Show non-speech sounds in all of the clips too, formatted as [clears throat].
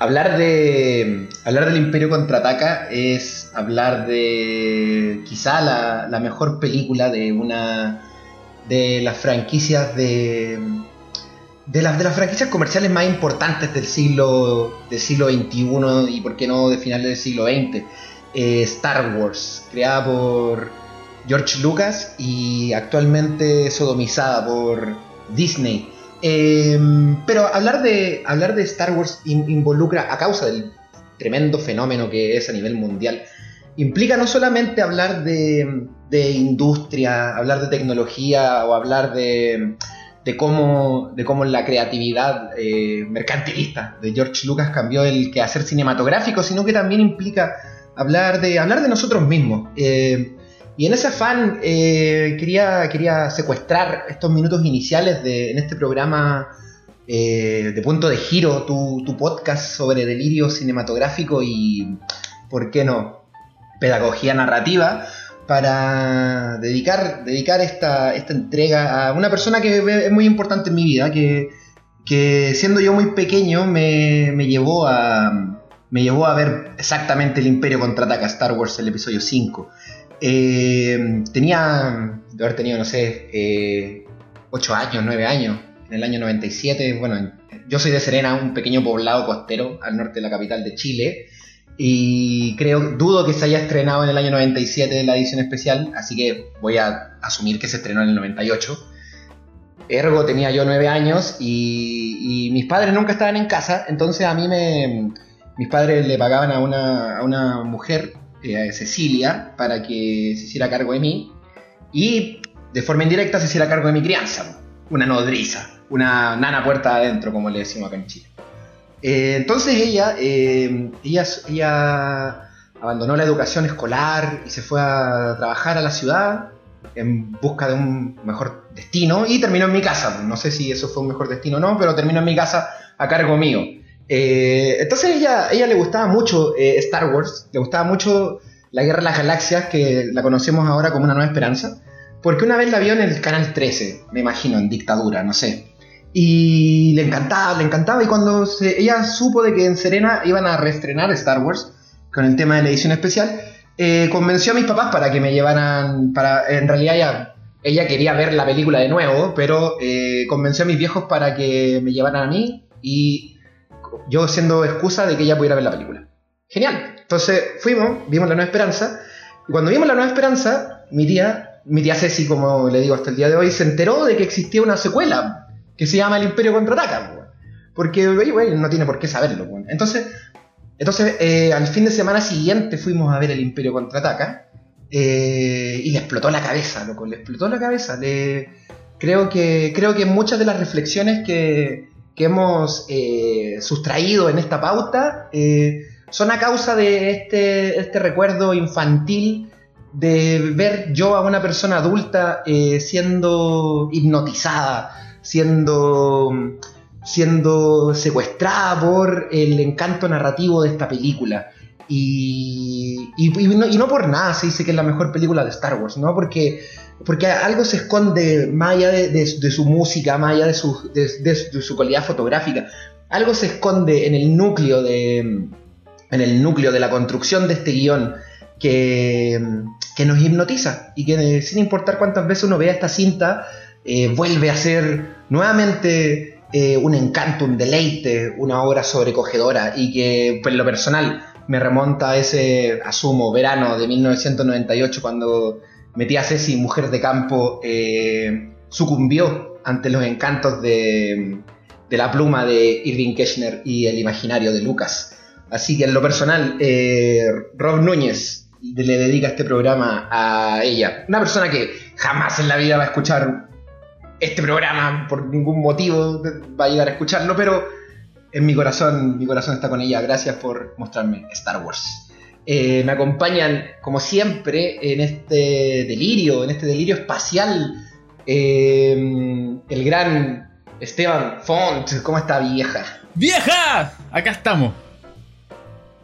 Hablar de. Hablar del Imperio contraataca es hablar de. quizá la, la mejor película de una. de las franquicias de. De las, de las franquicias comerciales más importantes del siglo, del siglo XXI y por qué no de finales del siglo XX. Eh, Star Wars, creada por George Lucas y actualmente sodomizada por Disney. Em, pero hablar de, hablar de Star Wars involucra, a causa del tremendo fenómeno que es a nivel mundial, implica no solamente hablar de, industria, hablar de tecnología o hablar de, de, cómo, de cómo la creatividad eh, mercantilista de George Lucas cambió el quehacer cinematográfico, sino que también implica hablar de, hablar de nosotros mismos. Eh, y en ese afán eh, quería, quería secuestrar estos minutos iniciales de, en este programa eh, de Punto de Giro, tu, podcast sobre delirio cinematográfico y, ¿por qué no?, pedagogía narrativa, para dedicar, dedicar esta, esta entrega a una persona que es muy importante en mi vida, que, que siendo yo muy pequeño me, me llevó a me llevó a ver exactamente el Imperio contraataca Star Wars, el episodio 5. Eh, tenía, de haber tenido, no sé, 8 eh, años, 9 años, en el año 97. Bueno, yo soy de Serena, un pequeño poblado costero al norte de la capital de Chile. Y creo, dudo que se haya estrenado en el año 97 la edición especial, así que voy a asumir que se estrenó en el 98. Ergo tenía yo 9 años y, y mis padres nunca estaban en casa, entonces a mí me, mis padres le pagaban a una, a una mujer eh, Cecilia para que se hiciera cargo de mí y de forma indirecta se hiciera cargo de mi crianza, una nodriza, una nana puerta adentro, como le decimos acá en Chile. Eh, entonces ella, eh, ella, ella abandonó la educación escolar y se fue a trabajar a la ciudad en busca de un mejor destino y terminó en mi casa. No sé si eso fue un mejor destino o no, pero terminó en mi casa a cargo mío. Eh, entonces ella, le gustaba mucho eh, Star Wars, le gustaba mucho la Guerra de las Galaxias, que la conocemos ahora como una nueva esperanza, porque una vez la vio en el Canal 13, me imagino, en dictadura, no sé. Y le encantaba, le encantaba, y cuando ella supo de que en Serena iban a reestrenar Star Wars, con el tema de la edición especial, eh, convenció a mis papás para que me llevaran, para, en realidad ella quería ver la película de nuevo, pero convenció a mis viejos para que me llevaran a mí, y yo siendo excusa de que ella pudiera ver la película. Genial. Entonces fuimos, vimos La Nueva Esperanza. Y cuando vimos La Nueva Esperanza, mi tía, mi tía Ceci, como le digo hasta el día de hoy, se enteró de que existía una secuela que se llama El Imperio contraataca. Porque bueno, no tiene por qué saberlo. Entonces, entonces eh, al fin de semana siguiente fuimos a ver El Imperio contraataca. Eh, y le explotó la cabeza, loco, le explotó la cabeza. creo, que, creo que muchas de las reflexiones que, que hemos eh, sustraído en esta pauta eh, son a causa de este, este, recuerdo infantil de ver yo a una persona adulta eh, siendo hipnotizada, siendo, siendo secuestrada por el encanto narrativo de esta película. Y, no, por nada se dice que es la mejor película de Star Wars, ¿no? Porque, porque algo se esconde más allá de, su música, más allá de su, de, su calidad fotográfica. Algo se esconde en el núcleo de, en el núcleo de la construcción de este guion que, que nos hipnotiza y que sin importar cuántas veces uno vea esta cinta, eh, vuelve a ser nuevamente eh, un encanto, un deleite, una obra sobrecogedora y que, por lo personal, me remonta a ese, asumo, verano de 1998 cuando metí a Ceci, mujer de campo, eh, sucumbió ante los encantos de, la pluma de Irving Kirchner y el imaginario de Lucas. Así que en lo personal, eh, Rob Núñez le dedica este programa a ella. Una persona que jamás en la vida va a escuchar este programa por ningún motivo, va a llegar a escucharlo, pero en mi corazón, mi corazón está con ella. Gracias por mostrarme Star Wars. Eh, me acompañan, como siempre, en este delirio, en este delirio espacial, eh, el gran Esteban Font. ¿Cómo está, vieja? ¡Vieja! Acá estamos.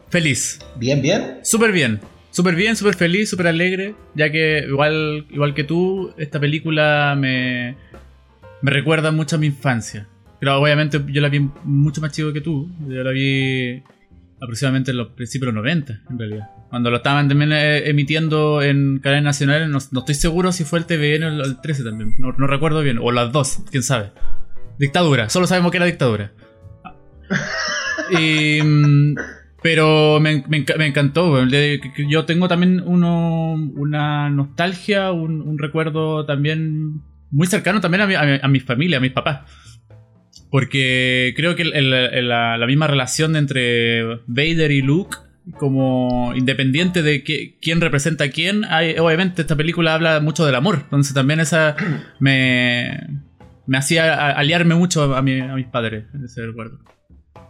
Feliz. ¿Bien, bien? Súper bien. Súper bien, súper feliz, súper alegre, ya que igual, igual que tú, esta película me, me recuerda mucho a mi infancia Pero obviamente yo la vi mucho más chico que tú. Yo la vi aproximadamente en los principios de los 90, en realidad. Cuando lo estaban también eh, emitiendo en cadena nacional, no, estoy seguro si fue el TVN o el 13 también. No, no, recuerdo bien. O las dos, quién sabe. Dictadura, solo sabemos que era dictadura. Y, mm, pero me, me, me, encantó. Yo tengo también uno, una nostalgia, un, recuerdo también muy cercano también a mi, a, a mi familia, a mis papás. Porque creo que la, misma relación entre Vader y Luke, como independiente de quién representa a quién, obviamente esta película habla mucho del amor. Entonces también esa me, me hacía aliarme mucho a, a mis padres, en ese recuerdo.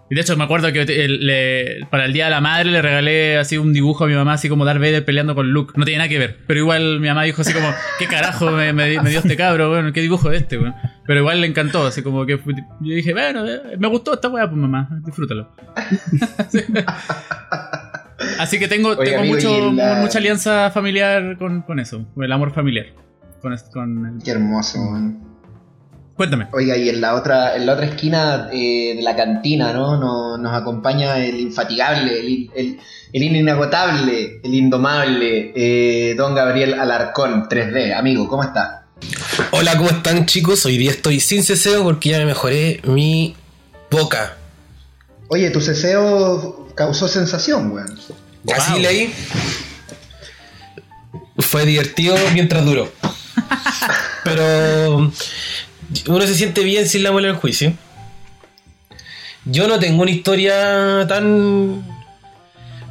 Y de hecho me acuerdo que le, para el Día de la Madre le regalé así un dibujo a mi mamá, así como Darth Vader peleando con Luke. No tiene nada que ver. Pero igual mi mamá dijo así como, ¿qué carajo me, me, dio este cabro? Bueno, ¿qué dibujo es este? Bueno? Pero igual le encantó, así como que yo dije, bueno, eh, me gustó esta weá, pues mamá, disfrútalo. [laughs] así que tengo, Oye, tengo amigo, mucho, la... mucha alianza familiar con, con, eso, con el amor familiar. Con, con el... Qué hermoso, man. Cuéntame. Oiga, y en la otra, en la otra esquina eh, de la cantina, ¿no? Nos, nos acompaña el infatigable, el, el, el, inagotable, el indomable, eh, don Gabriel Alarcón, 3D. Amigo, ¿cómo está? Hola, ¿cómo están chicos? Hoy día estoy sin ceseo porque ya me mejoré mi boca. Oye, tu ceseo causó sensación, weón. Wow. Así leí. Fue divertido mientras duró. [laughs] Pero uno se siente bien sin la muela del juicio. Yo no tengo una historia tan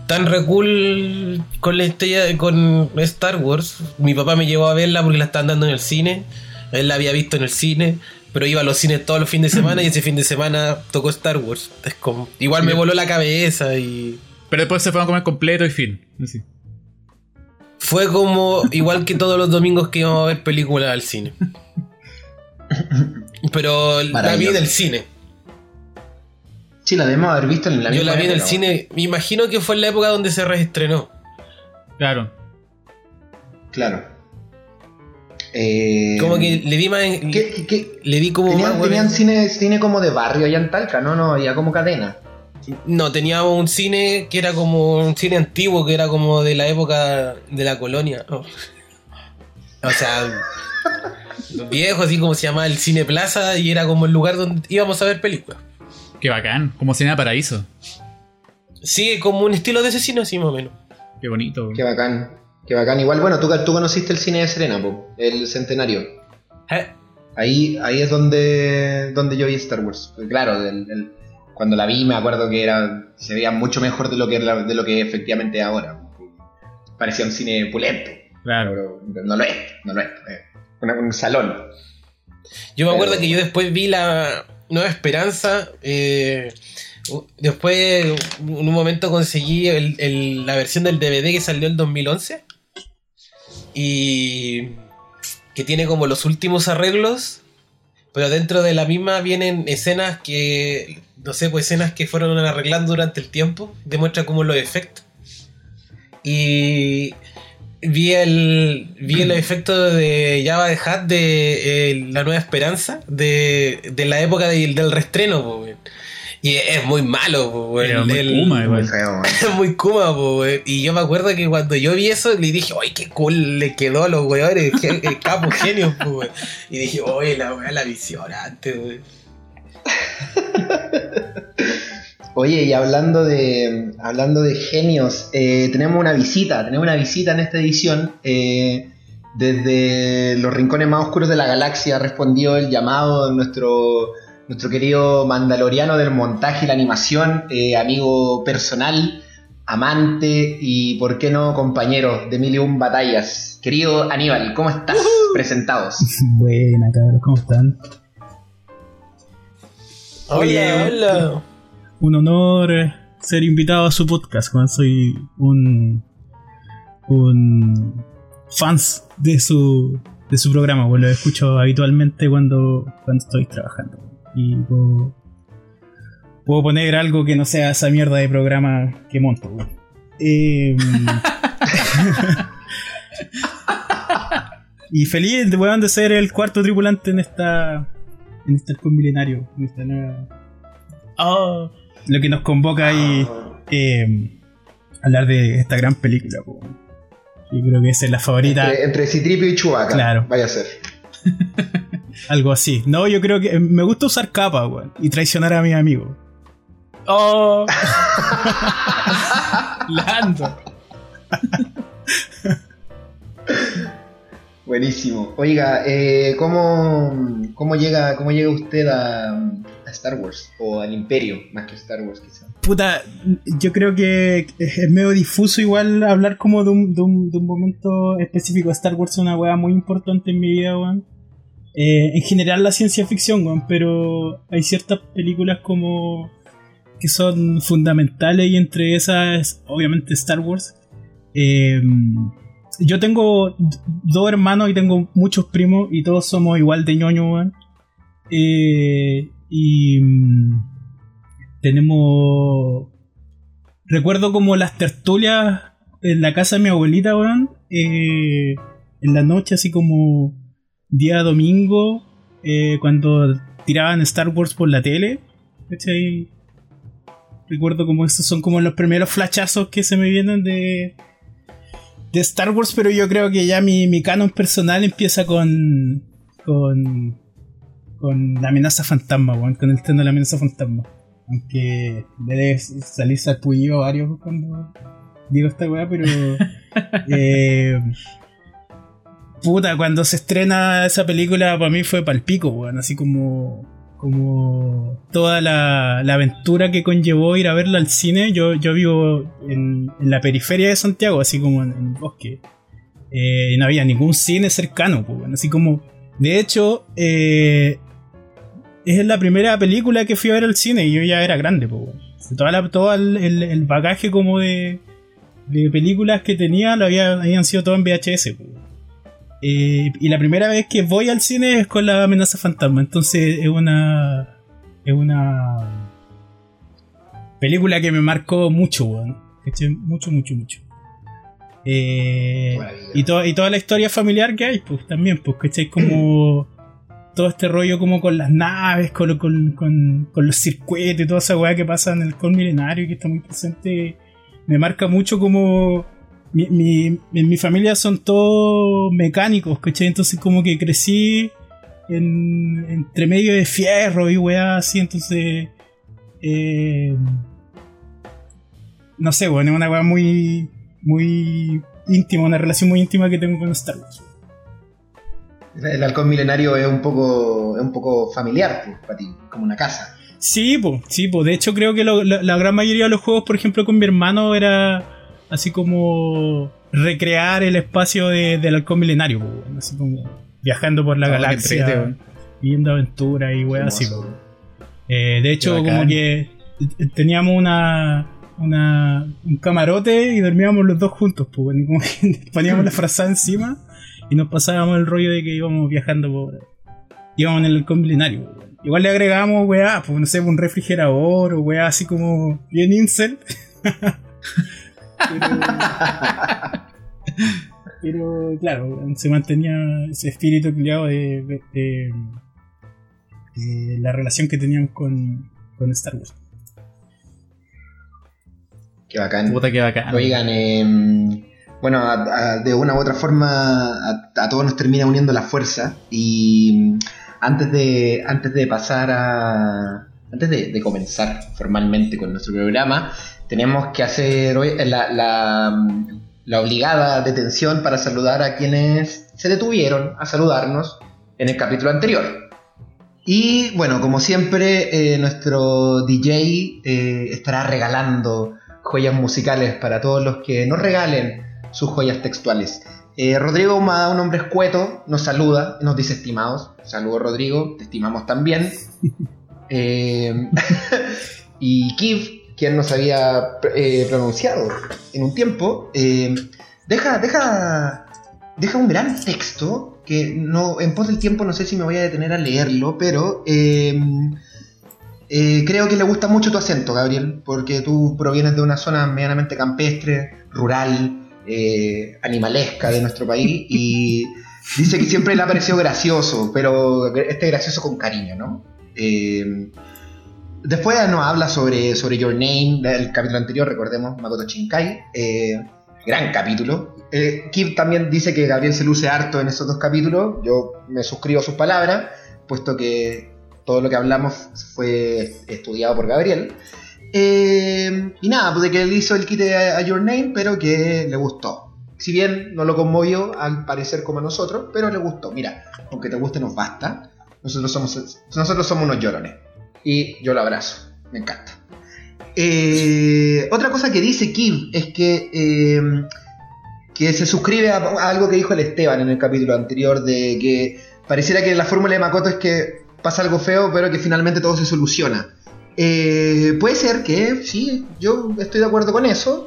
tan recul con la historia con Star Wars. Mi papá me llevó a verla porque la estaban dando en el cine. Él la había visto en el cine, pero iba a los cines todos los fines de semana y ese fin de semana tocó Star Wars. Es como, igual me voló la cabeza y. Pero después se fueron a comer completo y fin. Así. Fue como igual que todos los domingos que íbamos a ver películas al cine. [laughs] Pero la vi en el cine. Sí, la debemos haber visto en la Yo la vi en el cine. Me imagino que fue en la época donde se reestrenó. Claro. Claro. Eh, como que le vi más. ¿Qué, qué? Le vi como ¿Tenían, más. tenían cine, cine como de barrio allá en Talca, ¿no? No, había como cadena. No, teníamos un cine que era como un cine antiguo, que era como de la época de la colonia. Oh. O sea, [laughs] viejo, así como se llamaba el Cine Plaza, y era como el lugar donde íbamos a ver películas. Qué bacán, como Cine Paraíso. Sí, como un estilo de ese cine así más o menos. Qué bonito. Qué bacán. Qué bacán. Igual, bueno, tú, tú conociste el cine de Serena, po, el centenario. ¿Eh? Ahí, ahí es donde, donde yo vi Star Wars. Claro, el, el, cuando la vi me acuerdo que era se veía mucho mejor de lo que, de lo que efectivamente es ahora. Parecía un cine pulento. Claro. Pero no lo es, no lo es. Un, un salón. Yo me acuerdo que yo después vi la Nueva Esperanza. Eh, después, en un momento conseguí el, el, la versión del DVD que salió en 2011. Y que tiene como los últimos arreglos. Pero dentro de la misma vienen escenas que. No sé, pues escenas que fueron arreglando durante el tiempo. Demuestra como los efectos. Y vi el vi el efecto de Java de Hat de eh, La Nueva Esperanza de, de la época de, del restreno po, y es muy malo po, el, muy el, Kuma igual. es [laughs] muy Kuma po, y yo me acuerdo que cuando yo vi eso le dije ¡ay qué cool le quedó a los weones el capo genio po, y dije oye la wea la visión antes [laughs] Oye, y hablando de, hablando de genios, eh, tenemos una visita, tenemos una visita en esta edición. Eh, desde los rincones más oscuros de la galaxia respondió el llamado de nuestro, nuestro querido mandaloriano del montaje y la animación, eh, amigo personal, amante y, por qué no, compañero de mil y un batallas. Querido Aníbal, ¿cómo estás? Uh-huh. Presentados. [laughs] Buena, cabrón, ¿cómo están? Hola, hola un honor ser invitado a su podcast, Juan. Soy un. un. fans de su. de su programa, pues lo escucho habitualmente cuando, cuando estoy trabajando. Y puedo, poner algo que no sea esa mierda de programa que monto, eh, [laughs] y feliz weón, de ser el cuarto tripulante en esta en este milenario, en esta nueva- Oh, Lo que nos convoca ahí eh, hablar de esta gran película. po. Yo creo que esa es la favorita. Entre, entre Citripio y Chubaca. Claro. Vaya a ser. [laughs] Algo así. No, yo creo que me gusta usar capa, weón. Y traicionar a mis amigos. oh. [laughs] [laughs] Lando. Buenísimo. Oiga, eh, ¿cómo, cómo, llega, ¿cómo llega usted a Star Wars? O al Imperio, más que Star Wars, quizá. Puta, yo creo que es medio difuso igual hablar como de un, de un, de un momento específico. Star Wars es una weá muy importante en mi vida, weón. Eh, en general la ciencia ficción, weón, pero hay ciertas películas como que son fundamentales y entre esas, obviamente, Star Wars. Eh, yo tengo dos hermanos y tengo muchos primos y todos somos igual de ñoño, weón. Eh, y mm, tenemos. Recuerdo como las tertulias en la casa de mi abuelita, weón. eh, en la noche, así como día domingo, eh, cuando tiraban Star Wars por la tele. ¿cachai? Recuerdo como estos son como los primeros flashazos que se me vienen de, de Star Wars, pero yo creo que ya mi, mi canon personal empieza con. con. Con la amenaza fantasma, weón, con el tren de la amenaza fantasma. Aunque debe salir sarpullido varios cuando digo esta weá, pero. [laughs] eh, puta, cuando se estrena esa película, para mí fue palpico, weón, así como. como toda la, la aventura que conllevó ir a verla al cine. Yo, yo vivo en, en la periferia de Santiago, así como en, en el bosque. Eh, y no había ningún cine cercano, pues, bueno, así como. De hecho, eh, es la primera película que fui a ver al cine y yo ya era grande, pues. Toda la- todo el, el- el bagaje como de, de películas que tenía lo había, habían sido todo en VHS, pues. Eh, y la primera vez que voy al cine es con la amenaza fantasma, entonces es una. Es una. Película que me marcó mucho, weón. Mucho, mucho, mucho. Eh, y, to- y toda la historia familiar que hay, pues también, pues, ¿cachai? Como todo este rollo como con las naves, con, con, con, los circuitos y toda esa weá que pasa en el Col Milenario y que está muy presente, me marca mucho como mi, mi, mi familia son todos mecánicos, ¿cachai? Entonces como que crecí en, entre medio de fierro y weá así, entonces... eh, no sé, bueno, es una weá muy, muy íntima, una relación muy íntima que tengo con Star Wars. El halcón milenario es un poco, es un poco familiar pues, para ti, como una casa. Sí, pues, sí, pues. De hecho, creo que lo- la, la gran mayoría de los juegos, por ejemplo, con mi hermano era así como recrear el espacio de- del halcón milenario, po, así como viajando por la qué galaxia, viviendo aventuras y weas así. Po. Eh, de hecho, como que eh, teníamos una, una un camarote y dormíamos los dos juntos, pues, weón, y como que [laughs] poníamos la frazada encima y nos pasábamos el rollo de que íbamos viajando por íbamos en el halcón milenario. weón. Igual le agregamos, weá, pues no sé, un refrigerador o weá así como bien incel. [laughs] pero, pero, claro, weón, se mantenía ese espíritu criado de, de- de- de la relación que teníamos con, con Star Wars. Qué bacán. Puta que bacán. Oigan, eh, bueno, a- de una u otra forma a, todos nos termina uniendo la fuerza y antes de, antes de pasar a... Antes de, comenzar formalmente con nuestro programa, tenemos que hacer hoy la, la, la obligada detención para saludar a quienes se detuvieron a saludarnos en el capítulo anterior. Y bueno, como siempre, eh, nuestro DJ eh, estará regalando joyas musicales para todos los que nos regalen sus joyas textuales. Eh, Rodrigo Humada, un hombre escueto, nos saluda, nos dice estimados. Saludos Rodrigo, te estimamos también. [laughs] Eh, [laughs] y Kiv, quien nos había eh, pronunciado en un tiempo, deja, deja, deja un gran texto que no, en pos del tiempo no sé si me voy a detener a leerlo, pero eh, creo que le gusta mucho tu acento, Gabriel, porque tú provienes de una zona medianamente campestre, rural, eh, animalesca de nuestro país y Dice que siempre le ha parecido gracioso, pero este gracioso con cariño, ¿no? Eh, después nos habla sobre, sobre Your Name, del capítulo anterior, recordemos, Makoto Shinkai. Eh, gran capítulo. Kip también dice que Gabriel se luce harto en esos dos capítulos. Yo me suscribo a sus palabras, puesto que todo lo que hablamos fue estudiado por Gabriel. Eh, y nada, pues de que él hizo el kit a, Your Name, pero que le gustó. Si bien no lo conmovió al parecer como a nosotros, pero le gustó. Mira, aunque te guste nos basta. Nosotros somos, nosotros somos unos llorones. Y yo lo abrazo. Me encanta. Eh, otra cosa que dice Kib es que, eh, que se suscribe a, algo que dijo el Esteban en el capítulo anterior de que pareciera que la fórmula de Makoto es que pasa algo feo, pero que finalmente todo se soluciona. Eh, puede ser que, sí, yo estoy de acuerdo con eso,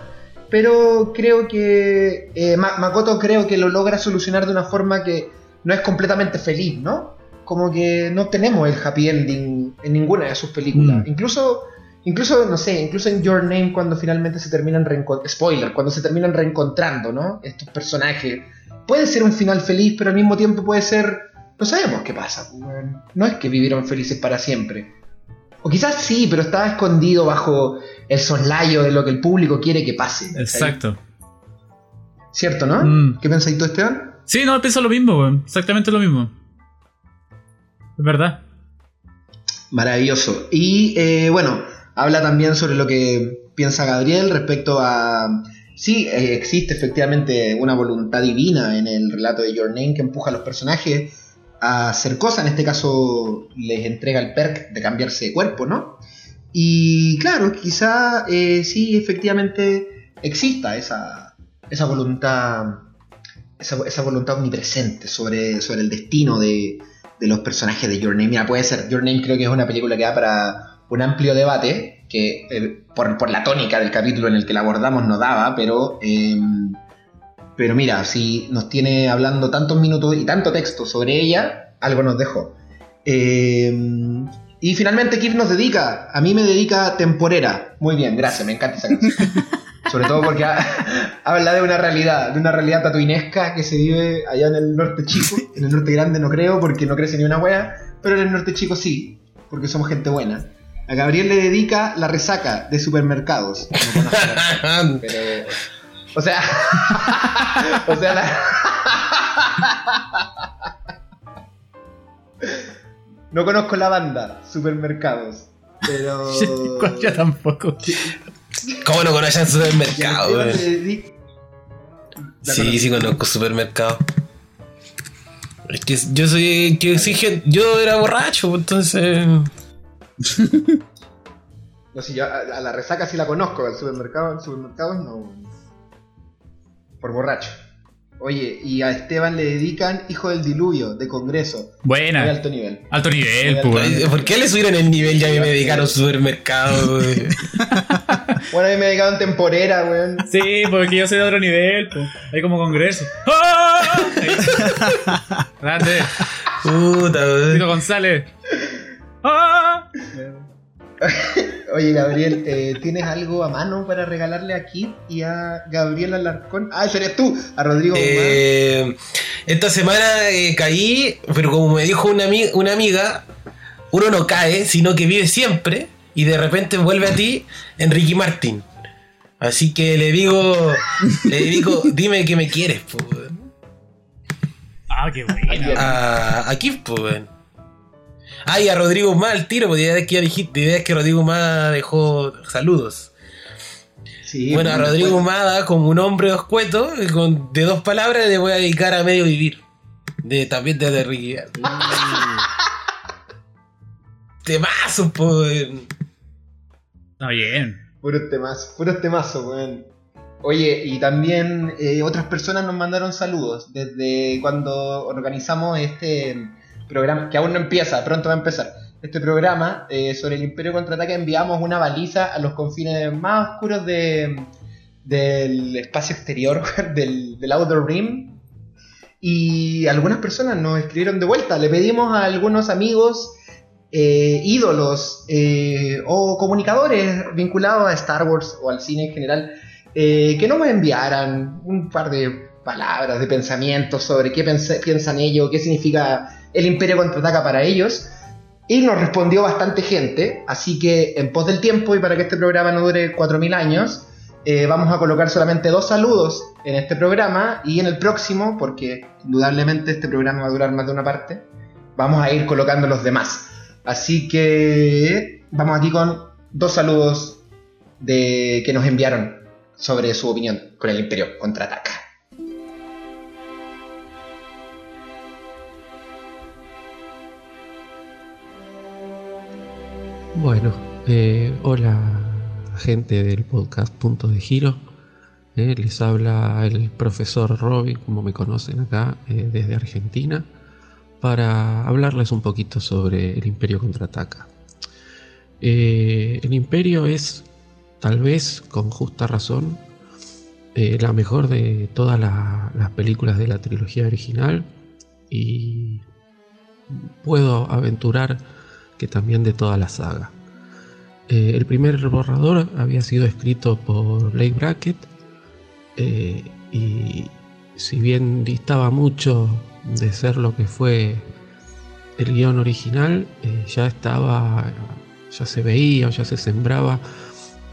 pero creo que eh, Makoto creo que lo logra solucionar de una forma que no es completamente feliz, ¿no? Como que no tenemos el happy ending en ninguna de sus películas. Mm. Incluso, incluso, no sé, incluso en Your Name cuando finalmente se terminan reencontrando, spoiler, cuando se terminan reencontrando, ¿no? Estos personajes. Puede ser un final feliz, pero al mismo tiempo puede ser... No sabemos qué pasa. No es que vivieron felices para siempre. O quizás sí, pero estaba escondido bajo el soslayo de lo que el público quiere que pase. Exacto. ¿Cierto, no? Mm. ¿Qué pensáis tú, Esteban? Sí, no, pienso lo mismo, Exactamente lo mismo. Es verdad. Maravilloso. Y eh, bueno, habla también sobre lo que piensa Gabriel respecto a. Sí, eh, existe efectivamente una voluntad divina en el relato de Your Name que empuja a los personajes a hacer cosas, en este caso les entrega el perk de cambiarse de cuerpo, ¿no? Y claro, quizá eh, sí, efectivamente exista esa, esa voluntad, esa, voluntad omnipresente sobre, sobre el destino de, los personajes de Your Name. Mira, puede ser, Your Name creo que es una película que da para un amplio debate, que eh, por, la tónica del capítulo en el que la abordamos no daba, pero... Em, pero mira, si nos tiene hablando tantos minutos y tanto texto sobre ella, algo nos dejó. Eh, y finalmente Kip nos dedica, a mí me dedica temporera. Muy bien, gracias, me encanta esa canción. [laughs] Sobre todo porque [laughs] habla de una realidad, de una realidad tatuinesca que se vive allá en el norte chico. En el norte grande no creo, porque no crece ni una wea, pero en el norte chico sí, porque somos gente buena. A Gabriel le dedica la resaca de supermercados. [laughs] pero o sea, o sea, la... no conozco la banda, supermercados, pero... Yo tampoco. ¿Cómo no conocen supermercados? Sí, sí conozco supermercados. Es que yo soy que exige, yo era borracho, pues, entonces. No, si yo a, la resaca sí la conozco, al supermercado, al supermercado no por borracho. Oye, y a Esteban le dedican Hijo del Diluvio, de Congreso. Buena. De alto nivel. Alto nivel, pues. ¿Por qué le subieron el nivel? Ya a mí me dedicaron supermercado, [laughs] bueno, a mí me dedicaron temporera, weón. Sí, porque yo soy de otro nivel, pues. Hay como Congreso. ¡Ah! [laughs] Grande. Puta, weón. González. ¡Ah! [laughs] Oye, Gabriel, eh, ¿tienes algo a mano para regalarle a Kit y a Gabriel Alarcón? Ah, ese eres tú, a Rodrigo. Eh, esta semana eh, caí, pero como me dijo una, una amiga, uno no cae, sino que vive siempre y de repente vuelve a ti Enrique Martín. Así que le digo, le digo, dime que me quieres, pues. Ah, qué bueno. A, a pues. Ay, a Rodrigo Más al tiro, porque idea es que ya dijiste, idea es que Rodrigo Más dejó saludos. Sí, bueno, a Rodrigo Mada, como un hombre oscueto, con, de dos palabras, le voy a dedicar a medio vivir. De, también de Ricky. Temazo, pues. Está bien. Puros temazos, puros temazos, weón. Oye, y también eh, otras personas nos mandaron saludos desde cuando organizamos este programa, que aún no empieza, pronto va a empezar. Este programa eh, sobre el Imperio Contraataca enviamos una baliza a los confines más oscuros de, del espacio exterior, [laughs] del, del Outer Rim. Y algunas personas nos escribieron de vuelta. Le pedimos a algunos amigos, eh, ídolos eh, o comunicadores vinculados a Star Wars o al cine en general que no nos enviaran un par de palabras, de pensamientos sobre qué piensan ellos, qué significa el Imperio contraataca para ellos. Y nos respondió bastante gente, así que en pos del tiempo y para que este programa no dure 4.000 años, eh, vamos a colocar solamente dos saludos en este programa y en el próximo, porque indudablemente este programa va a durar más de una parte, vamos a ir colocando los demás. Así que vamos aquí con dos saludos de, que nos enviaron sobre su opinión con el Imperio contraataca. Bueno, eh, hola gente del podcast Punto de Giro. Eh, les habla el profesor Robin, como me conocen acá, eh, desde Argentina, para hablarles un poquito sobre el Imperio contraataca. el Imperio es, tal vez con justa razón, la mejor de todas las películas de la trilogía original y puedo aventurar que también de toda la saga. Eh, el primer borrador había sido escrito por Blake Brackett eh, y si bien distaba mucho de ser lo que fue el guion original, eh, ya estaba, ya se veía ya se sembraba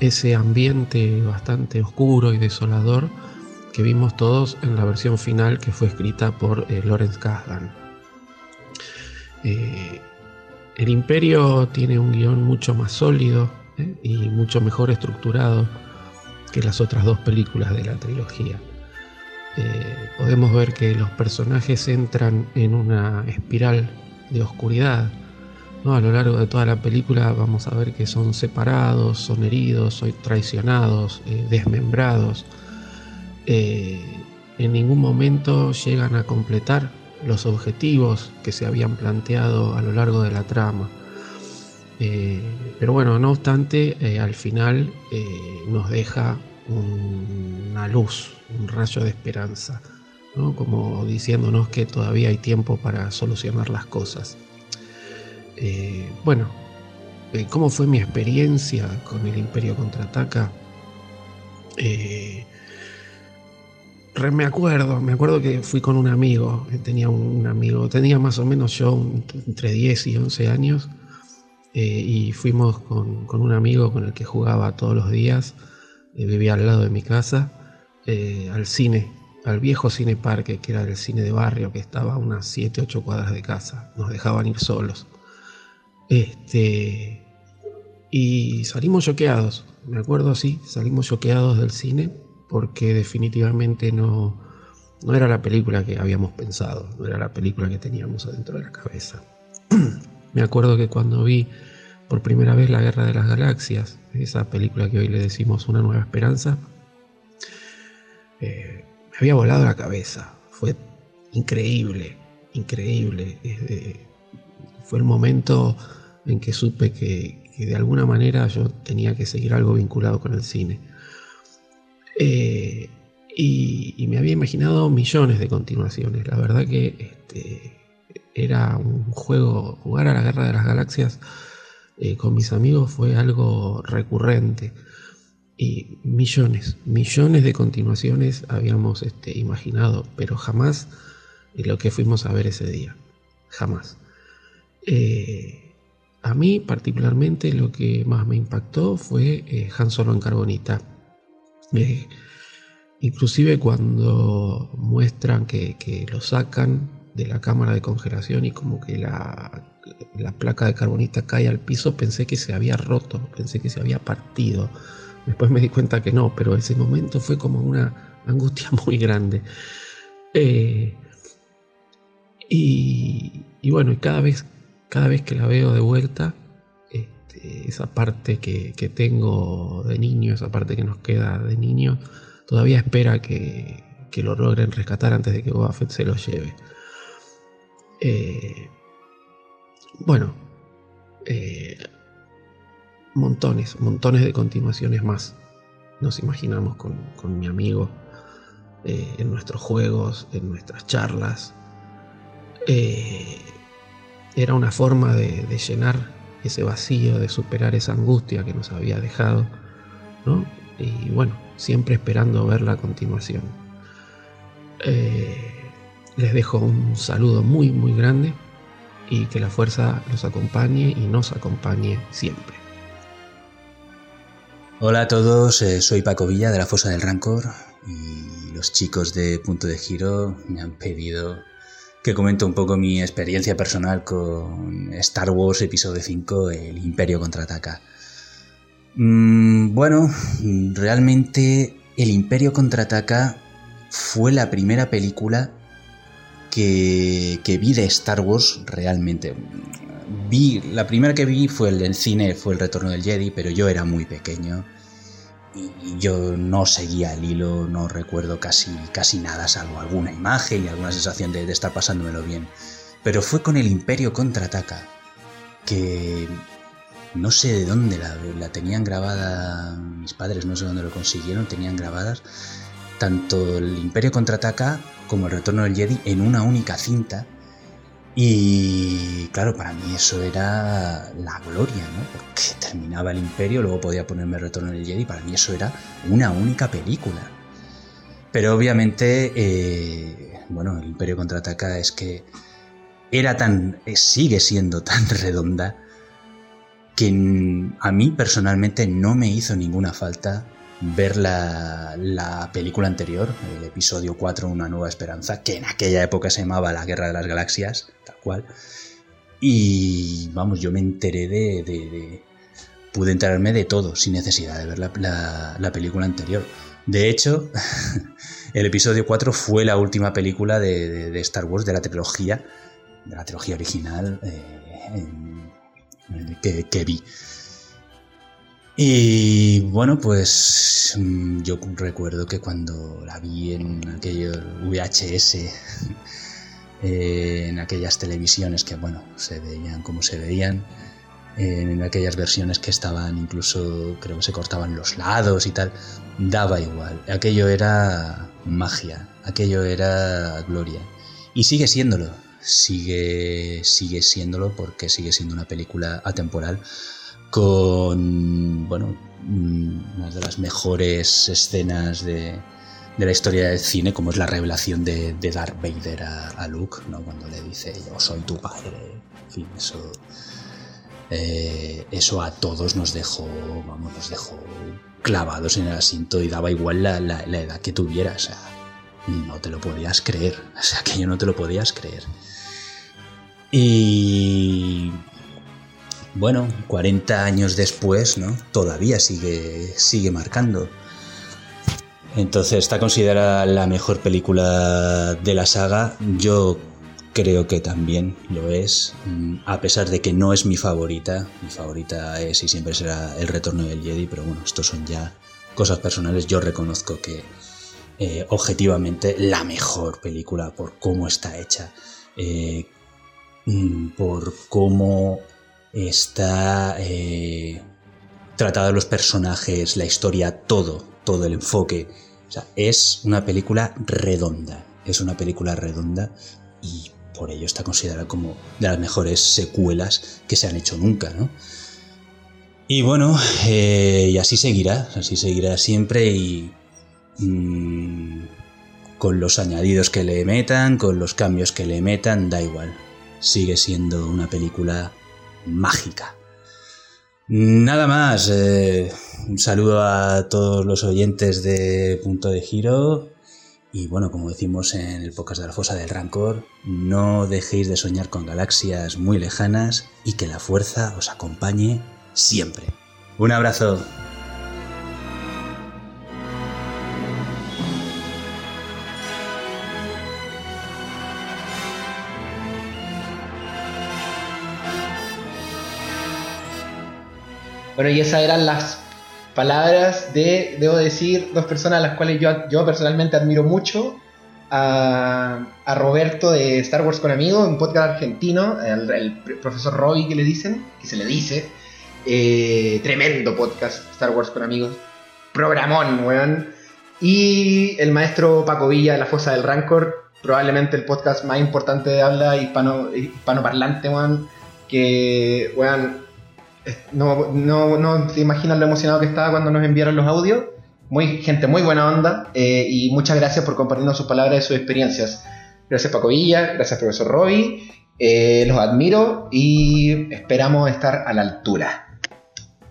ese ambiente bastante oscuro y desolador que vimos todos en la versión final que fue escrita por Lawrence Kasdan. El Imperio tiene un guion mucho más sólido ¿eh? y mucho mejor estructurado que las otras dos películas de la trilogía. Eh, podemos ver que los personajes entran en una espiral de oscuridad. ¿no? A lo largo de toda la película vamos a ver que son separados, son heridos, son traicionados, eh, desmembrados. en ningún momento llegan a completar los objetivos que se habían planteado a lo largo de la trama. Eh, pero bueno, no obstante, eh, al final eh, nos deja una luz, un rayo de esperanza, como diciéndonos que todavía hay tiempo para solucionar las cosas. bueno, ¿cómo fue mi experiencia con el Imperio Contraataca? Me acuerdo, me acuerdo que fui con un amigo, eh, tenía un amigo, tenía más o menos yo entre 10 y 11 años, eh, y fuimos con, un amigo con el que jugaba todos los días, eh, vivía al lado de mi casa, al cine, al viejo cine parque, que era el cine de barrio, que estaba a unas 7, 8 cuadras de casa, nos dejaban ir solos. Este, y salimos choqueados, me acuerdo así, salimos choqueados del cine porque definitivamente no, no era la película que habíamos pensado, no era la película que teníamos adentro de la cabeza. [clears throat] Me acuerdo que cuando vi por primera vez La Guerra de las Galaxias, esa película que hoy le decimos Una Nueva Esperanza, eh, me había volado la cabeza. Fue increíble, increíble. fue el momento en que supe que de alguna manera yo tenía que seguir algo vinculado con el cine. Eh, y, me había imaginado millones de continuaciones. La verdad que este, era un juego, jugar a la Guerra de las Galaxias eh, con mis amigos fue algo recurrente. Y millones, millones de continuaciones habíamos este, imaginado, pero jamás lo que fuimos a ver ese día. Jamás. Eh, a mí particularmente lo que más me impactó fue Han Solo en Carbonita inclusive cuando muestran que, lo sacan de la cámara de congelación y como que la, placa de carbonita cae al piso, pensé que se había roto, pensé que se había partido. Después me di cuenta que no, pero ese momento fue como una angustia [laughs] muy grande. Eh, y, bueno, y cada vez, cada vez que la veo de vuelta, esa parte que, tengo de niño, esa parte que nos queda de niño, todavía espera que, lo logren rescatar antes de que Boba se lo lleve. Eh, bueno, eh, montones, montones de continuaciones más. Nos imaginamos con, mi amigo eh, en nuestros juegos, en nuestras charlas. era una forma de llenar ese vacío, de superar esa angustia que nos había dejado, ¿no? Y bueno, siempre esperando ver la continuación. Eh, les dejo un saludo muy muy grande y que la fuerza los acompañe y nos acompañe siempre. Hola a todos, eh, soy Paco Villa de la Fosa del Rancor y los chicos de Punto de Giro me han pedido que comente un poco mi experiencia personal con Star Wars Episodio 5, El Imperio contraataca. Mm, bueno, realmente El Imperio contraataca fue la primera película que, que vi de Star Wars realmente. Vi, la primera que vi fue el del cine, fue El Retorno del Jedi, pero yo era muy pequeño y yo no seguía el hilo, no recuerdo casi, casi nada, salvo alguna imagen y alguna sensación de, estar pasándomelo bien. Pero fue con el Imperio contraataca, que no sé de dónde la, la, tenían grabada, mis padres no sé dónde lo consiguieron, tenían grabadas tanto el Imperio contraataca como el Retorno del Jedi en una única cinta. Y claro, para mí eso era la gloria, ¿no? Porque terminaba el Imperio, luego podía ponerme Retorno del Jedi, para mí eso era una única película. Pero obviamente, eh, bueno, el Imperio contraataca es que era tan, sigue siendo tan [laughs] redonda que a mí personalmente no me hizo ninguna falta ver la, la, película anterior, el episodio 4, Una nueva esperanza, que en aquella época se llamaba La Guerra de las Galaxias, tal cual. Y vamos, yo me enteré de... de, de pude enterarme de todo sin necesidad de ver la, la, la película anterior. De hecho, [laughs] el episodio 4 fue la última película de, de, Star Wars, de la trilogía, de la trilogía original eh, que vi. Y bueno, pues mm, yo recuerdo que cuando la vi en aquello VHS, [laughs] en aquellas televisiones que bueno, se veían como se veían, en aquellas versiones que estaban incluso, creo que se cortaban los lados y tal, daba igual. Aquello era magia, aquello era gloria. Y sigue siéndolo, sigue, sigue siéndolo porque sigue siendo una película atemporal con, bueno, una de las mejores escenas de, de la historia del cine, como es la revelación de, de Darth Vader a, a, Luke, ¿no? cuando le dice yo soy tu padre. En fin, eso, eh, eso a todos nos dejó, vamos, nos dejó clavados en el asiento y daba igual la, la, la edad que tuvieras. O sea, no te lo podías creer. [laughs] O sea, que yo no te lo podías creer. Y bueno, 40 años después, ¿no? Todavía sigue, sigue marcando. Entonces está considerada la mejor película de la saga. Yo creo que también lo es, mm, a pesar de que no es mi favorita. Mi favorita es y siempre será El Retorno del Jedi, pero bueno, estos son ya cosas personales. Yo reconozco que eh, objetivamente la mejor película por cómo está hecha, eh, mm, por cómo está eh, tratado los personajes, la historia, todo, todo el enfoque. O sea, es una película redonda. Es una película redonda y por ello está considerada como de las mejores secuelas que se han hecho nunca, ¿no? Y bueno, eh, y así seguirá, así seguirá siempre y mmm, con los añadidos que le metan, con los cambios que le metan, da igual. Sigue siendo una película mágica. Nada más, eh, un saludo a todos los oyentes de Punto de Giro y bueno, como decimos en el podcast de la Fosa del Rancor, no dejéis de soñar con galaxias muy lejanas y que la fuerza os acompañe siempre. Un abrazo. Bueno, y esas eran las palabras de, debo decir, dos personas a las cuales yo, yo personalmente admiro mucho. A, a, Roberto de Star Wars con Amigos, un podcast argentino, el, profesor Roy que le dicen, que se le dice. Eh, tremendo podcast, Star Wars con Amigos. Programón, weón. Y el maestro Paco Villa de La Fosa del Rancor, probablemente el podcast más importante de habla hispano, hispanoparlante, weón. Que, weón, no, no, no se imaginan lo emocionado que estaba cuando nos enviaron los audios. muy, gente muy buena onda eh, y muchas gracias por compartirnos sus palabras y sus experiencias. Gracias Paco Villa, gracias profesor Roby, eh, los admiro y esperamos estar a la altura.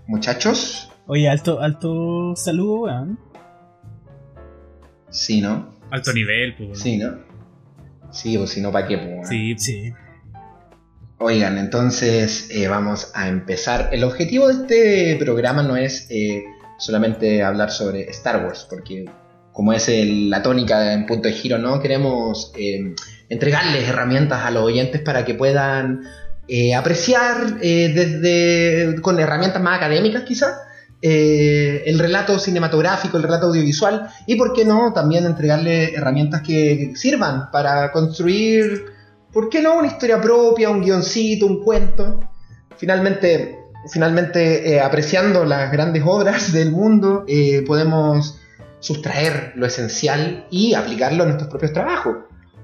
Muchachos, Oye, alto, alto saludo, weón. sí, ¿no? Alto nivel, pues. Sí, ¿no? Sí, o si no, ¿para qué? weón? Sí, Sí. Oigan, entonces eh, vamos a empezar. El objetivo de este programa no es eh, solamente hablar sobre Star Wars, porque como es la tónica en punto de giro, ¿no? Queremos eh, entregarles herramientas a los oyentes para que puedan apreciar desde con herramientas más académicas quizás el relato cinematográfico, el relato audiovisual y por qué no también entregarle herramientas que sirvan para construir ¿por qué no una historia propia, un guioncito, un cuento? Finalmente, finalmente eh, apreciando las grandes obras del mundo, eh, podemos sustraer lo esencial y aplicarlo en nuestros propios trabajos.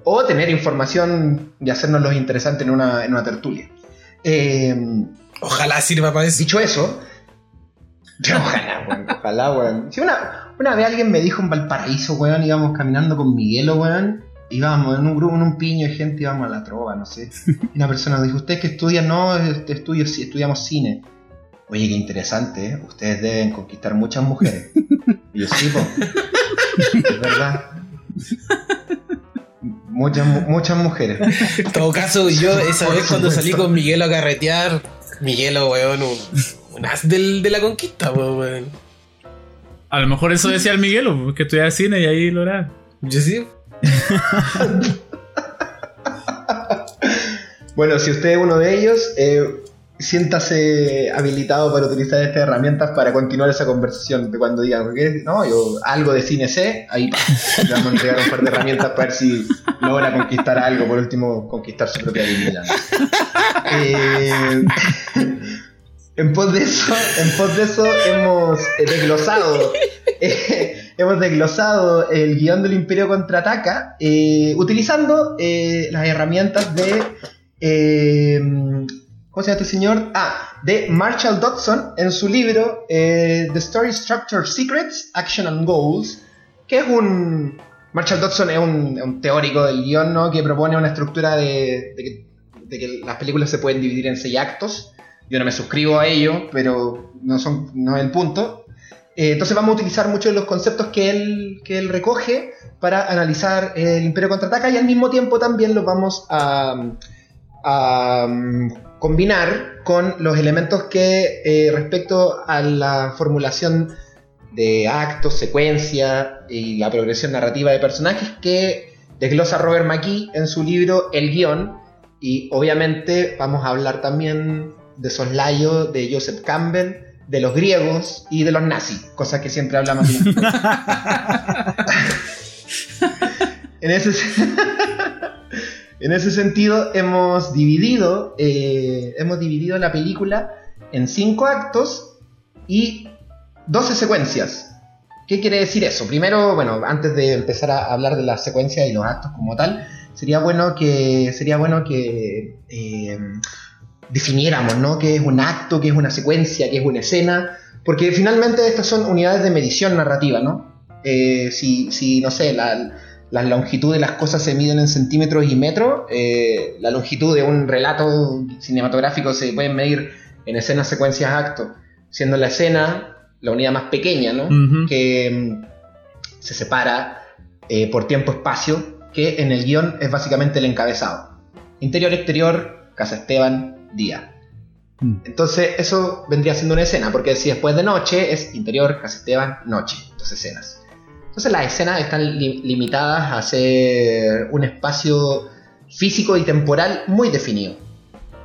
O tener información y hacernos los interesantes en una, en una tertulia. Eh, Ojalá sirva para eso. Dicho eso, [laughs] ojalá, weón, ojalá, weón. Si una, una vez alguien me dijo en Valparaíso, weón, íbamos caminando con Miguelo, weón, íbamos en un grupo, en un piño de gente, íbamos a la trova, no sé. Y [laughs] una persona nos dijo, ¿ustedes que estudian? No, este, estudio, sí, estudiamos cine. Oye, qué interesante, ¿eh? Ustedes deben conquistar muchas mujeres. [laughs] Y yo, sí, po. Es verdad. Muchas, mu- muchas mujeres. En todo caso, yo esa vez cuando salí con Miguelo a carretear, Miguelo, weón, un, un as del- de la conquista, weón. A lo mejor eso decía el Miguelo, pues, que estudiaba cine y ahí lo era. Yo sí. [laughs] Bueno, si usted es uno de ellos, eh, siéntase habilitado para utilizar estas herramientas para continuar esa conversación de cuando digan, "¿Qué? no, yo algo de cine sé, ahí le vamos a entregar un par de herramientas para ver si logra conquistar algo, por último, conquistar su propia dignidad. Eh, [laughs] en pos de eso, en pos de eso hemos desglosado, eh, hemos desglosado el guion del Imperio contraataca, eh, utilizando eh, las herramientas de eh, ¿Cómo se llama este señor? Ah, de Marshall Dodson en su libro eh, The Story Structure Secrets, Action and Goals, que es un... Marshall Dodson es un, teórico del guion, ¿no? Que propone una estructura de, de que, de que las películas se pueden dividir en seis actos. Yo no me suscribo a ello, pero no, son, no es el punto. Eh, entonces vamos a utilizar muchos de los conceptos que él, que él recoge para analizar el Imperio Contraataca y al mismo tiempo también los vamos a, um, combinar con los elementos que eh, respecto a la formulación de actos, secuencia y la progresión narrativa de personajes que desglosa Robert McKee en su libro El guion. Y obviamente vamos a hablar también de soslayo de Joseph Campbell, de los griegos y de los nazis, cosas que siempre hablamos. [laughs] en ese [laughs] En ese sentido, hemos dividido, eh, hemos dividido la película en cinco actos y 12 secuencias. ¿Qué quiere decir eso? Primero, bueno, antes de empezar a hablar de las secuencias y los actos como tal, sería bueno que, sería bueno que eh, definiéramos, ¿no? ¿Qué es un acto, qué es una secuencia, qué es una escena? Porque finalmente estas son unidades de medición narrativa, ¿no? Eh, si, si, no sé, la, las longitudes de las cosas se miden en centímetros y metros. Eh, la longitud de un relato cinematográfico se puede medir en escenas, secuencias, actos, siendo la escena la unidad más pequeña, ¿no? Que mm, se separa eh, por tiempo-espacio, que en el guion es básicamente el encabezado. Interior-exterior, Casa Esteban, día. Mm. Entonces eso vendría siendo una escena, porque si después de noche es interior, Casa Esteban, noche, dos escenas. Entonces las escenas están li- limitadas a ser un espacio físico y temporal muy definido.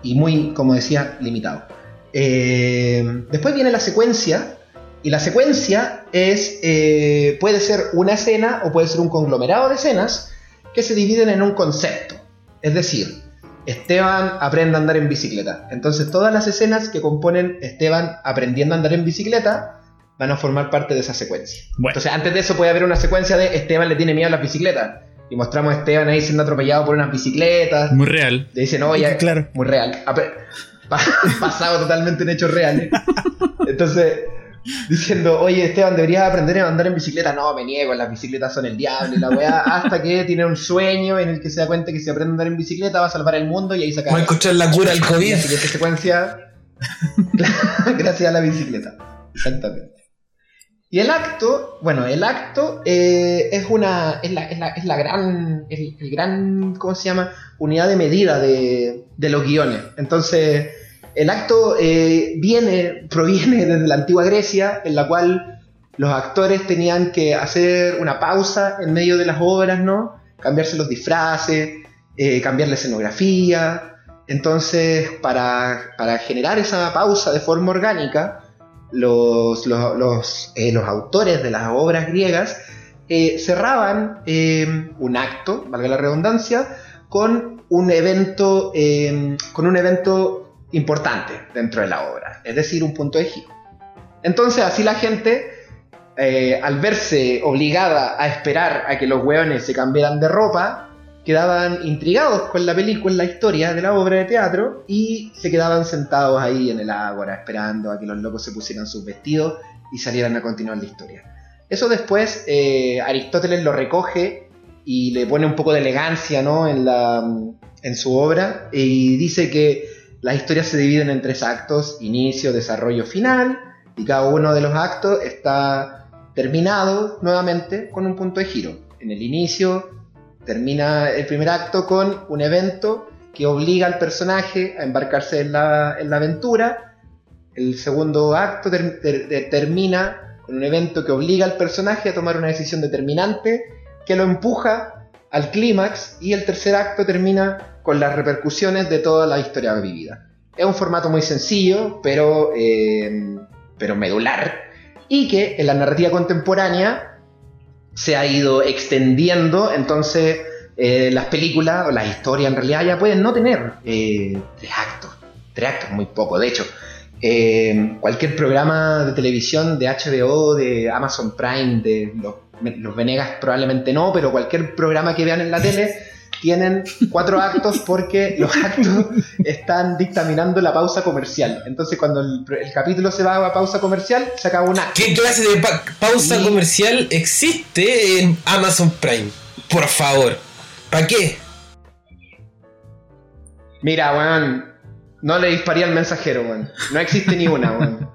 Y muy, como decía, limitado. Eh, después viene la secuencia. Y la secuencia es, eh, puede ser una escena o puede ser un conglomerado de escenas que se dividen en un concepto. Es decir, Esteban aprende a andar en bicicleta. Entonces todas las escenas que componen Esteban aprendiendo a andar en bicicleta van a formar parte de esa secuencia. Bueno. Entonces antes de eso puede haber una secuencia de Esteban le tiene miedo a las bicicletas. Y mostramos a Esteban ahí siendo atropellado por unas bicicletas. Muy real. Le dicen, oye, Claro. muy real. Ape- [laughs] pa- Basado totalmente en hechos reales. [laughs] Entonces, [laughs] diciendo, oye Esteban, deberías aprender a andar en bicicleta. No, me niego, las bicicletas son el diablo y la weá. [laughs] Hasta que tiene un sueño en el que se da cuenta que si aprende a andar en bicicleta va a salvar el mundo y ahí se acaba. Va a encontrar la cura al COVID. la siguiente secuencia, [laughs] gracias a la bicicleta. Exactamente. Y el acto, bueno, el acto eh, es una, es la, es la, es la gran, el, el gran, ¿cómo se llama? Unidad de medida de, de los guiones. Entonces, el acto eh, viene, proviene [laughs] desde la antigua Grecia, en la cual los actores tenían que hacer una pausa en medio de las obras, ¿no? Cambiarse los disfraces, eh, cambiar la escenografía. Entonces, para, para generar esa pausa de forma orgánica, los, los, los, eh, los autores de las obras griegas cerraban un acto, valga la redundancia, con un evento, con un evento importante dentro de la obra, es decir, un punto de giro. Entonces, así la gente, eh, al verse obligada a esperar a que los hueones se cambiaran de ropa, quedaban intrigados con la película, la historia de la obra de teatro y se quedaban sentados ahí en el ágora esperando a que los locos se pusieran sus vestidos y salieran a continuar la historia. Eso después eh, Aristóteles lo recoge y le pone un poco de elegancia ¿no? en, la, en su obra y dice que las historias se dividen en tres actos, inicio, desarrollo, final, y cada uno de los actos está terminado nuevamente con un punto de giro. En el inicio termina el primer acto con un evento que obliga al personaje a embarcarse en la, en la aventura. El segundo acto ter- ter- ter- termina con un evento que obliga al personaje a tomar una decisión determinante que lo empuja al clímax y el tercer acto termina con las repercusiones de toda la historia vivida. Es un formato muy sencillo, pero, eh, pero medular, y que en la narrativa contemporánea se ha ido extendiendo, entonces eh, las películas o las historias en realidad ya pueden no tener eh, tres actos, tres actos muy poco, de hecho. eh, cualquier programa de televisión de HBO, de Amazon Prime, de los, los Venegas probablemente no, pero cualquier programa que vean en la tele tienen cuatro actos porque los actos están dictaminando la pausa comercial. Entonces cuando el, el capítulo se va a pausa comercial, se acaba un acto. ¿Qué clase de pa- pausa Y- comercial existe en Amazon Prime? Por favor. ¿Para qué? Mira, weón, no le disparé al mensajero, weón. No existe ni una, weón.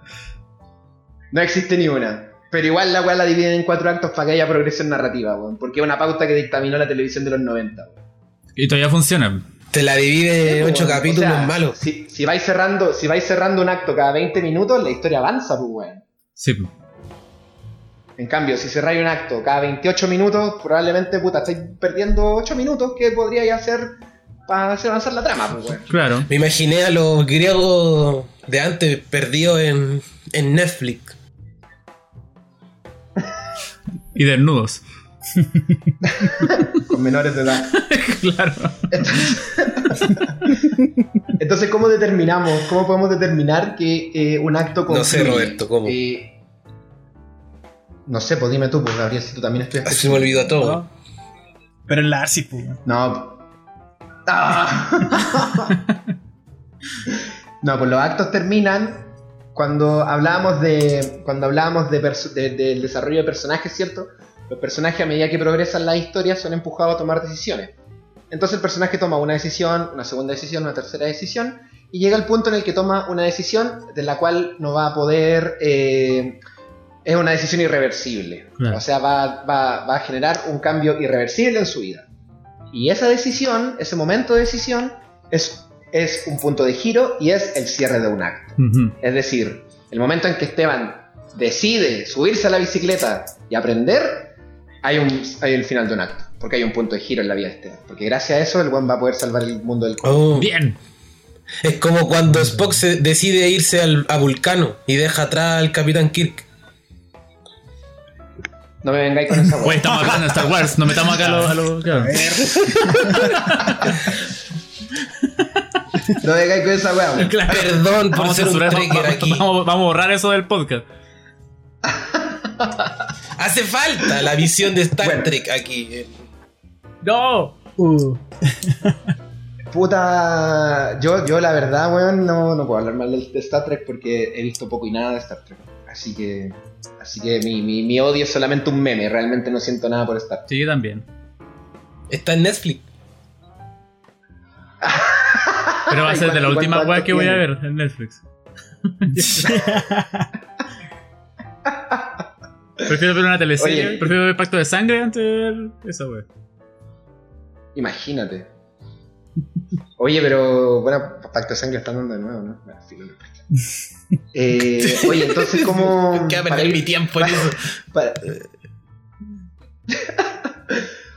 No existe ni una. Pero igual la weá la dividen en cuatro actos para que haya progresión narrativa, weón. Porque es una pauta que dictaminó la televisión de los 90, weón. Y todavía funciona. Te la divide en ocho Weón, capítulos o sea, malos. Si, si vais cerrando, si vais cerrando un acto cada 20 minutos, la historia avanza, pues, weón. Sí. En cambio, si cerráis un acto cada 28 minutos, probablemente, puta, estáis perdiendo 8 minutos que podríais hacer para hacer avanzar la trama, pues, weón. Claro. Me imaginé a los griegos de antes perdidos en, en Netflix. Y desnudos. [laughs] Con menores de edad. [laughs] claro. [laughs] Entonces, ¿cómo determinamos? ¿Cómo podemos determinar que eh, un acto No sé? Roberto, ¿cómo? Eh, no sé, pues dime tú, pues Gabriel, si tú también estudiaste. Así me olvidó todo. Pero en la Arcis, pues. No. Ah. no, pues los actos terminan cuando hablábamos de. Cuando hablábamos de- del desarrollo de personajes, ¿cierto? Los personajes a medida que progresan la historia son empujados a tomar decisiones. Entonces el personaje toma una decisión, una segunda decisión, una tercera decisión, y llega al punto en el que toma una decisión de la cual no va a poder... eh, es una decisión irreversible. Claro. O sea, va, va- va a generar un cambio irreversible en su vida. Y esa decisión, ese momento de decisión, es, es un punto de giro y es el cierre de un acto. Es decir, el momento en que Esteban decide subirse a la bicicleta y aprender, hay, un, hay el final de un acto. Porque hay un punto de giro en la vida de Esteban. Porque gracias a eso el buen va a poder salvar el mundo del Oh. Bien. Es como cuando Spock se decide irse al, a Vulcano y deja atrás al Capitán Kirk. No me vengáis con esa weá. estamos acá en Star Wars. No metamos acá a los. a claro. [laughs] No me vengáis con esa weá. Claro. Perdón por Vamos a ser un vamos- aquí. Vamos, vamos a borrar eso del podcast. [laughs] Hace falta la visión de Star Bueno. Trek aquí. ¡No! Uh, Puta. Yo, yo la verdad, weón, no, no puedo hablar mal de, Star Trek porque he visto poco y nada de Star Trek. Así que. Así que mi, mi, mi odio es solamente un meme. Realmente no siento nada por Star Trek. Sí, también. Está en Netflix. Pero va a ser de la ¿cuánto- última weá que voy a ver en Netflix. [laughs] Prefiero ver una teleserie, Oye. prefiero ver Pacto de Sangre antes de ver esa weá. Imagínate. Oye, pero bueno, Pacto de Sangre está dando de nuevo, ¿no? Bueno, filo, no importa. [laughs] Eh, oye, entonces, ¿cómo. Que va a para perder ir- mi tiempo en eso. para,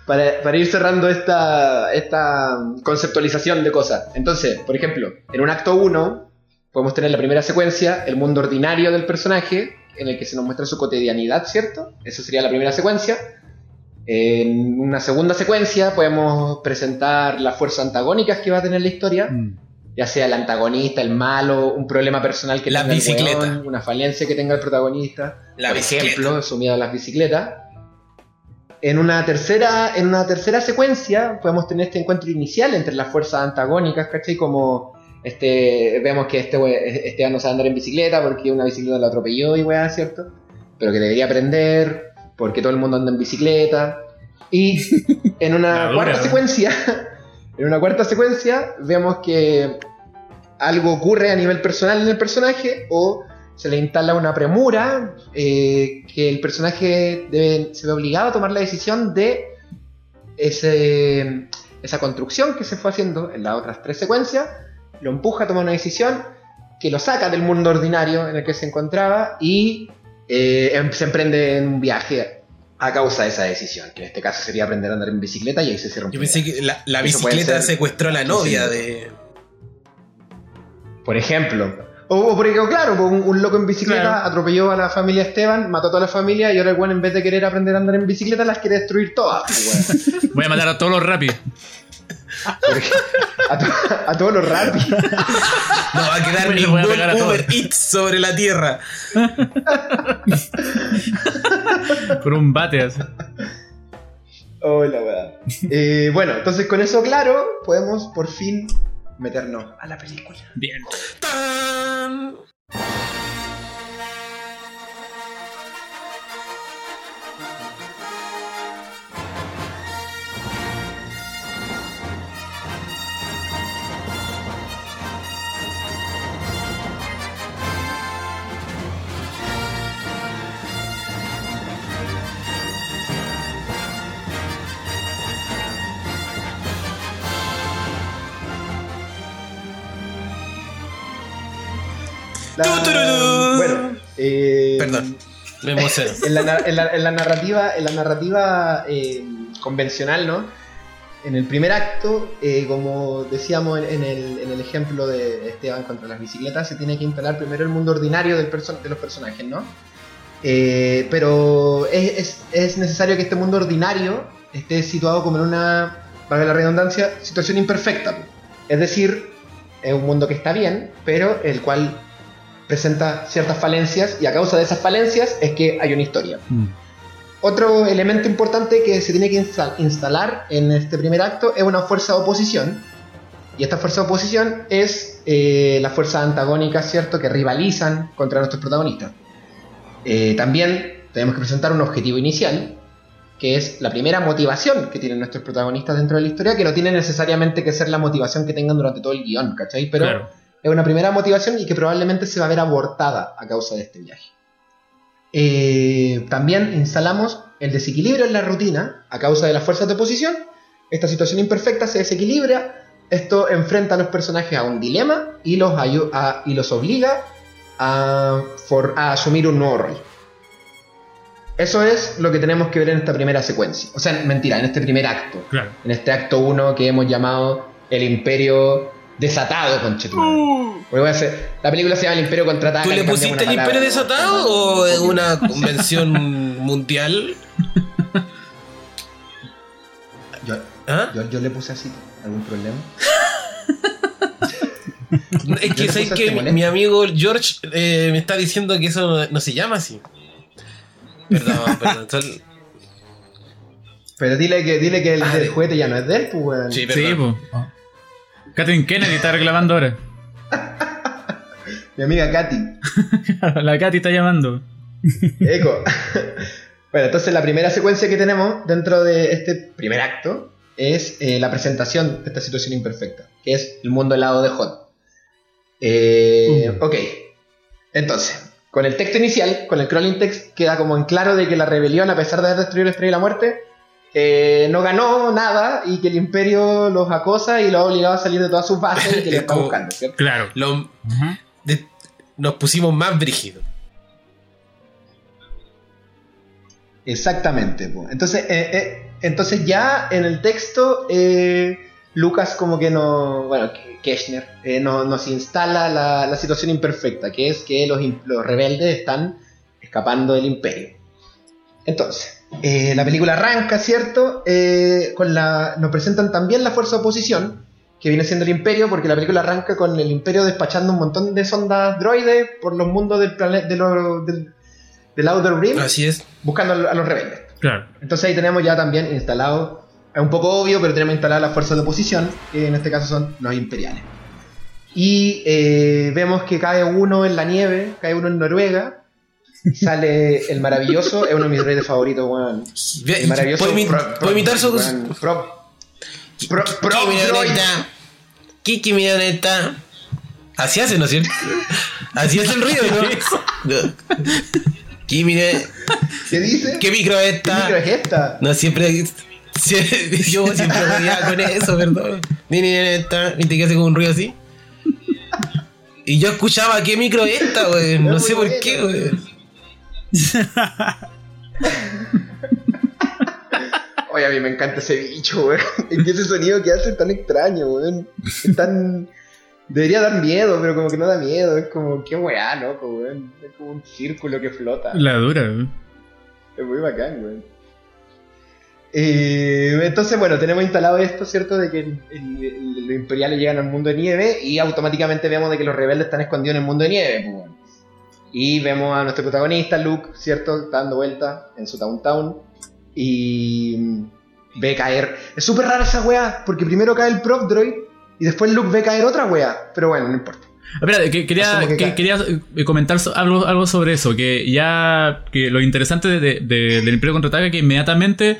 para, para ir cerrando esta, esta conceptualización de cosas. Entonces, por ejemplo, en un acto 1 podemos tener la primera secuencia, el mundo ordinario del personaje, en el que se nos muestra su cotidianidad, ¿cierto? Esa sería la primera secuencia. En una segunda secuencia podemos presentar las fuerzas antagónicas que va a tener la historia, Mm. ya sea el antagonista, el malo, un problema personal que La tenga el bicicleta. weón, una falencia que tenga el protagonista La por bicicleta. ejemplo, sumido a las bicicletas. En una tercera, en una tercera secuencia podemos tener este encuentro inicial entre las fuerzas antagónicas, ¿cachai? Como este, vemos que este Esteban no sabe andar en bicicleta porque una bicicleta lo atropelló y weá, ¿cierto? Pero que debería aprender porque todo el mundo anda en bicicleta. Y [laughs] en una dura, cuarta ¿no? secuencia, [laughs] en una cuarta secuencia vemos que algo ocurre a nivel personal en el personaje o se le instala una premura eh, que el personaje debe- se ve obligado a tomar la decisión de ese, esa construcción que se fue haciendo en las otras tres secuencias, lo empuja a tomar una decisión que lo saca del mundo ordinario en el que se encontraba y eh, em- se emprende en un viaje a causa de esa decisión, que en este caso sería aprender a andar en bicicleta y ahí se cierra un Yo pensé que la, bicicleta ser- secuestró a la novia sí. de. Por ejemplo. O, o porque, claro, pues, un, un loco en bicicleta Claro. atropelló a la familia Esteban, mató a toda la familia y ahora el weón en vez de querer aprender a andar en bicicleta las quiere destruir todas. pues. [laughs] Voy a matar a todos los rápidos. Porque a, to- a todos los rápidos. No va a quedar ningún voy a pegar a. Uber Eats sobre la tierra. Por un bate así. Hola, weón. Eh, bueno, entonces con eso claro, podemos por fin meternos a la película. Bien. ¡Tan! La-. Bueno, eh, Perdón. Me emociono. [laughs] en la, na- en la- en la narrativa, en la narrativa eh, convencional, ¿no? En el primer acto, eh, como decíamos en, en el, en el ejemplo de Esteban contra las bicicletas, se tiene que instalar primero el mundo ordinario del perso- de los personajes, ¿no? Eh, pero es, es- es necesario que este mundo ordinario esté situado como en una, valga la redundancia, situación imperfecta. Es decir, es un mundo que está bien, pero el cual presenta ciertas falencias y a causa de esas falencias es que hay una historia. Mm. Otro elemento importante que se tiene que insta- instalar en este primer acto es una fuerza de oposición. Y esta fuerza de oposición es eh, las fuerzas antagónicas, ¿cierto?, que rivalizan contra nuestros protagonistas. Eh, también tenemos que presentar un objetivo inicial, que es la primera motivación que tienen nuestros protagonistas dentro de la historia, que no tiene necesariamente que ser la motivación que tengan durante todo el guion, ¿cachai? Pero Claro. Es una primera motivación y que probablemente se va a ver abortada a causa de este viaje. Eh, también instalamos el desequilibrio en la rutina a causa de las fuerzas de oposición. Esta situación imperfecta se desequilibra. Esto enfrenta a los personajes a un dilema y los, a- y los obliga a, for- a asumir un nuevo rol. Eso es lo que tenemos que ver en esta primera secuencia. O sea, mentira, en este primer acto Claro. en este acto 1 que hemos llamado El Imperio Desatado, conchetumare. Hacer- la película se llama El Imperio Contraataca. ¿Tú le pusiste el Imperio Desatado o es una [laughs] convención mundial? Yo, ¿Ah? yo, yo le puse así, ¿algún problema? Es que sé que este mi amigo George eh, me está diciendo que eso no, no se llama así. Perdón, [laughs] perdón. sol- Pero dile que, dile que el Ah, juguete ya no es de él, pues, weón. Sí, Sí, perdón. pues. Catherine Kennedy está reclamando ahora. [laughs] Mi amiga Katy. [laughs] La Katy está llamando. Eco. [laughs] bueno, entonces la primera secuencia que tenemos dentro de este primer acto es eh, la presentación de esta situación imperfecta, que es el mundo helado de Hot. Eh, Ok. Entonces, con el texto inicial, con el crawling text, queda como en claro de que la rebelión, a pesar de haber destruido la estrella de la muerte, eh, no ganó nada y que el imperio los acosa y los ha obligado a salir de todas sus bases y que los está buscando, ¿cierto? Claro. Lo- de- nos pusimos más brígidos. Exactamente. po. Entonces, eh, eh, entonces ya en el texto, eh, Lucas como que no, bueno, eh, no- nos instala la, la situación imperfecta, que es que los, los rebeldes están escapando del imperio. Entonces, eh, la película arranca, ¿cierto? Eh, con la, nos presentan también la fuerza de oposición, que viene siendo el imperio, porque la película arranca con el imperio despachando un montón de sondas droides por los mundos del planeta, de del, del Outer Rim, Así es. buscando a lo- a los rebeldes. Claro. Entonces ahí tenemos ya también instalado, es un poco obvio, pero tenemos instalada las fuerzas de oposición, que en este caso son los imperiales. Y eh, vemos que cae uno en la nieve, cae uno en Noruega, sale el maravilloso, es uno de mis reyes favoritos, weón. El maravilloso. ¿Puedo, Pro- Pro- puedo imitar su. Pro, pro, pro- Kiki. Milloneta. Así hace, ¿no es cierto? Así es el ruido, ¿no? Kiki Milloneta. ¿Qué dice? ¿Qué micro es ¿Qué micro esta? es esta? No, siempre. sie- [laughs] Yo siempre jodía con eso, perdón. Ni ni esta. ¿Viste que hace como un ruido así? Y yo escuchaba qué micro es esta, güey. No sé por qué, güey. Oye, a mí me encanta ese bicho, weón. Ese sonido que hace es tan extraño, weón. Es tan. Debería dar miedo, pero como que no da miedo. Es como, qué weá, loco, weón. Es como un círculo que flota. La dura. ¿eh? Es muy bacán, weón. Eh, entonces, bueno, tenemos instalado esto, ¿cierto? De que el- el- el- los imperiales llegan al mundo de nieve y automáticamente vemos de que los rebeldes están escondidos en el mundo de nieve, pues, weón. Y vemos a nuestro protagonista, Luke, ¿cierto? Está dando vuelta en su downtown y mm, ve caer. Es súper rara esa weá, porque primero cae el Prof Droid y después Luke ve caer otra weá, pero bueno, no importa. Espera, que, quería, que que- quería eh, comentar algo, algo sobre eso, que ya que lo interesante de, de- de- del Imperio Contraataca que inmediatamente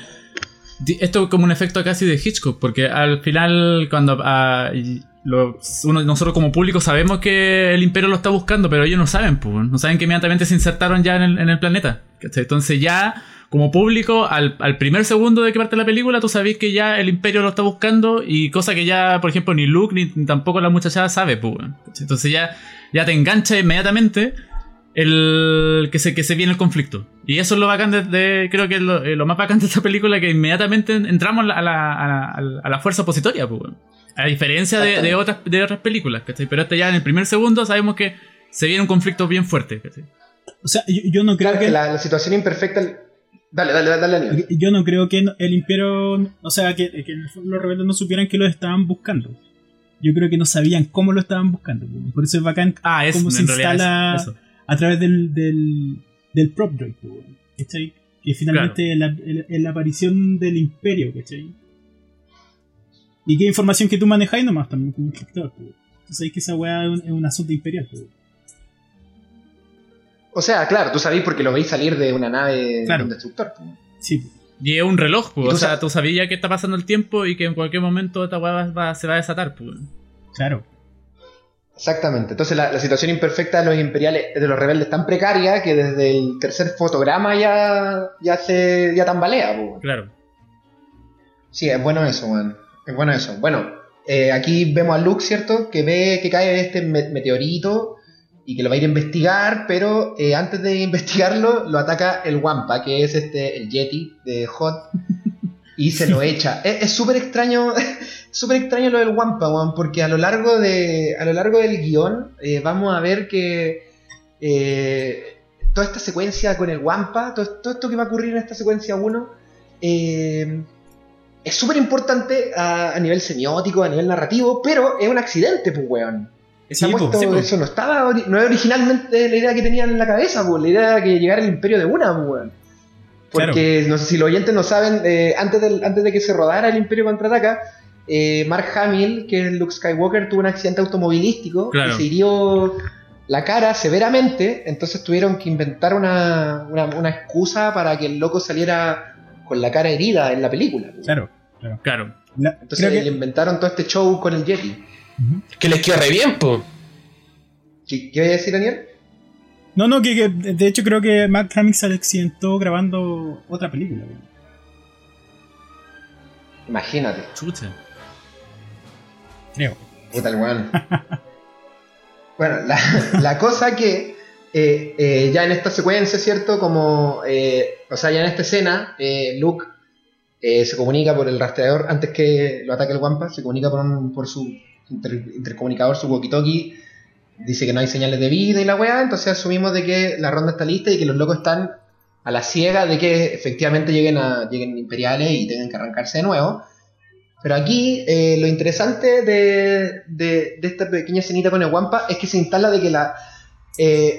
di- esto es como un efecto casi de Hitchcock, porque al final cuando ah, y lo- uno- nosotros como público sabemos que el Imperio lo está buscando, pero ellos no saben, pues, no saben que inmediatamente se insertaron ya en el, en el planeta. ¿cachai? Entonces ya como público, al, al primer segundo de que parte la película, tú sabés que ya el Imperio lo está buscando y cosa que ya, por ejemplo, ni Luke ni, ni tampoco la muchachada sabe, pues. Entonces ya, ya te engancha inmediatamente el que se, que se viene el conflicto. Y eso es lo bacán de, de- creo que es lo, eh, lo más bacán de esta película, que inmediatamente entramos a la, a la, a la- a la fuerza opositoria, pues. A diferencia de, de otras, de otras películas, ¿cachai? Pero este ya en el primer segundo sabemos que se viene un conflicto bien fuerte, ¿cachai? O sea, yo, yo no creo Claro que. la, la situación imperfecta. Dale, dale, dale, dale. Yo no creo que el imperio, o sea, que, que los rebeldes no supieran que lo estaban buscando. Yo creo que no sabían cómo lo estaban buscando. Por eso es bacán Ah, eso, cómo se instala es- eso. A través del, del, del prop droid. weón, ¿cachai? Que finalmente es la, es- es la aparición del imperio, ¿cachai? Y qué información que tú manejáis nomás también como instructor. weón. Entonces sabéis que esa weá es un, es un asunto imperial. po, weón. O sea, claro, tú sabéis porque lo veis salir de una nave Claro. de un destructor. pues. Sí. Y es un reloj, pues. Tú O sea, sabes- tú sabías que está pasando el tiempo y que en cualquier momento esta weá va- va- se va a desatar, pues. claro. Exactamente. Entonces la, la situación imperfecta de los imperiales, de los rebeldes, es tan precaria que desde el tercer fotograma ya, ya se ya tambalea. pues. Claro. Sí, es bueno eso, man. Es bueno eso. Bueno, eh, aquí vemos a Luke, ¿cierto? Que ve que cae este me- meteorito y que lo va a ir a investigar, pero eh, antes de [laughs] investigarlo lo ataca el Wampa, que es este el Yeti de Hot, y se lo echa. Es súper extraño, [laughs] súper extraño lo del Wampa, weón, porque a lo largo de a lo largo del guion eh, vamos a ver que eh, toda esta secuencia con el Wampa, todo, todo esto que va a ocurrir en esta secuencia 1, eh, es súper importante a, a nivel semiótico, a nivel narrativo, pero es un accidente, pues, weón. Está Sí, po, puesto- sí, po. eso no estaba, no es originalmente la idea que tenían en la cabeza, pues, la idea era que llegara el imperio de una, pues, weón. Porque, no sé si los oyentes no saben, eh, antes, del- antes de que se rodara el Imperio Contraataca, eh, Mark Hamill, que es Luke Skywalker, tuvo un accidente automovilístico Claro. y se hirió la cara severamente, entonces tuvieron que inventar una, una, una excusa para que el loco saliera con la cara herida en la película. Claro. Claro. La- Entonces le inventaron todo este show con el Yeti. Ujú. Que les queda re bien, po. ¿Qué, qué iba a decir, Daniel? No, no, que, que de hecho creo que Mark Hamill se accidentó grabando otra película. Imagínate, Chucha. Creo. puta el weón. [laughs] bueno, la, la cosa que eh, eh, ya en esta secuencia, ¿cierto? Como, eh, o sea, ya en esta escena, eh, Luke eh, se comunica por el rastreador, antes que lo ataque el Wampa, se comunica por, un- por su inter- intercomunicador, su walkie-talkie, dice que no hay señales de vida y la weá, entonces asumimos de que la ronda está lista y que los locos están a la ciega de que efectivamente lleguen, a, lleguen imperiales y tengan que arrancarse de nuevo. Pero aquí eh, lo interesante de, de- de esta pequeña escenita con el Wampa es que se instala de que la, eh,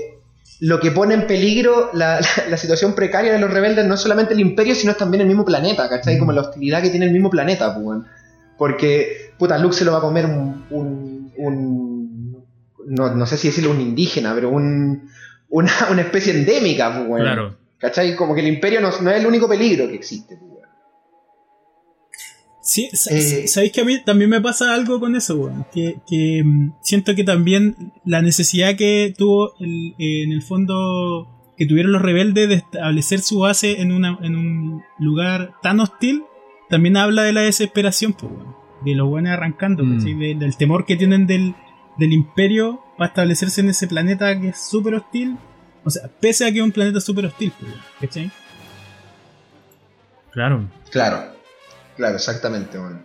lo que pone en peligro la, [laughs] la- situación precaria de los rebeldes no es solamente el imperio, sino también el mismo planeta, ¿cachai? Como la hostilidad que tiene el mismo planeta, pues. Porque, puta, Luke se lo va a comer un... un- un- no, no sé si decirlo un indígena, pero un, una, [laughs] una especie endémica, pues, weón. Claro. ¿Cachai? Como que el imperio no, no es el único peligro que existe, pues, weón. Sí, Eh, sabéis que a mí también me pasa algo con eso, weón. Que, que, mm, siento que también la necesidad que tuvo el- eh, en el fondo que tuvieron los rebeldes de establecer su base en, una, en un lugar tan hostil, también habla de la desesperación, pues, weón. De los buenos arrancando, Mm. del temor que tienen del, del imperio para establecerse en ese planeta que es súper hostil. O sea, pese a que es un planeta súper hostil, pues, ¿cachai? Claro. Claro, claro, exactamente, bueno.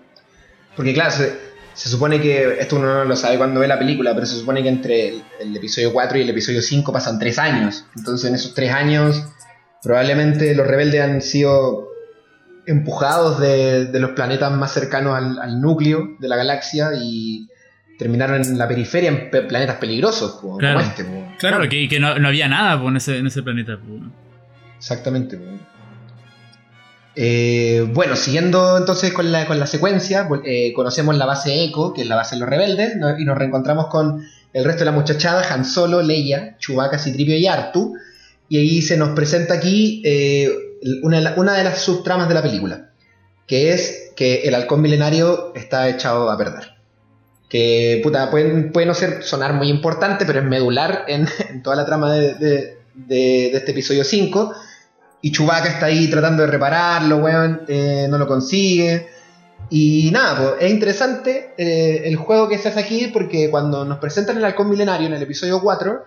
Porque claro, se, se supone que, esto uno no lo sabe cuando ve la película, pero se supone que entre el, el episodio 4 y el episodio 5 pasan tres años. Entonces en esos tres años probablemente los rebeldes han sido empujados de, de los planetas más cercanos al, al núcleo de la galaxia y terminaron en la periferia en pe- planetas peligrosos, como, como Claro. este. po. Claro, que, que no, no había nada en, ese, en ese planeta. Exactamente. po. Eh, bueno, siguiendo entonces con la, con la secuencia, eh, conocemos la base Echo, que es la base de los rebeldes, ¿no? y nos reencontramos con el resto de la muchachada, Han Solo, Leia, Chewbacca, Citripio y Artu, y ahí se nos presenta aquí eh, una, de la- una de las subtramas de la película, que es que el halcón milenario está echado a perder. Que, puta, puede, puede no ser, sonar muy importante, pero es medular en, [laughs] en toda la trama de, de- de- de este episodio 5. Y Chewbacca está ahí tratando de repararlo, weón, eh, no lo consigue. Y nada, pues, es interesante eh, el juego que se hace aquí porque cuando nos presentan el halcón milenario en el episodio 4,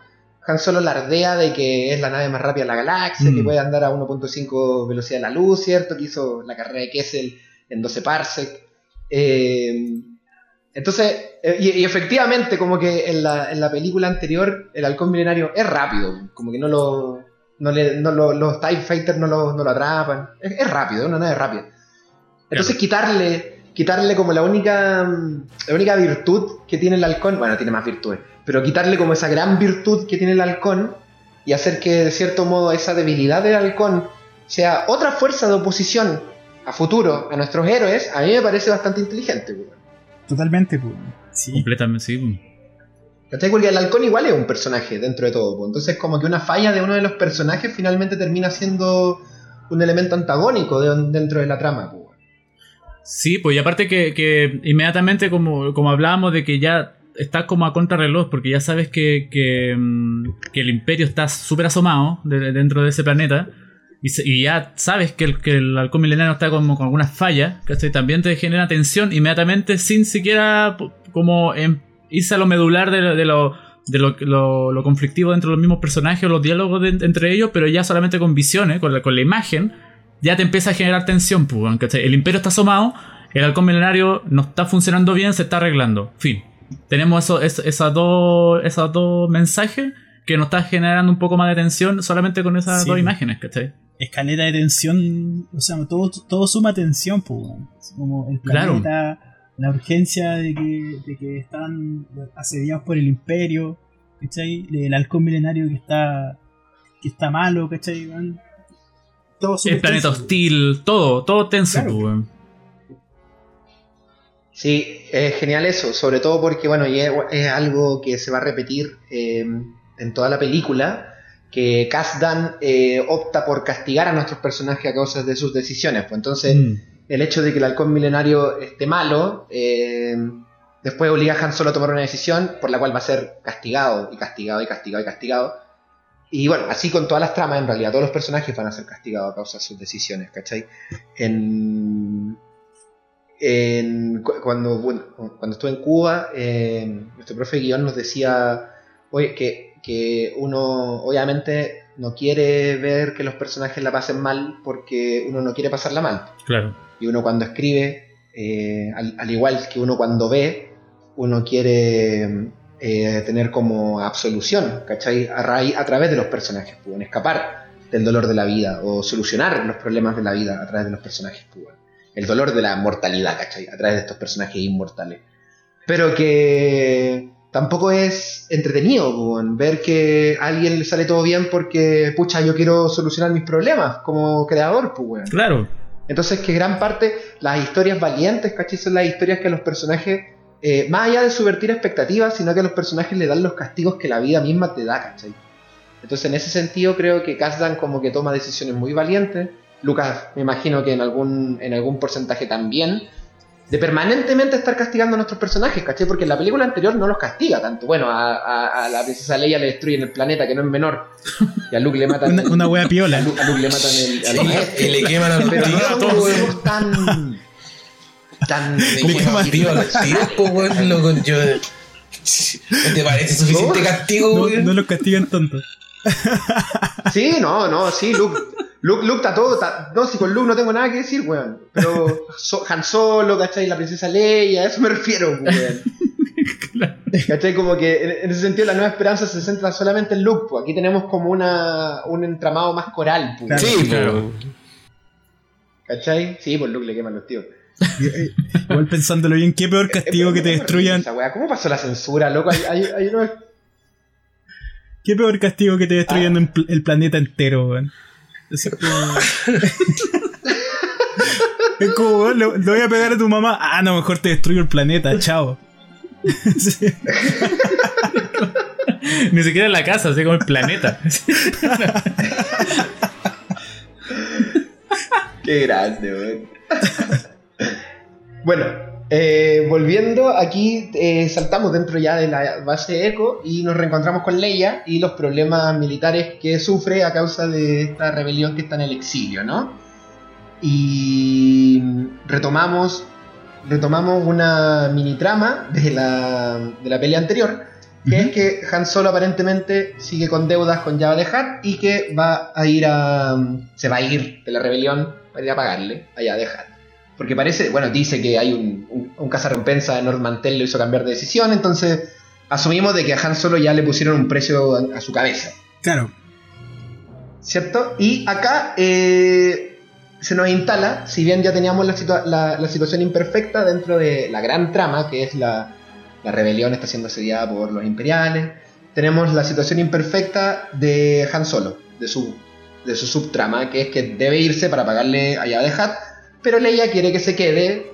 Han Solo lardea de que es la nave más rápida de la galaxia, Mm. que puede andar a 1.5 velocidad de la luz, ¿cierto? Que hizo la carrera de Kessel en 12 parsec. Eh, entonces, eh, y, y efectivamente, como que en la, en la película anterior, el halcón milenario es rápido, como que no lo. No le, no lo- los TIE Fighters no lo, no lo atrapan. Es, es rápido, es una nave rápida. Entonces, quitarle, quitarle como la única, mm, la única virtud que tiene el halcón, bueno, tiene más virtudes, pero quitarle como esa gran virtud que tiene el halcón y hacer que de cierto modo esa debilidad del halcón sea otra fuerza de oposición a futuro a nuestros héroes, a mí me parece bastante inteligente. weón. Totalmente, pues. Sí. Completamente, sí. pues. ¿Cachai? Porque el halcón igual es un personaje dentro de todo. pues. Entonces, como que una falla de uno de los personajes finalmente termina siendo un elemento antagónico de- dentro de la trama. pues. Sí, pues y aparte que, que inmediatamente como, como hablábamos de que ya estás como a contrarreloj, porque ya sabes que, que, mm, que el imperio está súper asomado de- dentro de ese planeta, y, se- y ya sabes que el, que el halcón milenario está como con algunas fallas, ¿cachai? También te genera tensión inmediatamente sin siquiera como em- irse a lo medular de, lo- de lo... De lo, lo- lo conflictivo dentro de los mismos personajes o los diálogos de- entre ellos, pero ya solamente con visiones, con la, con la imagen, ya te empieza a generar tensión, pues. El imperio está asomado, el halcón milenario no está funcionando bien, se está arreglando. Fin. Tenemos eso, es- esas dos, esos dos mensajes que nos está generando un poco más de tensión solamente con esas Sí. dos imágenes, ¿cachai? Escalera de tensión, o sea, todo, todo suma tensión, pues, como el Claro. planeta, la urgencia de que, de que están asediados por el imperio, ¿cachai? El halcón milenario que está que está malo, ¿cachai? weón? Todo El planeta tenso, hostil, todo, todo tenso, Claro. pues. Sí, es genial eso, sobre todo porque, bueno, y es, es algo que se va a repetir eh, en toda la película que Kasdan eh, opta por castigar a nuestros personajes a causa de sus decisiones. Pues entonces, Mm. el hecho de que el halcón milenario esté malo, eh, después obliga a Han Solo a tomar una decisión por la cual va a ser castigado y castigado y castigado y castigado. Y bueno, así con todas las tramas, en realidad, todos los personajes van a ser castigados a causa de sus decisiones, ¿cachai? En, en- cu- cuando, bueno, cuando estuve en Cuba, eh, nuestro profe guion nos decía oye, que, que uno obviamente no quiere ver que los personajes la pasen mal porque uno no quiere pasarla mal. Claro. Y uno cuando escribe, eh, al, al igual que uno cuando ve, uno quiere eh, tener como absolución, ¿cachai? A, raíz- a través de los personajes, pueden escapar del dolor de la vida o solucionar los problemas de la vida a través de los personajes, bueno. El dolor de la mortalidad, ¿cachai? A través de estos personajes inmortales. Pero que tampoco es entretenido, bueno, ver que a alguien le sale todo bien porque, pucha, yo quiero solucionar mis problemas como creador, pues, bueno. Claro. Entonces que gran parte, las historias valientes, ¿cachai? Son las historias que los personajes, eh, más allá de subvertir expectativas, sino que los personajes le dan los castigos que la vida misma te da, ¿cachai? Entonces en ese sentido creo que Kasdan como que toma decisiones muy valientes. Lucas, me imagino que en algún, en algún porcentaje también. De permanentemente estar castigando a nuestros personajes, ¿cachai? Porque en la película anterior no los castiga tanto. Bueno, a, a- a la princesa Leia le destruyen el planeta, que no es menor. Y a Luke le matan... [laughs] Una, una wea a piola. Luke, a Luke le matan el... a los Y le- maestros. y le queman a los Pero no todos. tan. tan. Le queman tío a los tíos, po, weón, loco, yo- ¿No te parece suficiente castigo, No, no los castigan tanto. [laughs] Sí, no, no, sí, Luke. Luke, Luke está todo. está- no, si con Luke no tengo nada que decir, weón. Pero So- Han Solo, ¿cachai? La princesa Leia, a eso me refiero, weón. ¿Cachai? Como que en, en ese sentido la nueva esperanza se centra solamente en Luke, pues. Aquí tenemos como una, un entramado más coral, pues. Claro. Sí, Claro. ¿Cachai? Sí, pues Luke le queman los tíos. Igual pensándolo bien, qué peor castigo que te destruyan. ¿Cómo pasó la censura, loco? Hay, hay, hay unos- Qué peor castigo que te destruyan en pl- el planeta entero, weón. Es [laughs] como. es como, weón, le, le voy a pegar a tu mamá. Ah, no, mejor te destruyo el planeta, chao. [laughs] Ni siquiera en la casa, así como el planeta. Qué grande, weón. bueno, eh, volviendo aquí, eh, saltamos dentro ya de la base Echo y nos reencontramos con Leia y los problemas militares que sufre a causa de esta rebelión que está en el exilio, ¿no? Y retomamos, retomamos una mini trama de la, de la pelea anterior, que es que Han Solo aparentemente sigue con deudas con Jabba de Hutt y que va a ir a. se va a ir de la rebelión para ir a pagarle a Jabba de Hutt. Porque parece, bueno, dice que hay un, un, un cazarrecompensa North Mantel lo hizo cambiar de decisión, entonces asumimos de que a Han Solo ya le pusieron un precio a, a su cabeza. Claro. ¿Cierto? Y acá eh, se nos instala, si bien ya teníamos la, situa- la- la situación imperfecta dentro de la gran trama, que es la, la rebelión está siendo asediada por los imperiales, tenemos la situación imperfecta de Han Solo, de su, de su subtrama, que es que debe irse para pagarle a Jabba de Hutt, pero Leia quiere que se quede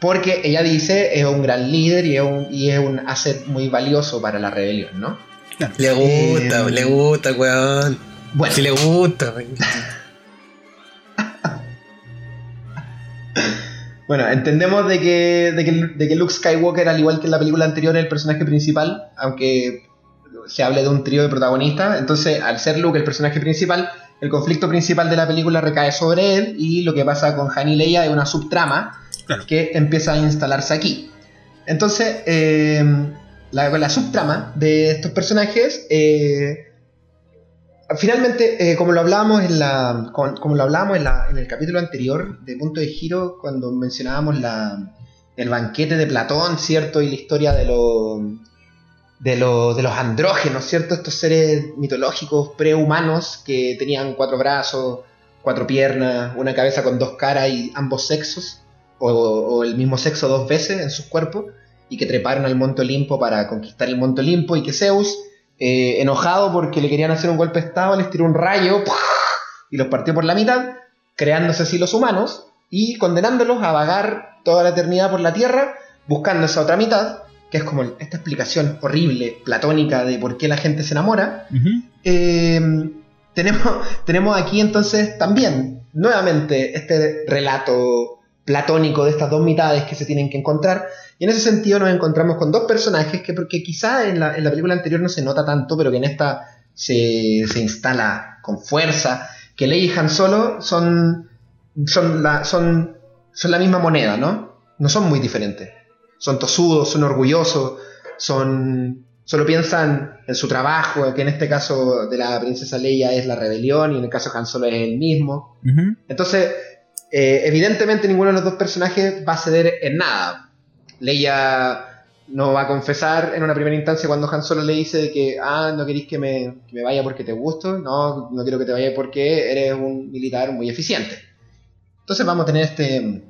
porque ella dice es un gran líder y es un, y es un asset muy valioso para la rebelión, ¿no? Le gusta, Eh, le gusta, weón. Bueno, Si le gusta, weón. [laughs] Bueno, entendemos de que, de, que, de que Luke Skywalker, al igual que en la película anterior, es el personaje principal, aunque se hable de un trío de protagonistas. Entonces, al ser Luke el personaje principal, el conflicto principal de la película recae sobre él y lo que pasa con Han y Leia es una subtrama Claro. que empieza a instalarse aquí. Entonces, eh, la, la subtrama de estos personajes eh, Finalmente, eh, como lo hablábamos en la, con- como lo hablábamos en, la- en el capítulo anterior de Punto de Giro, cuando mencionábamos la, el banquete de Platón, ¿cierto? Y la historia de, lo- de, de los andrógenos, ¿cierto? Estos seres mitológicos prehumanos que tenían cuatro brazos, cuatro piernas, una cabeza con dos caras y ambos sexos, o, el mismo sexo dos veces en sus cuerpos, y que treparon al Monte Olimpo para conquistar el Monte Olimpo y que Zeus eh, enojado porque le querían hacer un golpe de estado, les tiró un rayo y los partió por la mitad, creándose así los humanos y condenándolos a vagar toda la eternidad por la tierra, buscando esa otra mitad que es como esta explicación horrible, platónica, de por qué la gente se enamora, eh, tenemos, tenemos aquí entonces también, nuevamente, este relato platónico de estas dos mitades que se tienen que encontrar. Y en ese sentido nos encontramos con dos personajes que, porque quizá en la, en la película anterior no se nota tanto, pero que en esta se, se instala con fuerza, que Leia y Han Solo son, son, la, son, son la misma moneda, ¿no? No son muy diferentes. Son tosudos, son orgullosos, son solo piensan en su trabajo, que en este caso de la princesa Leia es la rebelión y en el caso de Han Solo es el mismo. Entonces, eh, evidentemente ninguno de los dos personajes va a ceder en nada. Leia no va a confesar en una primera instancia cuando Han Solo le dice que, ah, no queréis que me, que me vaya porque te gusto, no, no quiero que te vaya porque eres un militar muy eficiente. Entonces vamos a tener este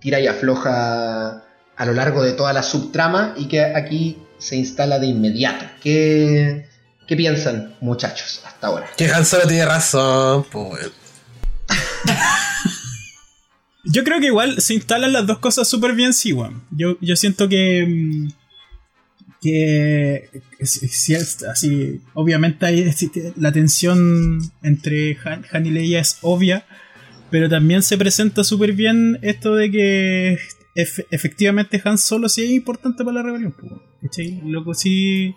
tira y afloja a lo largo de toda la subtrama y que aquí se instala de inmediato. ¿Qué, qué piensan, muchachos, hasta ahora? Que Han Solo tiene razón, pues. Yo creo que igual se instalan las dos cosas súper bien, sí, weón. Yo, yo siento que. mm, Que. si- así. Obviamente ahí existe- la tensión entre Han, Han y Leia es obvia. Pero también se presenta súper bien esto de que. Ef- efectivamente Han Solo sí es importante para la rebelión, ¿cachai? Loco, sí.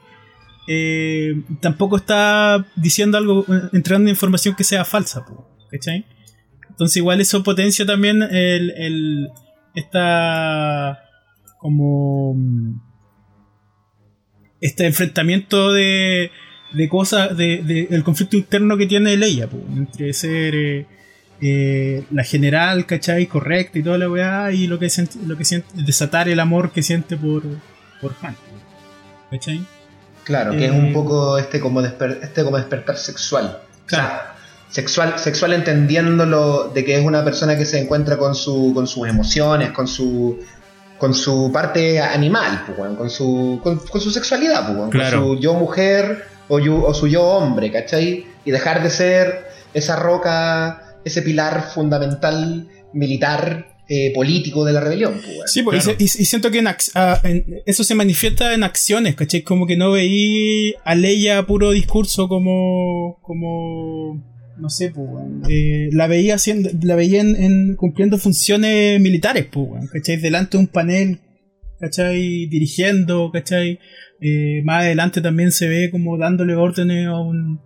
eh, tampoco está diciendo algo, eh, entregando información que sea falsa, ¿cachai? Entonces igual eso potencia también el, el esta como este enfrentamiento de, de cosas de, el conflicto interno que tiene Leia po, entre ser eh, la general ¿cachai? correcta y toda la weá y lo que siente, lo que siente desatar el amor que siente por por Han ¿cachai? Claro, que Eh, es un poco este como, desper- este como despertar sexual. O sea, sexual, sexual entendiéndolo de que es una persona que se encuentra con, su, con sus emociones, con su con su parte animal, pues, con, su, con, con su sexualidad, pues, Claro. con su yo mujer o, yo- o su yo hombre, ¿cachai? Y dejar de ser esa roca, ese pilar fundamental militar, eh, político de la rebelión. Pues. Sí, pues, Claro. y, siento que en ah, en- eso se manifiesta en acciones, ¿cachai? Como que no veí a Leia puro discurso como. como. no sé, pues. Eh, la veía haciendo. la veía en, en- cumpliendo funciones militares, pues, weón, ¿cachai? Delante de un panel, ¿cachai? Dirigiendo, ¿cachai? Eh, más adelante también se ve como dándole órdenes a un.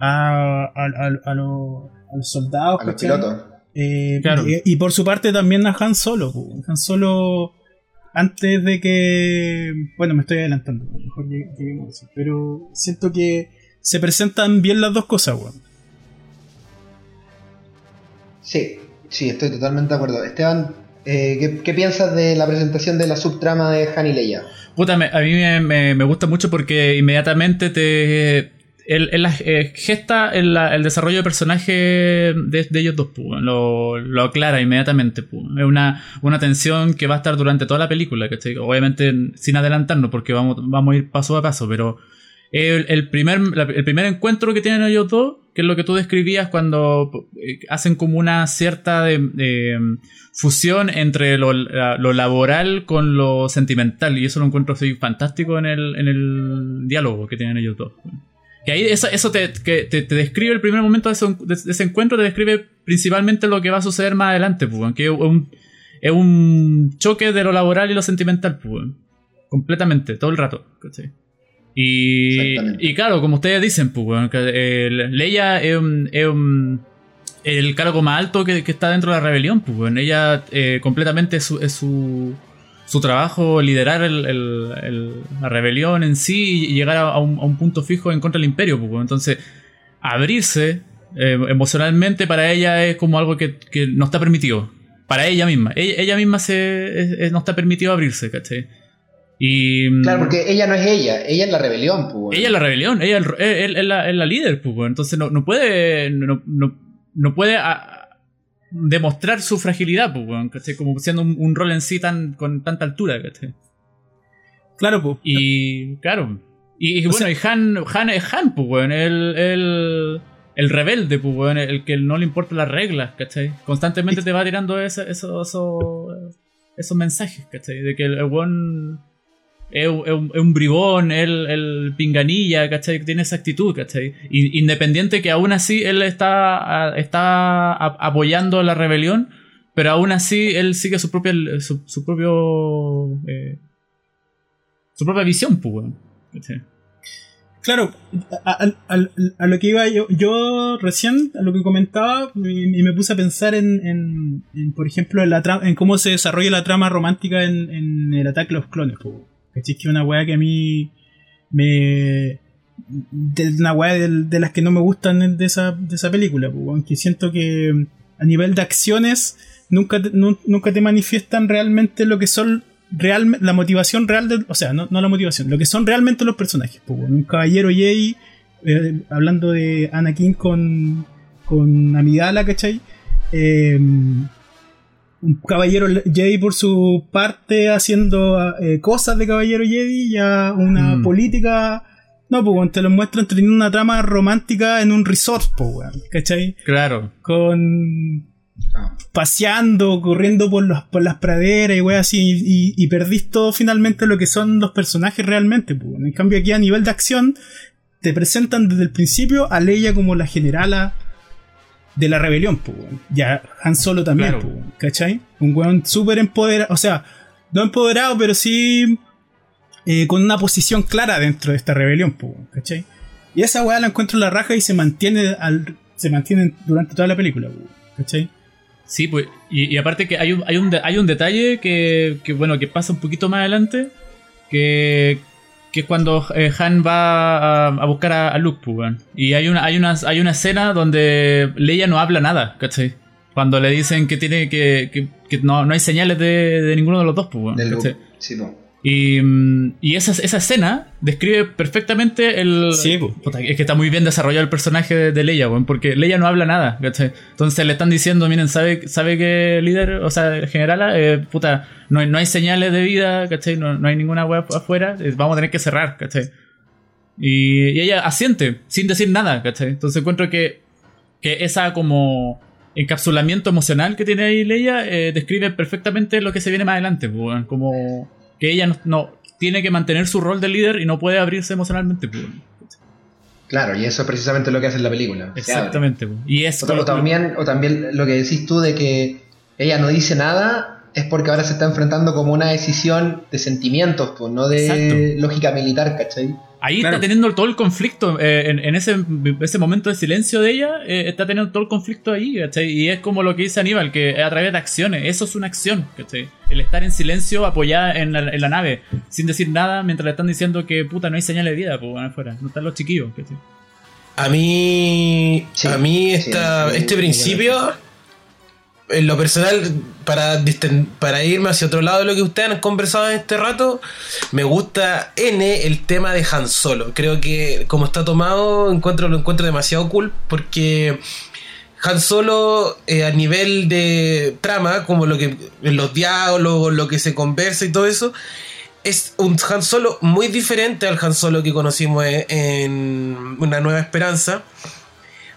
a, a, a- a los, a los soldados, A los pilotos. Eh, Claro. y, y por su parte también a Han Solo. Han Solo, antes de que... Bueno, me estoy adelantando. a lo Mejor llegue- lleguemos a eso. Pero siento que se presentan bien las dos cosas, weón. Sí, sí, estoy totalmente de acuerdo. Esteban, eh, ¿qué, qué piensas de la presentación de la subtrama de Han y Leia? Puta, me- a mí me, me- me gusta mucho porque inmediatamente te. Él, él, eh, gesta el, el desarrollo de personaje de, de ellos dos, pues, lo, lo aclara inmediatamente. pues. Es una, una tensión que va a estar durante toda la película. Obviamente sin adelantarnos porque vamos, vamos a ir paso a paso, pero el, el primer, la- el primer encuentro que tienen ellos dos, que es lo que tú describías cuando eh, hacen como una cierta de, fusión entre lo, lo laboral con lo sentimental, y eso lo encuentro fantástico en el, en el diálogo que tienen ellos dos. Que ahí eso, eso te, que te, te describe el primer momento de ese, de ese encuentro, te describe principalmente lo que va a suceder más adelante, pues, que es un, es un choque de lo laboral y lo sentimental, pues, completamente, todo el rato. ¿cachai? Y, y claro, como ustedes dicen, pues, eh, Leia es, un- es un- el cargo más alto que, que está dentro de la rebelión, pues, ella eh, completamente es su, es su, su trabajo liderar el- el- el- la rebelión en sí y llegar a, un, a un punto fijo en contra del imperio, pues, entonces abrirse eh, emocionalmente para ella es como algo que, que no está permitido. Para ella misma. Ella, ella misma se, es- es- no está permitido abrirse, ¿cachai? Y, mm, Claro, porque ella no es ella, ella es la rebelión, pues. ella es la rebelión, ella es, es- es la, es la líder, pues, entonces no, no puede no, no, no puede a- demostrar su fragilidad, pues, weón, ¿cachai? como siendo un, un rol en sí tan con tanta altura, ¿cachai? Claro, pues. Y claro, y, y bueno, y Han, Han es Han, pues, weón, el, el, el rebelde, pues, weón, el que no le importan las reglas, ¿cachai? Constantemente te va tirando ese- eso- eso- esos mensajes, ¿cachai? De que el, el weón es, un- bribón, el, el pinganilla, ¿cachai? Tiene esa actitud, ¿cachai? Independiente que aún así él está, está apoyando la rebelión, pero aún así él sigue su propia, su, su propio, eh, su propia visión, pues, ¿cachai? Claro, a, lo que iba yo, yo recién, a lo que comentaba, y, me puse a pensar en, en- por ejemplo, en, cómo se desarrolla la trama romántica en, en el ataque a los clones. po. ¿Cachai? Que una weá que a mí me... De una weá del- de, las que no me gustan de esa, de esa película, aunque siento que a nivel de acciones nunca te, nu- nunca te manifiestan realmente lo que son real, la motivación real de, o sea, no, no la motivación, lo que son realmente los personajes. weón. un caballero Jedi, eh, hablando de Anakin con, con Amidala, ¿cachai? Eh, un caballero Jedi por su parte haciendo eh, cosas de caballero Jedi, ya una Mm. política... No, pues weón, te lo muestran teniendo una trama romántica en un resort, pues, weón, ¿cachai? Claro. Con Ah. paseando, corriendo por, los, por las praderas y wey así, y, y perdís todo finalmente lo que son los personajes realmente. pues. En cambio aquí a nivel de acción, te presentan desde el principio a Leia como la generala de la rebelión, pues. Ya Han Solo también, Claro. pues, ¿cachai? Un weón súper empoderado, o sea, no empoderado, pero sí eh, con una posición clara dentro de esta rebelión, pues, ¿cachai? Y esa weá la encuentro en la raja y se mantiene al, se mantiene durante toda la película, pues, ¿cachai? Sí, pues, y, y aparte que hay un, hay un, hay un detalle que, que, bueno, que pasa un poquito más adelante, que, que es cuando eh, Han va a, a buscar a, a Luke, pues. Y hay una, hay, una, hay una escena donde Leia no habla nada, ¿cachai? Cuando le dicen que tiene que, que, que no, no hay señales de, de ninguno de los dos, pues. Sí, no. Y, mm, y esa, esa escena describe perfectamente el. Sí, es que está muy bien desarrollado el personaje de, de Leia, weón, porque Leia no habla nada, ¿cachai? Entonces le están diciendo, miren, ¿sabe, sabe que líder, o sea, generala, eh, puta, no hay, no hay señales de vida, ¿cachai? No, no hay ninguna web afuera, eh, vamos a tener que cerrar, ¿cachai? Y, y ella asiente, sin decir nada, ¿cachai? Entonces encuentro que, que esa como encapsulamiento emocional que tiene ahí Leia eh, describe perfectamente lo que se viene más adelante, como que ella no, no- tiene que mantener su rol de líder y no puede abrirse emocionalmente. pues. Claro, y eso es precisamente lo que hace en la película. Exactamente. pues. Y es O, o también, o también lo que decís tú de que ella no dice nada es porque ahora se está enfrentando como una decisión de sentimientos, pues, no de Exacto. lógica militar, ¿cachai? Ahí Claro. está teniendo todo el conflicto. eh, en, en ese, ese momento de silencio de ella, eh, está teniendo todo el conflicto ahí, ¿cachai? Y es como lo que dice Aníbal, que a través de acciones, eso es una acción, ¿cachai? El estar en silencio apoyada en la, en la nave, sin decir nada, mientras le están diciendo que puta, no hay señal de vida, pues van afuera, no están los chiquillos, ¿cachai? A mí, Sí, a mí esta, sí, este principio, en lo personal, para, para irme hacia otro lado de lo que ustedes han conversado en este rato, me gusta N el tema de Han Solo. Creo que como está tomado, encuentro, lo encuentro demasiado cool porque Han Solo eh, a nivel de trama, como lo que los diálogos, lo que se conversa y todo eso, es un Han Solo muy diferente al Han Solo que conocimos en Una Nueva Esperanza.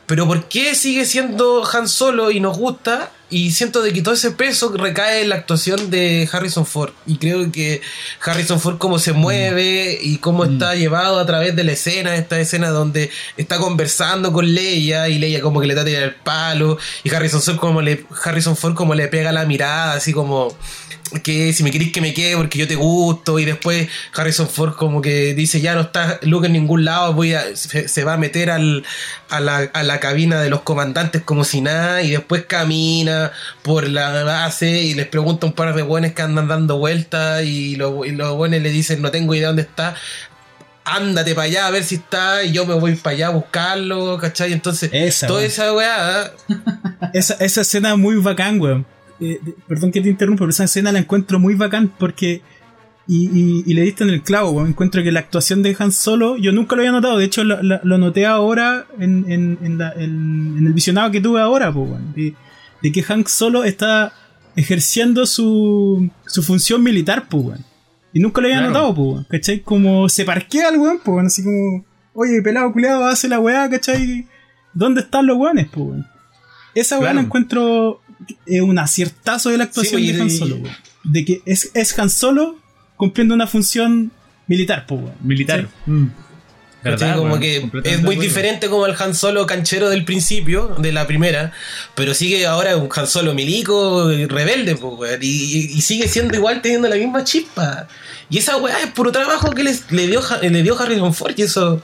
Pero ¿por qué sigue siendo Han Solo y nos gusta? Y siento de que todo ese peso recae en la actuación de Harrison Ford. Y creo que Harrison Ford cómo se mueve y cómo está llevado a través de la escena, esta escena donde está conversando con Leia y Leia como que le está tirando el palo y Harrison Ford como le, Harrison Ford como le pega la mirada así como que si me querés que me quede porque yo te gusto y después Harrison Ford como que dice ya no está Luke en ningún lado voy a se, se va a meter al, a, la, a la cabina de los comandantes como si nada y después camina por la base y les pregunta un par de buenos que andan dando vueltas y, lo- y los buenos le dicen no tengo idea dónde está ándate para allá a ver si está y yo me voy para allá a buscarlo ¿cachai? entonces Esa, toda esa weá Esa, esa escena muy bacán, weón. Eh, perdón que te interrumpa, pero esa escena la encuentro muy bacán porque. Y, y- y le diste en el clavo, weón. Encuentro que la actuación de Han Solo, yo nunca lo había notado. De hecho, lo, lo- lo noté ahora en, en- en la- en- en el visionado que tuve ahora, po, weón. De, de que Han Solo está ejerciendo su, su función militar, pues, weón. Y nunca lo había Claro. notado, pues, weón. ¿Cachai? Como se parquea el weón, pues. Así como, oye, pelado culiado, hace la weá, ¿cachai? ¿Dónde están los weones, pues, weón? Esa weá Claro. la encuentro eh, un aciertazo de la actuación Sí, de Han Solo, weón. De que es, es Han Solo cumpliendo una función Militar, pues. Militar. Sí. Mm. ¿Verdad, como que es muy diferente como el Han Solo canchero del principio, de la primera, pero sigue ahora un Han Solo milico, rebelde, pues, weón, y, sigue siendo igual teniendo la misma chispa. Y esa weá es puro trabajo que les, le, dio, le dio Harrison Ford, y eso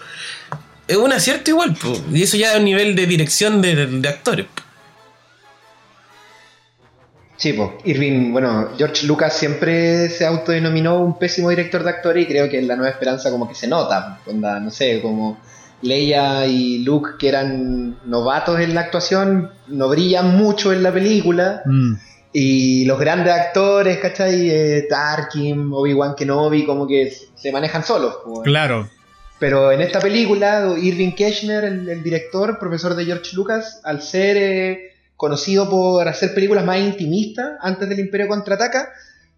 es un acierto igual, pues, y eso ya es un nivel de dirección de, de- de actores. Sí, pues, Irving, bueno, George Lucas siempre se autodenominó un pésimo director de actores y creo que en La Nueva Esperanza como que se nota, onda, no sé, como Leia y Luke que eran novatos en la actuación, no brillan mucho en la película Mm. y los grandes actores, ¿cachai? Eh, Tarkin, Obi-Wan Kenobi, como que se manejan solos. pues. Claro. Pero en esta película, Irving Kirchner, el, el director, profesor de George Lucas, al ser eh, conocido por hacer películas más intimistas antes del Imperio Contraataca,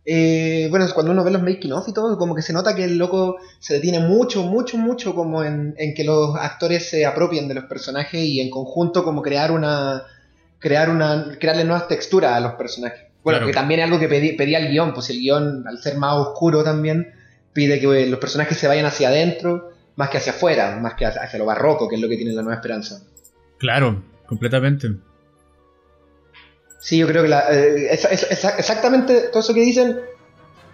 eh, bueno, cuando uno ve los making of y todo, como que se nota que el loco se detiene mucho, mucho, mucho como en, en que los actores se apropien de los personajes y en conjunto como crear una, crear una, crearle nuevas texturas a los personajes. Bueno, Claro. que también es algo que pedí- pedía el guion, pues el guion, al ser más oscuro también, pide que eh, los personajes se vayan hacia adentro más que hacia afuera, más que hacia, hacia lo barroco, que es lo que tiene la nueva esperanza. Claro, completamente. Sí, yo creo que la, eh, esa- esa- esa- exactamente todo eso que dicen,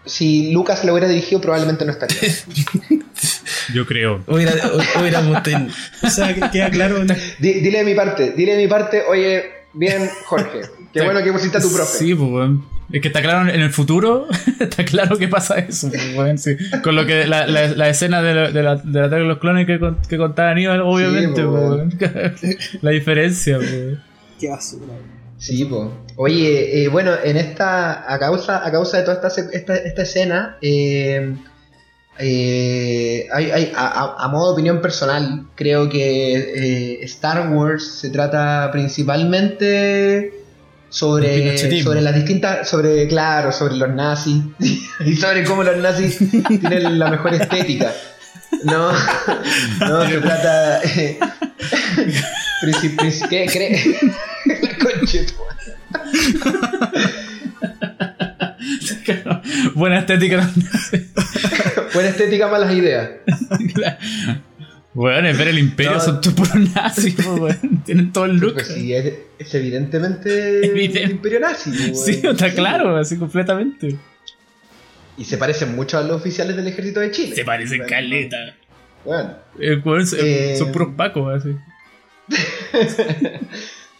si Lucas lo hubiera dirigido, probablemente no estaría. [laughs] Yo creo. Hubiera, hubiéramos ten- O sea, que queda claro. Di- dile de mi parte, dile de mi parte, oye, bien, Jorge, qué bueno que pusiste a tu profe. Sí, pues, weón. Es que está claro en el futuro, [laughs] está claro que pasa eso, pues, weón, sí. Con lo que la, la, la escena de la, de, la, del ataque de los clones que, con- que contaba Aníbal, obviamente, pues, pues. [laughs] La diferencia, pues. Qué basura. Sí, po. Oye, eh, bueno, en esta, a causa, a causa de toda esta, esta, esta escena, eh, eh, hay, hay- a, a- modo de opinión personal, creo que eh, Star Wars se trata principalmente sobre, sobre las distintas, sobre, claro, sobre los nazis [laughs] y sobre cómo los nazis tienen la mejor estética. No, [laughs] no, se trata... eh, [laughs] ¿Qué cree? [laughs] Buena estética. Buena estética, malas ideas. Weón, es ver el imperio, No. son todos puros nazis. Tienen todo el look. Pues sí, es, es evidentemente Evidente. el imperio nazi. Sí, está claro, así completamente. Y se parecen mucho a los oficiales del ejército de Chile. Se parecen Bueno, caleta. Bueno, Eh, son- Eh, son puros pacos, así. [laughs]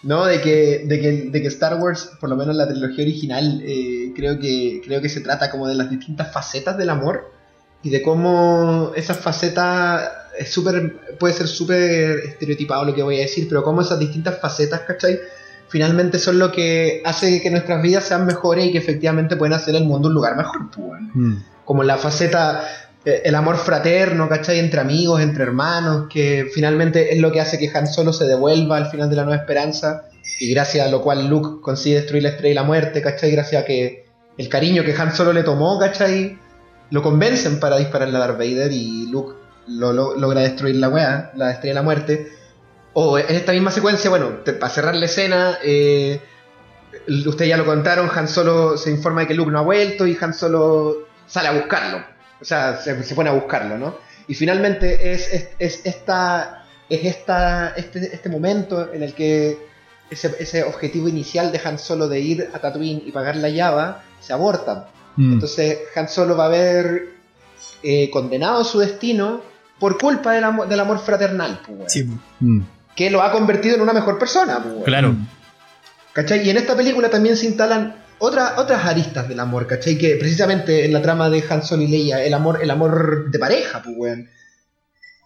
no, de que, de, que, de que Star Wars, por lo menos la trilogía original, eh, creo, que, creo que se trata como de las distintas facetas del amor y de cómo esas facetas es súper puede ser súper estereotipado lo que voy a decir, pero cómo esas distintas facetas, ¿cachai? Finalmente son lo que hace que nuestras vidas sean mejores y que efectivamente pueden hacer el mundo un lugar mejor, pues. Mm. como la faceta, el amor fraterno, ¿cachai? Entre amigos, entre hermanos, que finalmente es lo que hace que Han Solo se devuelva al final de la Nueva Esperanza, y gracias a lo cual Luke consigue destruir la Estrella de la Muerte, ¿cachai? Gracias a que el cariño que Han Solo le tomó, ¿cachai? Lo convencen para dispararle a Darth Vader y Luke lo, lo- logra destruir la weá, la Estrella de la Muerte. O en esta misma secuencia, bueno, te- para cerrar la escena, eh, ustedes ya lo contaron, Han Solo se informa de que Luke no ha vuelto y Han Solo sale a buscarlo. O sea, se, se pone a buscarlo, ¿no? Y finalmente es, es, es esta, es esta, este, este momento en el que ese, ese objetivo inicial de Han Solo de ir a Tatooine y pagar la llave se aborta. Mm. Entonces Han Solo va a ver eh, condenado a su destino por culpa del, amor- del amor fraternal, pues. Sí. Mm. que lo ha convertido en una mejor persona. pues. Claro. ¿Cachai? Y en esta película también se instalan otra- otras aristas del amor, ¿cachai? Que precisamente en la trama de Han Solo y Leia, el amor, el amor de pareja, pues, weón.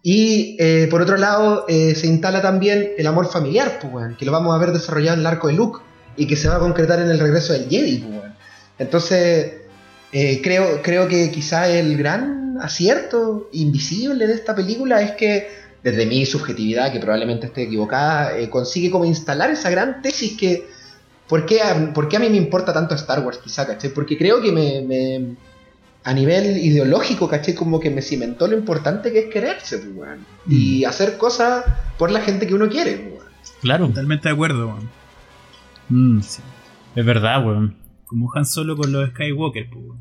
Y eh, por otro lado, eh, se instala también el amor familiar, pues, weón, que lo vamos a ver desarrollado en el arco de Luke y que se va a concretar en el regreso del Jedi, pues, weón. Entonces, eh, creo, creo que quizá el gran acierto invisible de esta película es que, desde mi subjetividad, que probablemente esté equivocada, eh, consigue como instalar esa gran tesis que, ¿por qué, a, por qué a mí me importa tanto Star Wars, quizá, caché? Porque creo que me, me- a nivel ideológico, caché, como que me cimentó lo importante que es quererse, pues, weón. Y hacer cosas por la gente que uno quiere, pues, weón. Claro. Totalmente de acuerdo, weón. Mm. Es verdad, weón. Como Han Solo con los Skywalker, pues, weón.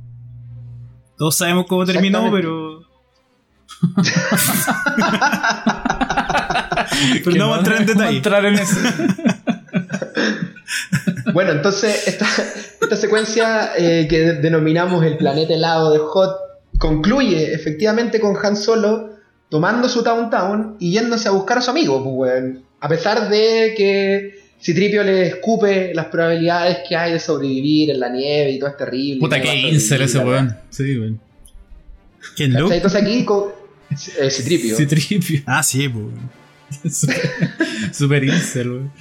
Todos sabemos cómo terminó, pero [laughs] Pero no vamos a entrar en detalle. entrar en eso. [laughs] Bueno, entonces esta, esta secuencia eh, que denominamos el planeta helado de Hot concluye efectivamente con Han Solo tomando su Town Town y yéndose a buscar a su amigo, pues, weón. A pesar de que Citripio le escupe las probabilidades que hay de sobrevivir en la nieve y todo es terrible. Puta que incel ese weón. Sí, weón. ¿Quién. Luke? Entonces aquí con eh, Citripio. Sí, tripio. Ah, sí, pues. [laughs] Super, super incel, weón.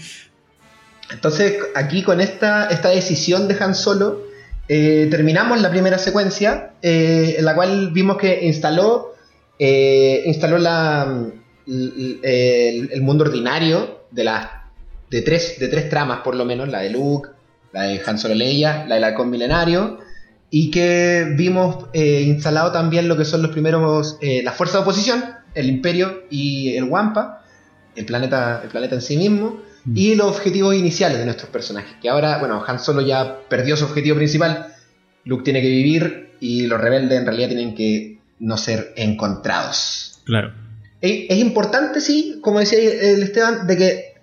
Entonces, aquí con esta, esta decisión de Han Solo, eh, terminamos la primera secuencia, eh, en la cual vimos que instaló, eh, instaló la, el, mundo ordinario de, las de, tres, de tres tramas, por lo menos, la de Luke, la de Han Solo Leia, la del halcón milenario, y que vimos eh, instalado también lo que son los primeros, la fuerza de oposición, el imperio y el Wampa, el planeta, el planeta en sí mismo, y los objetivos iniciales de nuestros personajes. Que ahora, bueno, Han Solo ya perdió su objetivo principal, Luke tiene que vivir y los rebeldes en realidad tienen que no ser encontrados. Claro. Es, es importante, sí, como decía el Esteban, de que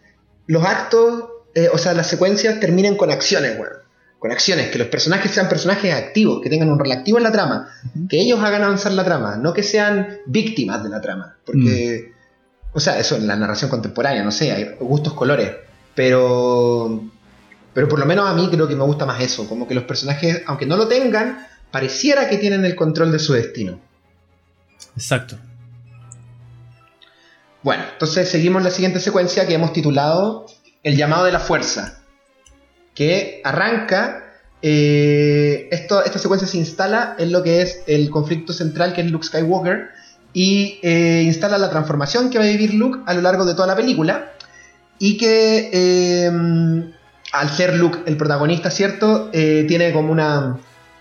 los actos, eh, o sea, las secuencias terminen con acciones, weón. Con acciones, que los personajes sean personajes activos, que tengan un rol activo en la trama, que ellos hagan avanzar la trama, no que sean víctimas de la trama. Porque, o sea, eso en la narración contemporánea, no sé, hay gustos, colores. Pero, pero por lo menos a mí creo que me gusta más eso, como que los personajes, aunque no lo tengan, pareciera que tienen el control de su destino. Exacto. Bueno, entonces seguimos la siguiente secuencia que hemos titulado El llamado de la fuerza, que arranca, eh, esto, esta secuencia se instala en lo que es el conflicto central que es Luke Skywalker y eh, instala la transformación que va a vivir Luke a lo largo de toda la película y que eh, al ser Luke el protagonista, ¿cierto? Eh, tiene como una...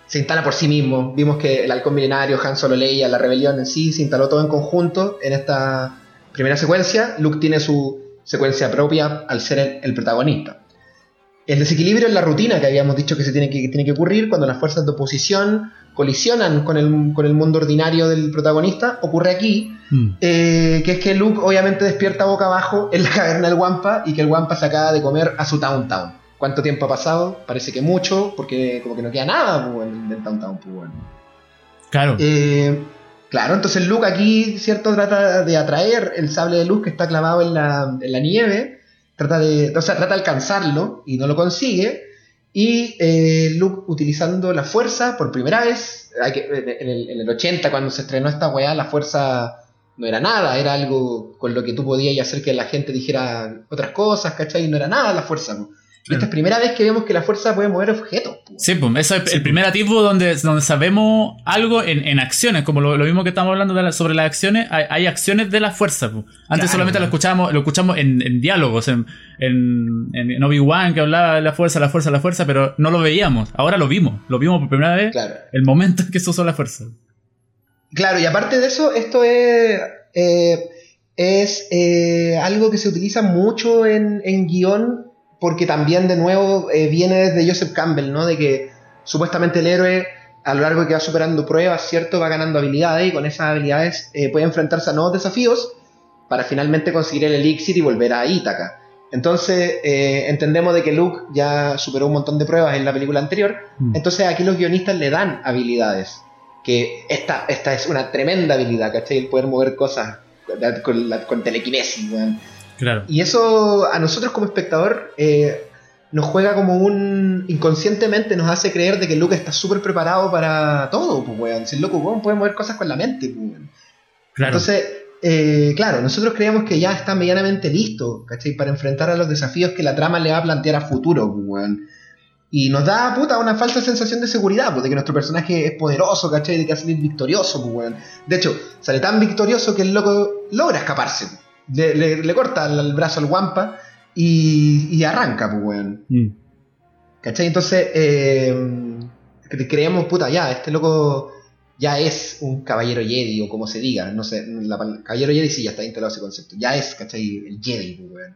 se instala por sí mismo. Vimos que el halcón milenario, Han Solo Leia, la rebelión en sí, se instaló todo en conjunto en esta primera secuencia. Luke tiene su secuencia propia al ser el, protagonista. El desequilibrio en la rutina que habíamos dicho que se tiene que tiene que ocurrir cuando las fuerzas de oposición colisionan con el, con el mundo ordinario del protagonista ocurre aquí, Mm. eh, que es que Luke obviamente despierta boca abajo [laughs] en la caverna del Wampa y que el Wampa se acaba de comer a su Town Town. ¿Cuánto tiempo ha pasado? Parece que mucho, porque como que no queda nada pues, del Town Town. pues, bueno. Claro. Eh, claro, entonces Luke aquí, ¿cierto? Trata de atraer el sable de luz que está clavado en la, en la nieve. Trata de, o sea, trata de alcanzarlo y no lo consigue. Y eh, Luke utilizando la fuerza por primera vez. hay que- en, el, en el 80, cuando se estrenó esta weá, la fuerza no era nada, era algo con lo que tú podías hacer que la gente dijera otras cosas, ¿cachai? No era nada la fuerza. Esta es primera vez que vemos que la fuerza puede mover objetos. Sí, pues, eso es el primer atisbo donde, donde sabemos algo en, en acciones, como lo, lo mismo que estamos hablando de la- sobre las acciones, hay, hay acciones de la fuerza. pues. Antes Claro. solamente lo escuchábamos, lo escuchamos en, en diálogos, en, en, en Obi-Wan que hablaba de la fuerza, la fuerza, la fuerza, pero no lo veíamos. Ahora lo vimos, lo vimos por primera vez, Claro. el momento en que se usó la fuerza. Claro, y aparte de eso, esto es, eh, es eh, algo que se utiliza mucho en, en guion, porque también de nuevo eh, viene desde Joseph Campbell, ¿no? De que supuestamente el héroe a lo largo de que va superando pruebas, ¿cierto? Va ganando habilidades y con esas habilidades eh, puede enfrentarse a nuevos desafíos para finalmente conseguir el elixir y volver a Ítaca. Entonces eh, entendemos de que Luke ya superó un montón de pruebas en la película anterior, Mm. entonces aquí los guionistas le dan habilidades que esta, esta es una tremenda habilidad, ¿cachai? El poder mover cosas con, la- con telequinesis, weón. Claro. Y eso a nosotros como espectador eh, nos juega como un... inconscientemente nos hace creer de que Luke está súper preparado para todo, pues, weón. Si el loco, weón, puede mover cosas con la mente, pues, weón. Claro. Entonces, eh, claro, nosotros creíamos que ya está medianamente listo, ¿cachai? Para enfrentar a los desafíos que la trama le va a plantear a futuro, pues, weón. Y nos da, puta, una falsa sensación de seguridad, pues, de que nuestro personaje es poderoso, ¿cachai? De que va a salir victorioso, pues, weón. De hecho, sale tan victorioso que el loco logra escaparse. Le, le- le corta el, brazo al guampa y, y arranca, pues, weón. Mm. ¿Cachai? Entonces, eh, cre- creemos, puta, ya, este loco ya es un caballero Jedi, o como se diga, no sé, la caballero Jedi sí ya está instalado ese concepto, ya es, ¿cachai? El Jedi, pues, weón.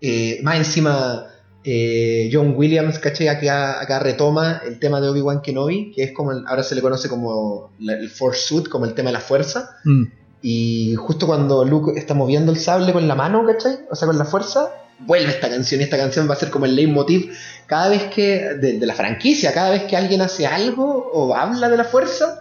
Eh, más encima, eh, John Williams, ¿cachai? Acá, acá retoma el tema de Obi-Wan Kenobi, que es como, el- ahora se le conoce como el Force Suit, como el tema de la fuerza, Mm. Y justo cuando Luke está moviendo el sable con la mano, ¿cachai? O sea, con la fuerza, vuelve esta canción. Y esta canción va a ser como el leitmotiv cada vez que, de, de la franquicia, cada vez que alguien hace algo o habla de la fuerza,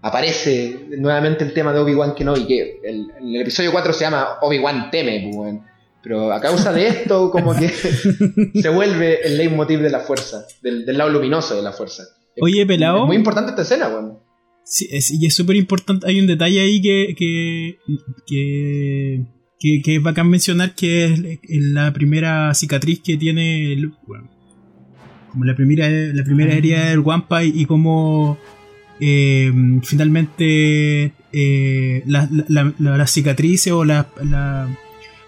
aparece nuevamente el tema de Obi-Wan Kenobi, que el, en el episodio 4 se llama Obi-Wan teme, pues, pero a causa de esto como que [laughs] se vuelve el leitmotiv de la fuerza, del, del lado luminoso de la fuerza. Oye, pelado. Es muy importante esta escena, weón. Sí, es, y es súper importante. Hay un detalle ahí que, que, que, que, que es bacán mencionar que es la primera cicatriz que tiene weón. Como la primera, la primera herida del Wampa y, y cómo eh, finalmente eh, la- la- la- las cicatrices o la, la,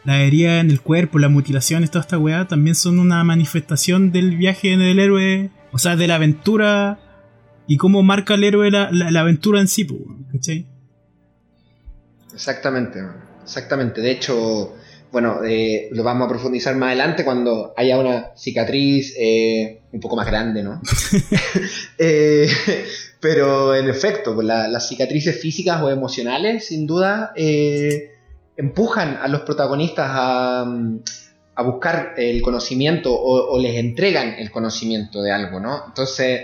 la herida en el cuerpo, las mutilaciones, toda esta weá, también son una manifestación del viaje del héroe, o sea, de la aventura y cómo marca el héroe la, la- la aventura en sí, ¿cachai? Exactamente, exactamente. De hecho, bueno, eh, lo vamos a profundizar más adelante cuando haya una cicatriz eh, un poco más grande, ¿no? [laughs] [laughs] Eh, pero en efecto, pues, la- las cicatrices físicas o emocionales, sin duda, empujan a los protagonistas a, mm, a buscar el conocimiento o, o les entregan el conocimiento de algo, ¿no? Entonces,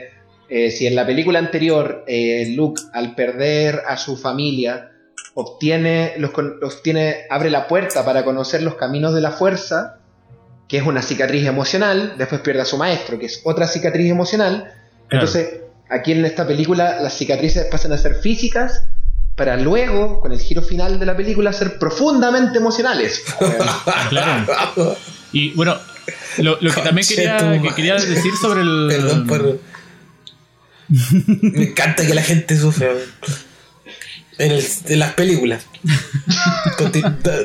eh, si en la película anterior eh, Luke, al perder a su familia, obtiene, los, obtiene, abre la puerta para conocer los caminos de la fuerza, que es una cicatriz emocional, después pierde a su maestro, que es otra cicatriz emocional. Claro. Entonces, aquí en esta película las cicatrices pasan a ser físicas para luego, con el giro final de la película, ser profundamente emocionales. [laughs] Claro. Y bueno, lo, lo que también quería, que quería decir sobre el. Perdón por. Me encanta que la gente sufra. En, el- en las películas. Conti- da-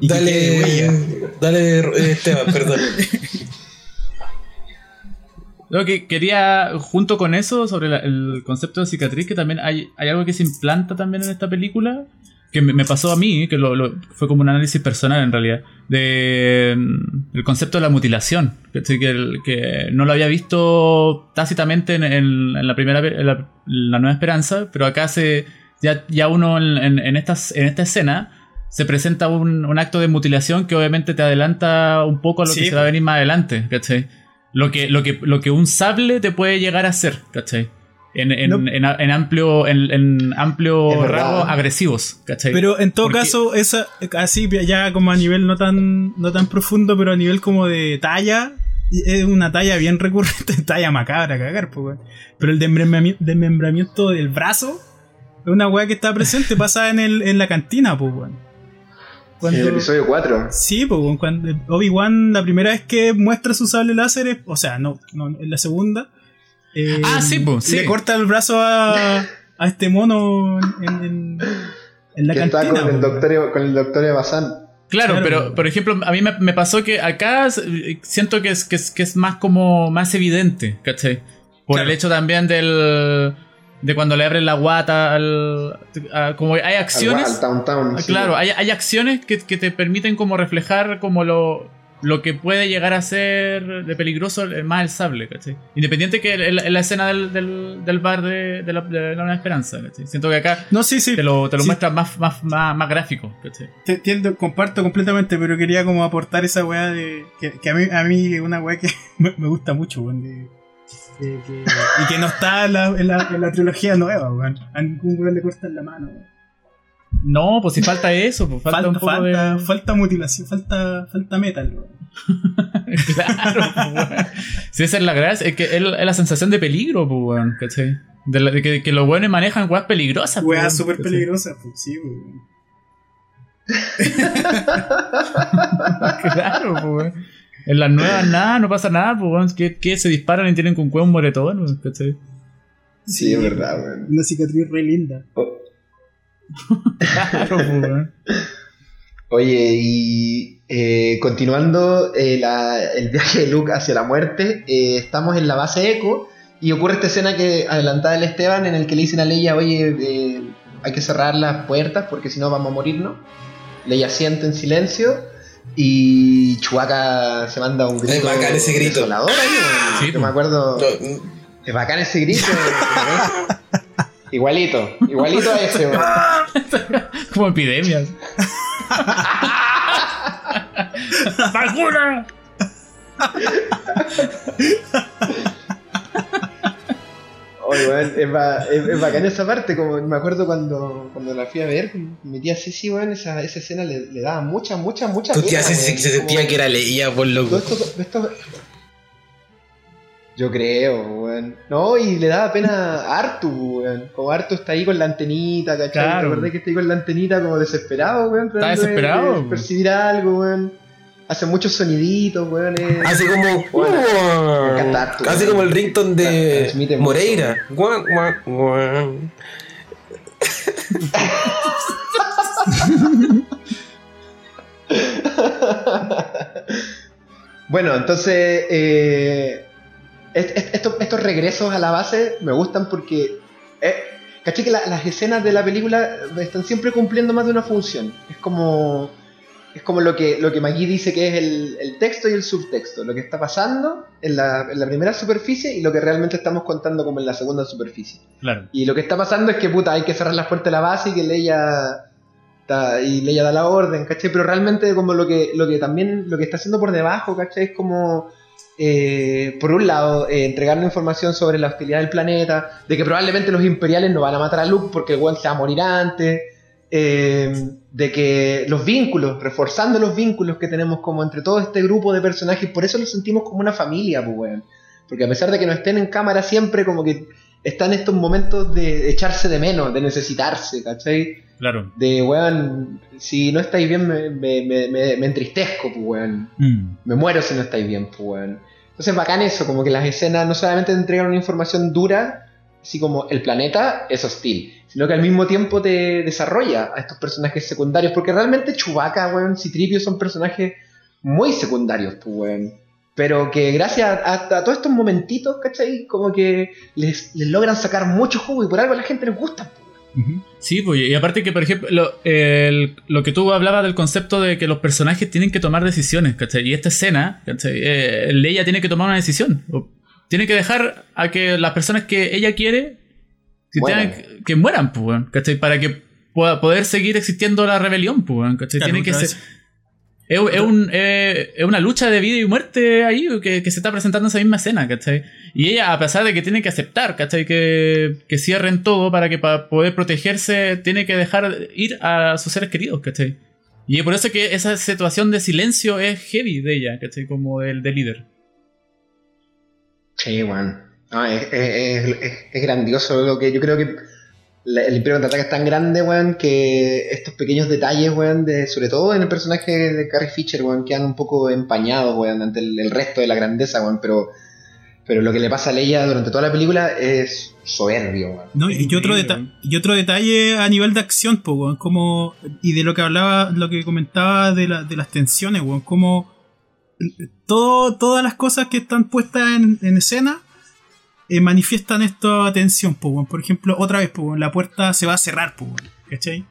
dale, dale, eh, Esteban, perdón. Lo que quería, junto con eso, sobre la- el concepto de cicatriz, que también hay, hay algo que se implanta también en esta película, que me, me pasó a mí, que lo, lo- fue como un análisis personal en realidad, de mm, el concepto de la mutilación, que, no lo había visto tácitamente en, en- en la primera en la, Nueva Esperanza, pero acá se ya, ya uno en, estas, en esta escena se presenta un, un acto de mutilación que obviamente te adelanta un poco a lo Sí, que se va a venir más adelante, ¿cachai? Lo que, lo que, lo que un sable te puede llegar a hacer, ¿cachai? En, en, No. en, en amplio, en, en amplio agresivos, ¿cachai? Pero en todo caso, esa, así ya como a nivel no tan, no tan profundo, pero a nivel como de talla, es una talla bien recurrente, [laughs] talla macabra, cagar, pues. Pero el desmembrami- desmembramiento del brazo es una weá que está presente, pasa en, el, en la cantina, pues, weón. En el episodio 4. Sí, pues cuando Obi-Wan la primera vez que muestra su sable láser, es- o sea, no, no en la segunda. Eh, Ah, sí, pues, sí. Le corta el brazo a, a este mono en, en, en la que está con el, doctor, con el doctor Bazán. Claro, Claro. pero por ejemplo, a mí me, me pasó que acá siento que es, que es, que es más como más evidente, ¿cachai? Por Claro. el hecho también del de cuando le abren la guata al, a- como hay acciones al Downtown. Ah, sí. Claro, hay, hay acciones que, que te permiten como reflejar como lo, lo que puede llegar a ser de peligroso el- más el sable, ¿cachai? Independiente que en la, en la escena del, del, del bar de, de la, de la Esperanza, ¿cachai? Siento que acá No, sí, sí. te lo, te lo Sí. muestra más, más, más, más gráfico, ¿cachai? Te entiendo, comparto completamente, pero quería como aportar esa weá de. Que, que a mí, a mí es una weá que [laughs] me, me gusta mucho, weón. de- de que- y que no está en la, en la, en la trilogía nueva, weón. A ningún weón le cortan la mano, weón. No, pues si falta eso, pues falta, Falta, un poco falta, de... falta mutilación, falta, falta metal, weón. [laughs] claro, pues, weón. Si esa es la gracia, es que es la, es la sensación de peligro, pues, weón, ¿cachai? De, la- de que, que los buenos manejan weas peligrosas, pues, Weá weón, súper ¿cachai? peligrosa, pues sí, weón. [laughs] claro, pues, weón. En las nuevas nada, no pasa nada, pues, weón. Que, que se disparan y tienen con cueva un moretón, weón, ¿cachai? Sí, es verdad, weón. Una cicatriz re linda. Claro, pues. Oye, y eh, continuando eh, la- el viaje de Luke hacia la muerte, eh, estamos en la base Echo y ocurre esta escena que adelantada el Esteban en el que le dicen a Leia, oye, eh, hay que cerrar las puertas porque si no vamos a morirnos. Leia siente en silencio y Chewbacca se manda un grito. Es bacán ese grito. desolador ahí, weón. Sí, Yo po. me acuerdo. No, Es bacán ese grito. [laughs] igualito, igualito a ese, weón. [laughs] Como epidemias. [laughs] ¡Vacuna! Oye, weón, es, ba- es, es bacán esa parte, como me acuerdo cuando, cuando la fui a ver, mi tía Ceci, weón, esa, esa escena le, le daba mucha, mucha, mucha Tu tía pena, se, sentía que era leía por Todo loco. esto, esto- Yo creo, weón. No, y le daba pena a Artu, weón. Como Artu está ahí con la antenita, ¿cachai? Claro. ¿Te acordás que está ahí con la antenita como desesperado, weón? Está de- desesperado, de percibir algo, weón. Hace muchos soniditos, weón. es- Hace como. Bueno, me encanta Arthur, Hace weón. como el rington de. Moreira. Guan, guan, guan. [laughs] Bueno, entonces, eh, est- est- estos, estos regresos a la base me gustan porque, eh, caché que la- las escenas de la película están siempre cumpliendo más de una función. Es como, es como lo que, lo que Maggie dice que es el, el texto y el subtexto, lo que está pasando en la, en la primera superficie y lo que realmente estamos contando como en la segunda superficie. Claro. Y lo que está pasando es que puta, hay que cerrar las puertas de la base y que Leia y Leia da la orden, ¿cachai? Pero realmente como lo que, lo que también, lo que está haciendo por debajo, ¿cachai? Es como, eh, por un lado, eh, entregarnos información sobre la hostilidad del planeta, de que probablemente los imperiales no van a matar a Luke porque el se va a morir antes, eh, de que los vínculos, reforzando los vínculos que tenemos como entre todo este grupo de personajes, por eso los sentimos como una familia, pues weón. Porque a pesar de que no estén en cámara siempre, como que están estos momentos de echarse de menos, de necesitarse, ¿cachai? Claro. De, weón, si no estáis bien me, me, me, me- me entristezco, pues, weón. Mm. Me muero si no estáis bien, pues, weón. Entonces, bacán eso, como que las escenas no solamente te entregan una información dura, así como el planeta es hostil, sino que al mismo tiempo te desarrolla a estos personajes secundarios, porque realmente Chewbacca, weón, Citripio son personajes muy secundarios, pues, weón. Pero que gracias a, a todos estos momentitos, ¿cachai? Como que les, les logran sacar mucho jugo y por algo a la gente les gusta, pues, weón. Ujú. Sí, pues, y aparte que, por ejemplo, lo, el- lo que tú hablabas del concepto de que los personajes tienen que tomar decisiones, ¿cachai? Y esta escena, ¿cachai? Eh, Leia tiene que tomar una decisión. O tiene que dejar a que las personas que ella quiere que, Mueran. tengan que, que mueran, pues, ¿cachai? Para que pueda poder seguir existiendo la rebelión, pues, ¿cachai? Claro, tiene que ser... Es, es un- eh, es una lucha de vida y muerte ahí que, que se está presentando en esa misma escena, ¿cachai? Y ella, a pesar de que tiene que aceptar, ¿cachai? Que, que cierren todo para que para poder protegerse, tiene que dejar ir a sus seres queridos, ¿cachai? Y por eso que esa situación de silencio es heavy de ella, ¿cachai? Como el de líder. Sí, weón. No, es- es grandioso lo que yo creo que la- el Imperio Contraataca es tan grande, weón, que estos pequeños detalles, weón, de, sobre todo en el personaje de Carrie Fisher, weón, quedan un poco empañados, weón, ante el, el resto de la grandeza, weón, pero, pero lo que le pasa a Leia durante toda la película es soberbio, weón. No, y otro, deta- y otro detalle a nivel de acción, pues, weón, como, y de lo que hablaba, lo que comentaba de, la- de las tensiones, weón, como todo, todas las cosas que están puestas en, en escena eh, manifiestan esta tensión, weón. Por ejemplo, otra vez, weón, la puerta se va a cerrar, weón, ¿cachai?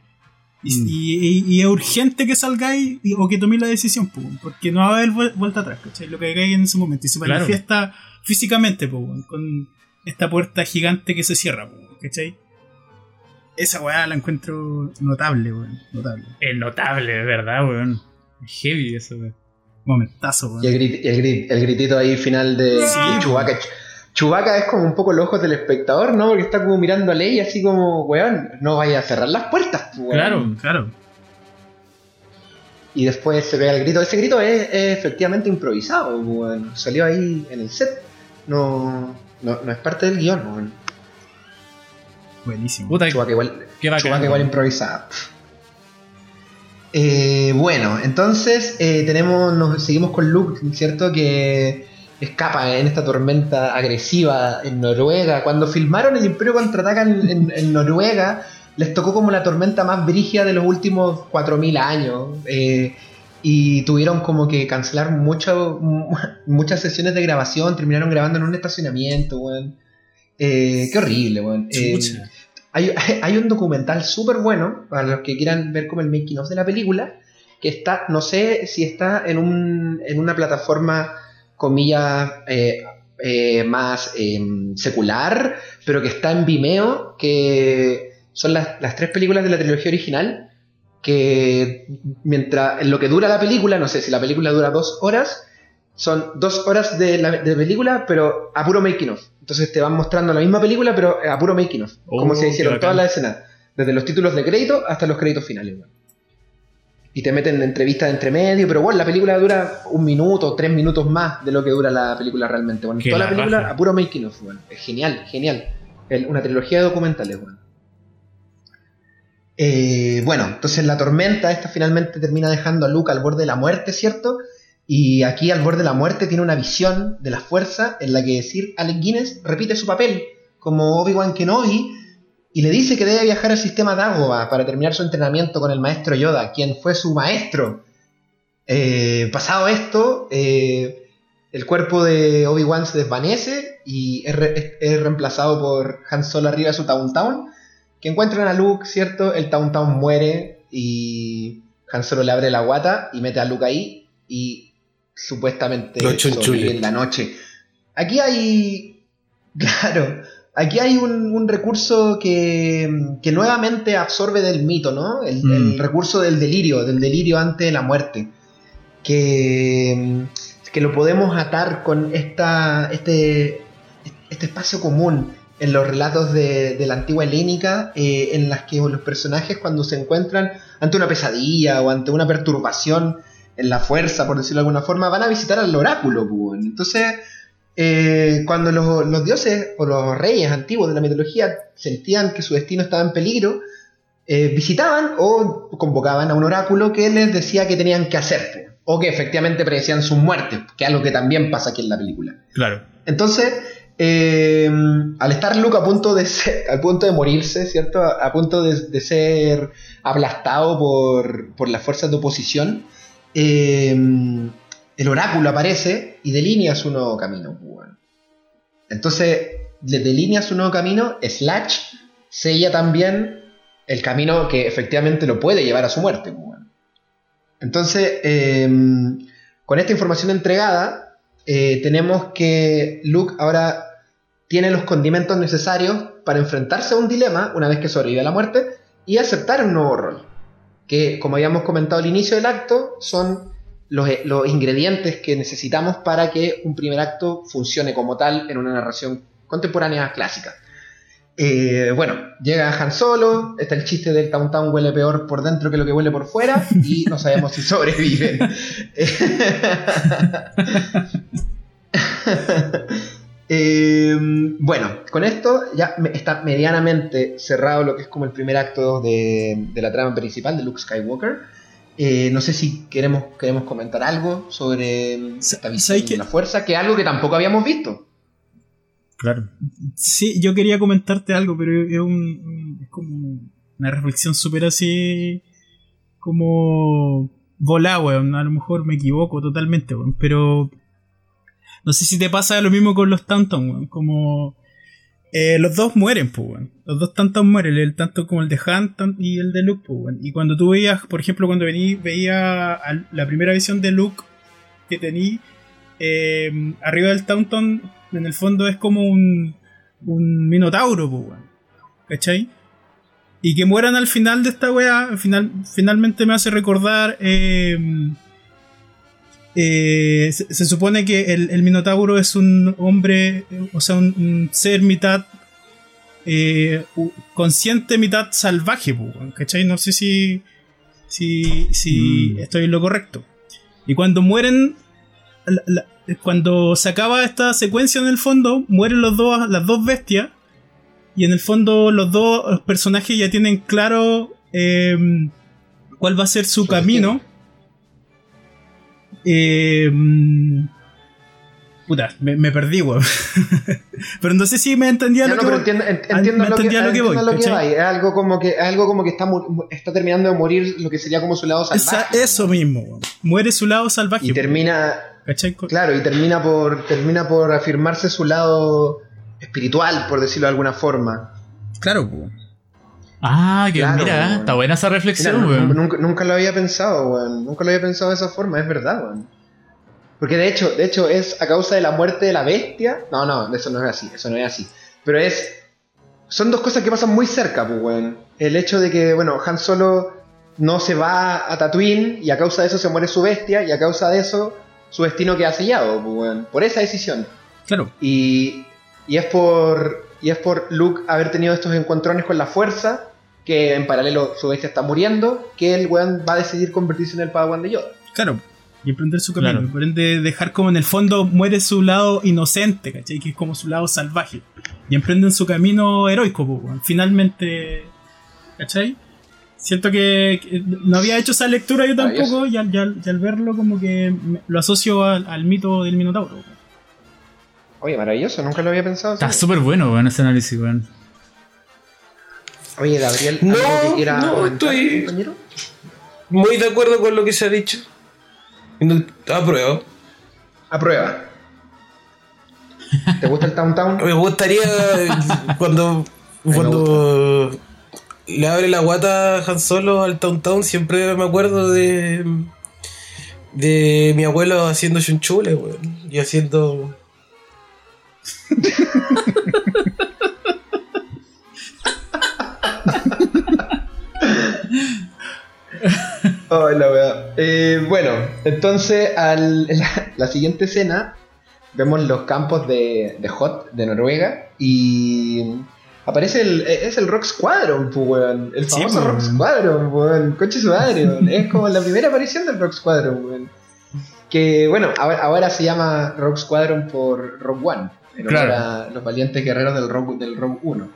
Y, Mm. y- y- y es urgente que salgáis y- o que toméis la decisión, porque no va a haber vuel- vuelta atrás, ¿cachai? Lo que hagáis en ese momento. Y se Claro. manifiesta físicamente, pues, weón, con esta puerta gigante que se cierra, ¿cachai? Esa weá la encuentro notable, weón. Notable. Es notable, ¿verdad, weón? Es heavy eso, weón. Momentazo, weón. Y el, grit- el, grit- el gritito ahí final de, Sí. de Chewbacca. Ch- Chewbacca es como un poco los ojos del espectador, ¿no? Porque está como mirando a Leia así como, weón, no vaya a cerrar las puertas, pues, weón. Claro. Claro. Y después se ve el grito. Ese grito es, es efectivamente improvisado, weón. Salió ahí en el set. No, no, no es parte del guion, weón. Buenísimo. Puta, Chewbacca igual, qué bacán. Chewbacca igual improvisado. Eh, bueno, entonces eh, tenemos, nos seguimos con Luke, ¿cierto? Que escapa en esta tormenta agresiva en Noruega. Cuando filmaron el Imperio Contraataca en, en- en Noruega, les tocó como la tormenta más brígida de los últimos 4.000 años. eh, y tuvieron como que cancelar mucho, [laughs] muchas sesiones de grabación, terminaron grabando en un estacionamiento, weón. Eh, qué horrible, weón. Eh, [laughs] hay un documental súper bueno, para los que quieran ver como el making of de la película, que está, no sé si está en, un, en una plataforma, comillas, eh, eh, más eh, secular, pero que está en Vimeo, que son las, las tres películas de la trilogía original, que mientras en lo que dura la película, no sé si la película dura dos horas, son dos horas de, la, de película, pero a puro making of. Entonces te van mostrando la misma película, pero a puro making of. Oh, como se hicieron qué todas las escenas, desde los títulos de crédito hasta los créditos finales. Y te meten entrevistas de entre medio, pero bueno, la película dura un minuto, tres minutos más de lo que dura la película realmente. Bueno, toda la la película raja. a puro making of. Es genial, genial. El- una trilogía de documentales, weón. Eh, bueno, entonces la tormenta esta finalmente termina dejando a Luke al borde de la muerte, ¿cierto? Y aquí al borde de la muerte tiene una visión de la fuerza en la que Sir Alec Guinness repite su papel como Obi-Wan Kenobi y le dice que debe viajar al sistema Dagobah para terminar su entrenamiento con el maestro Yoda, quien fue su maestro. Eh, pasado esto, eh, el cuerpo de Obi-Wan se desvanece y es, re- es- es reemplazado por Han Solo arriba de su Tauntaun, que encuentran a Luke, ¿cierto? El Tauntaun muere y Han Solo le abre la guata y mete a Luke ahí y supuestamente sobrevive en la noche. Aquí hay, [laughs] claro, aquí hay un, un recurso que, que nuevamente absorbe del mito, ¿no? El, Mm. el recurso del delirio, del delirio ante la muerte. Que, que lo podemos atar con esta, este, este espacio común en los relatos de, de la antigua helénica, eh, en las que los personajes cuando se encuentran ante una pesadilla o ante una perturbación en la fuerza, por decirlo de alguna forma, van a visitar al oráculo. pues. Entonces, eh, cuando los, los dioses o los reyes antiguos de la mitología sentían que su destino estaba en peligro, eh, visitaban o convocaban a un oráculo que les decía que tenían que hacer, o que efectivamente predecían su muerte, que es algo que también pasa aquí en la película. Claro. Entonces, eh, al estar Luke a punto de ser- [laughs] al punto de morirse, ¿cierto? A, a punto de, de ser aplastado por, por las fuerzas de oposición, eh, el oráculo aparece y delinea su nuevo camino. Entonces, le delinea su nuevo camino, Slash sella también el camino que efectivamente lo puede llevar a su muerte. Entonces, eh, con esta información entregada, eh, tenemos que Luke ahora tiene los condimentos necesarios para enfrentarse a un dilema una vez que sobrevive a la muerte y aceptar un nuevo rol. Que, como habíamos comentado al inicio del acto, son los, eh, los ingredientes que necesitamos para que un primer acto funcione como tal en una narración contemporánea clásica. Eh, bueno, llega Han Solo, está el chiste del Town huele peor por dentro que lo que huele por fuera y no sabemos si sobreviven. [laughs] Eh, bueno, con esto ya está medianamente cerrado lo que es como el primer acto de la trama principal de Luke Skywalker. Eh, no sé si queremos, queremos comentar algo sobre de la fuerza, que es algo que tampoco habíamos visto. Claro. Sí, yo quería comentarte algo, pero es, un, un- es como una reflexión súper así. como. volá, weón. A lo mejor me equivoco totalmente, weón. Pero. No sé si te pasa lo mismo con los Tanton, weón. Como. Eh, los dos mueren, pues, weón. Los dos Tanton mueren, el tanto como el de Han y el de Luke, pues, weón. Y cuando tú veías, por ejemplo, cuando vení, veía la primera visión de Luke que tení, eh, arriba del Taunton, en el fondo es como un, un minotauro, pues, weón. ¿Cachai? Y que mueran al final de esta weá, final, finalmente me hace recordar. eh, eh, se, se supone que el, el minotauro es un hombre, o sea, un, un ser mitad eh, consciente, mitad salvaje, ¿cachai? No sé si, si, si Mm. estoy en lo correcto. Y cuando mueren, la- la- cuando se acaba esta secuencia en el fondo, mueren los dos, las dos bestias. Y en el fondo los dos personajes ya tienen claro eh, cuál va a ser su, Su camino. Eh, puta, me, me perdí, weón. [laughs] Pero no sé si me entendía Ya, lo no, que voy. entiendo, en- Ah, entiendo me lo que, entendía lo que voy, lo que va, Es algo como que, es algo como que está, está terminando de morir lo que sería como su lado Esa- salvaje. eso mismo, weón. Muere su lado salvaje. Y termina, Claro, y termina por, termina por afirmarse su lado espiritual, por decirlo de alguna forma. Claro, weón. Ah, que Claro, mira, weón. está buena esa reflexión, weón. nunca, nunca lo había pensado, weón. Nunca lo había pensado de esa forma, es verdad, weón. Porque de hecho, de hecho es a causa de la muerte de la bestia. No, no, eso no es así, eso no es así. Pero es. Son dos cosas que pasan muy cerca, pues, weón. El hecho de que, bueno, Han Solo no se va a Tatooine y a causa de eso se muere su bestia y a causa de eso su destino queda sellado, pues, weón, por esa decisión. Claro. Y, y es por y es por Luke haber tenido estos encontrones con la fuerza, que en paralelo su bestia está muriendo, que el weón va a decidir convertirse en el Padawan de Yoda. Claro. Y emprender su camino. Claro. Por ende, dejar como en el fondo muere su lado inocente, ¿cachai? Que es como su lado salvaje. Y emprenden su camino heroico, weón. Finalmente. ¿cachai? Siento que, que no había hecho esa lectura yo tampoco, y al, y al- y al verlo, como que me- lo asocio al, al mito del Minotauro. Oye, maravilloso, nunca lo había pensado. Está súper bueno, weón, ese análisis, weón. Oye, Gabriel, No, ¿algo que quiera no, comentar, estoy- compañero? Muy de acuerdo con lo que se ha dicho. Apruebo. Aprueba. ¿Te gusta el Town Town? [laughs] Me gustaría cuando, cuando le abre la guata a Han Solo al Town Town, siempre me acuerdo de de mi abuelo haciendo chunchule, weón. Y haciendo. Ay, la. Eh, bueno, entonces al, la, la siguiente escena vemos los campos de, de Hot, de Noruega, y aparece el, es el Rock Squadron, pues, weón. El famoso pues, Rock. Squadron, weón. Coche su madre. Es como la primera aparición del Rock Squadron, weón. Que, bueno, ahora, ahora se llama Rock Squadron por Rogue One, en Claro. a los valientes guerreros del Rogue, del Rogue 1.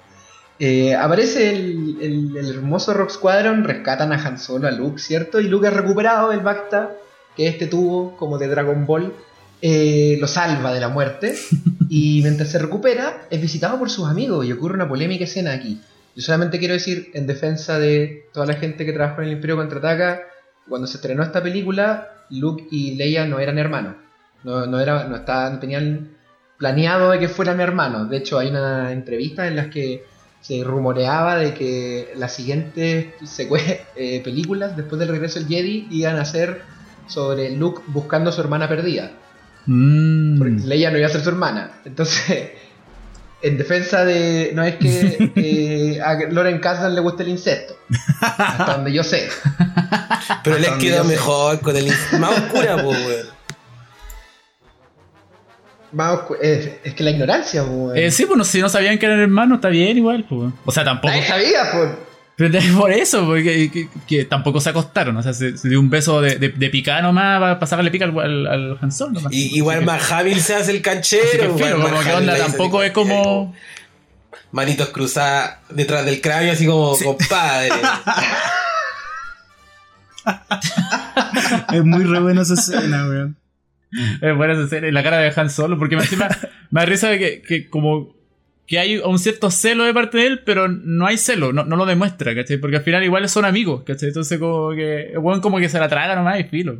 Eh, aparece el, el- el hermoso Rock Squadron, rescatan a Han Solo, a Luke, ¿cierto? Y Luke es recuperado del Bacta que este tuvo como de Dragon Ball, eh, lo salva de la muerte [laughs] y mientras se recupera es visitado por sus amigos y ocurre una polémica escena aquí. Yo solamente quiero decir, en defensa de toda la gente que trabajó en el Imperio Contraataca, cuando se estrenó esta película, Luke y Leia no eran hermanos. No, no, era, no, estaban, no tenían planeado de que fueran hermanos. De hecho, hay una entrevista en las que se rumoreaba de que las siguientes [laughs] eh, películas, después del regreso del Jedi, iban a ser sobre Luke buscando a su hermana perdida. Mm. Porque Leia no iba a ser su hermana. Entonces, [laughs] en defensa de. No es que [laughs] eh, a Loren Kasdan le guste el insecto. Hasta donde yo sé. Pero les quedó sé. mejor con el más oscura, weón. Vamos, es, es que la ignorancia, pues. Eh, sí, pues no, si no sabían que eran hermanos, está bien igual, pues. O sea, tampoco. Nadie sabía, pues. Pero es por eso, porque que, que tampoco se acostaron. O sea, se, se dio un beso de, de, de picada nomás para pasarle pica al, al, al Han Solo nomás. Y, igual Así que- Mark Hamill se hace el así que canchero. como Mark que onda, tampoco es como. Manitos cruzadas detrás del cráneo, así como compadre. [laughs] Es muy re buena esa escena, weón. [laughs] Es buena esa escena, y la cara de Han Solo, porque me encima [laughs] me da risa de que, que como que hay un cierto celo de parte de él, pero no hay celo, no, no lo demuestra, ¿cachai? Porque al final igual son amigos, ¿cachai? Entonces como que, el weón como que se la traga nomás y filo.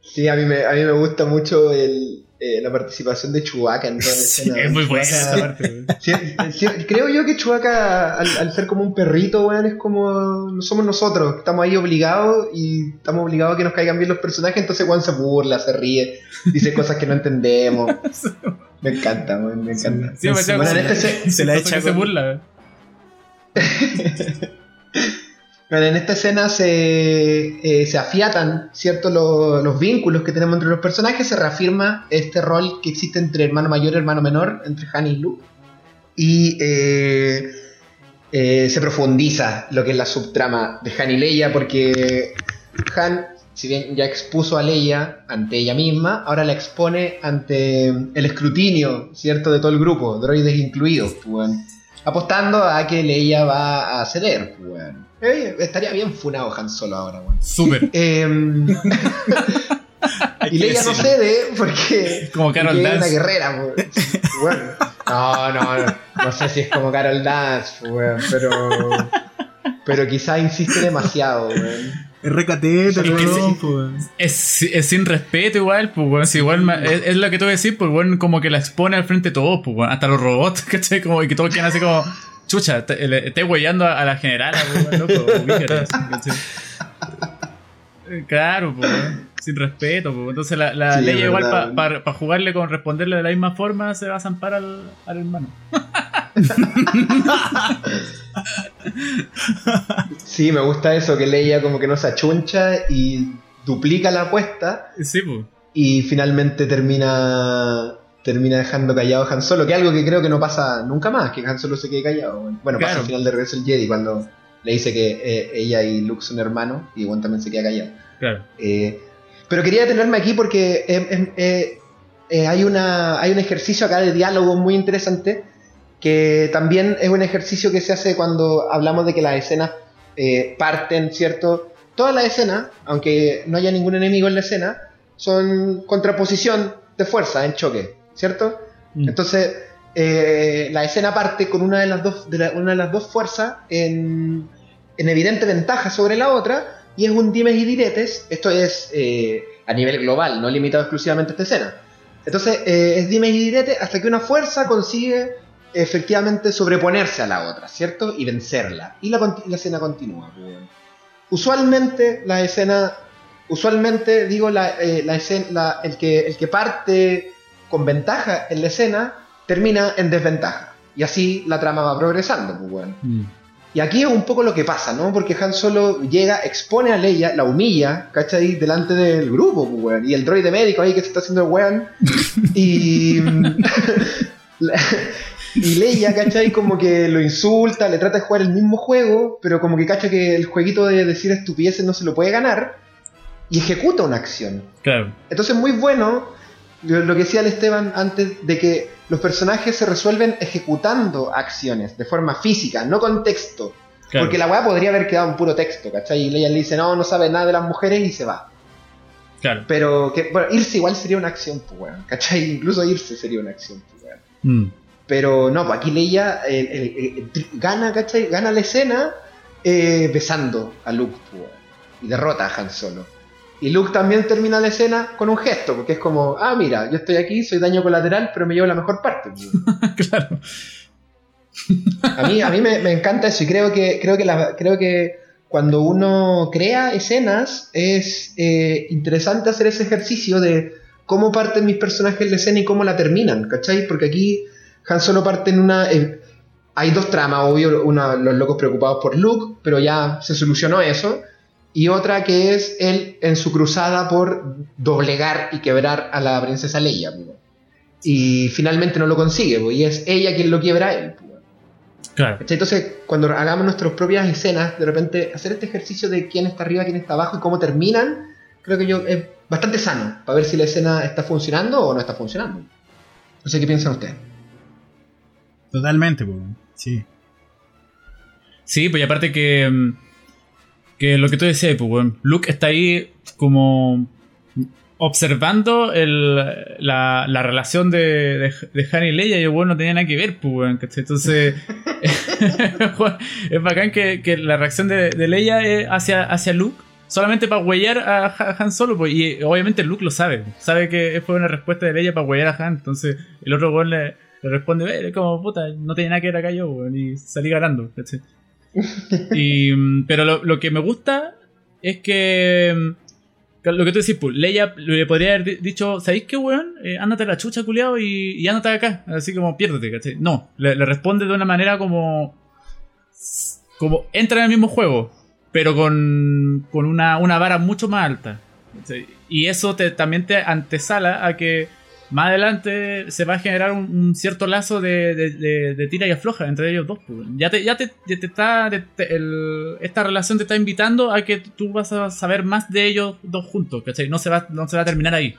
Sí, a mí me, a mí me gusta mucho el, eh, la participación de Chewbacca en toda la Sí, escena. es muy buena esa parte, weón. Sí, sí, creo yo que Chewbacca, al, al ser como un perrito, weón, es como. No somos nosotros, estamos ahí obligados y estamos obligados a que nos caigan bien los personajes, entonces weón se burla, se ríe, dice cosas que no entendemos. [laughs] Me encanta, weón, me encanta. Sí, me bueno, en este se- se la [laughs] echa se burla. [laughs] Bueno, en esta escena se, eh, se afiatan ¿cierto? Lo- los vínculos que tenemos entre los personajes, se reafirma este rol que existe entre hermano mayor y hermano menor, entre Han y Luke, y eh, eh, se profundiza lo que es la subtrama de Han y Leia, porque Han, si bien ya expuso a Leia ante ella misma, ahora la expone ante el escrutinio ¿cierto? de todo el grupo, droides incluidos, pues, weón. apostando a que Leia va a ceder. pues, weón. Eh, estaría bien funado Han Solo ahora, weón. Súper. [laughs] Em, [laughs] y Leia no cede porque, Como Carol porque es una Dance. guerrera, weón. Bueno, no, no, no, no sé si es como Carol Dance, weón, pero, pero quizá insiste demasiado, weón. Es recatete, Es weón. Es, es sin respeto igual, pues, weón. Si igual es, es lo que te voy a decir, pues, weón, como que la expone al frente de todos, pues, weón. Hasta los robots, [laughs] ¿cachai? Como y que todos quieran así como, chucha, le- esté huellando a, a la generala, pues, loco. [laughs] Eh, Claro, pues. Sin respeto, pues. Entonces la, la Sí, ley igual para jugarle con responderle de la misma forma se va a zampar al, al hermano. [laughs] sí, me gusta eso, que Leia como que no se achuncha y duplica la apuesta Sí, pues. y finalmente termina termina dejando callado a Han Solo, que es algo que creo que no pasa nunca más, que Han Solo se quede callado. Bueno, pasa al final de Regreso del Jedi cuando le dice que eh, ella y Luke son hermanos y Juan también se queda callado. Claro. Eh, pero quería detenerme aquí porque eh, hay, una, hay un ejercicio acá de diálogo muy interesante que también es un ejercicio que se hace cuando hablamos de que las escenas parten, ¿cierto? Todas las escenas, aunque no haya ningún enemigo en la escena, son contraposición de fuerza, en choque, ¿cierto? Mm. Entonces, eh, la escena parte con una de las dos, de la- una de las dos fuerzas en, en evidente ventaja sobre la otra, y es un dimes y diretes. Esto es eh, a nivel global, no limitado exclusivamente a esta escena. Entonces, eh, es dimes y diretes hasta que una fuerza consigue efectivamente sobreponerse a la otra, ¿cierto? Y vencerla. Y la, la escena continúa. Usualmente, la escena. Usualmente, digo, la, eh, la escena, el, que, el que parte con ventaja en la escena termina en desventaja. Y así la trama va progresando, pues, bueno. Mm. Y aquí es un poco lo que pasa, ¿no? Porque Han Solo llega, expone a Leia, la humilla, ¿cachai? Delante del grupo, pues. Y el droide médico ahí que se está haciendo el weón. [laughs] Y. [laughs] y Leia, ¿cachai? Como que lo insulta, le trata de jugar el mismo juego, pero como que cacha que el jueguito de decir estupideces no se lo puede ganar. Y ejecuta una acción. Claro. Entonces, muy bueno lo que decía el Esteban antes de que los personajes se resuelven ejecutando acciones de forma física, no con texto. claro. Porque la weá podría haber quedado en puro texto, ¿cachai? Y Leia le dice, no, no sabe nada de las mujeres y se va. Claro. Pero, que, bueno, irse igual sería una acción, pues, weón, ¿cachai? [laughs] Incluso irse sería una acción, pues, weón. Mm. Pero no, pues aquí Leia eh, eh, eh, gana, ¿cachai? Gana la escena besando a Luke, pues, weón, y derrota a Han Solo. Y Luke también termina la escena con un gesto, porque es como, ah, mira, yo estoy aquí, soy daño colateral, pero me llevo la mejor parte. [laughs] claro. A mí, a mí me, me encanta eso y creo que, creo que, la- creo que cuando uno crea escenas es eh, interesante hacer ese ejercicio de cómo parten mis personajes la escena y cómo la terminan, ¿cachai? Porque aquí Han Solo parte en una... eh, hay dos tramas, obvio, una, los locos preocupados por Luke, pero ya se solucionó eso, y otra que es él en su cruzada por doblegar y quebrar a la princesa Leia. Y finalmente no lo consigue, pues, y es ella quien lo quiebra a él. pues. Claro. Entonces, cuando hagamos nuestras propias escenas, de repente hacer este ejercicio de quién está arriba, quién está abajo y cómo terminan, creo que yo es bastante sano para ver si la escena está funcionando o no está funcionando. No sé qué piensan ustedes. Totalmente, pues. Sí. Sí, pues y aparte que. Que lo que tú decías, pues, weón. Luke está ahí como. Observando el, la, la relación de, de, de Han y Leia y el weón no tenía nada que ver, pues, weón. Entonces. [laughs] [laughs] es bacán que, que la reacción de, de Leia es hacia, hacia Luke. Solamente para huellar a Ha- Han Solo, pues, y obviamente Luke lo sabe. Sabe que fue una respuesta de Leia para huellar a Han. Entonces el otro weón le, le responde, "Eh, como puta, no tiene nada que ver acá yo, weón, y salí ganando. ¿cachai? Mm, pero lo, que me gusta es que. mm, Lo que tú decís, pues, Leia le podría haber di- dicho, ¿sabéis qué, weón? Eh, ándate a la chucha, culiao, y, y ándate acá. Así como, piérdete, ¿cachai? No, le, responde de una manera como. Como entra en el mismo juego, pero con, con una, una vara mucho más alta. Y eso te, también te antesala a que más adelante se va a generar un, un cierto lazo de, de- de- de tira y afloja entre ellos dos. pues. Ya te, ya te, te está. el- esta relación te está invitando a que tú vas a saber más de ellos dos juntos, ¿cachai? No se va, no se va a terminar ahí.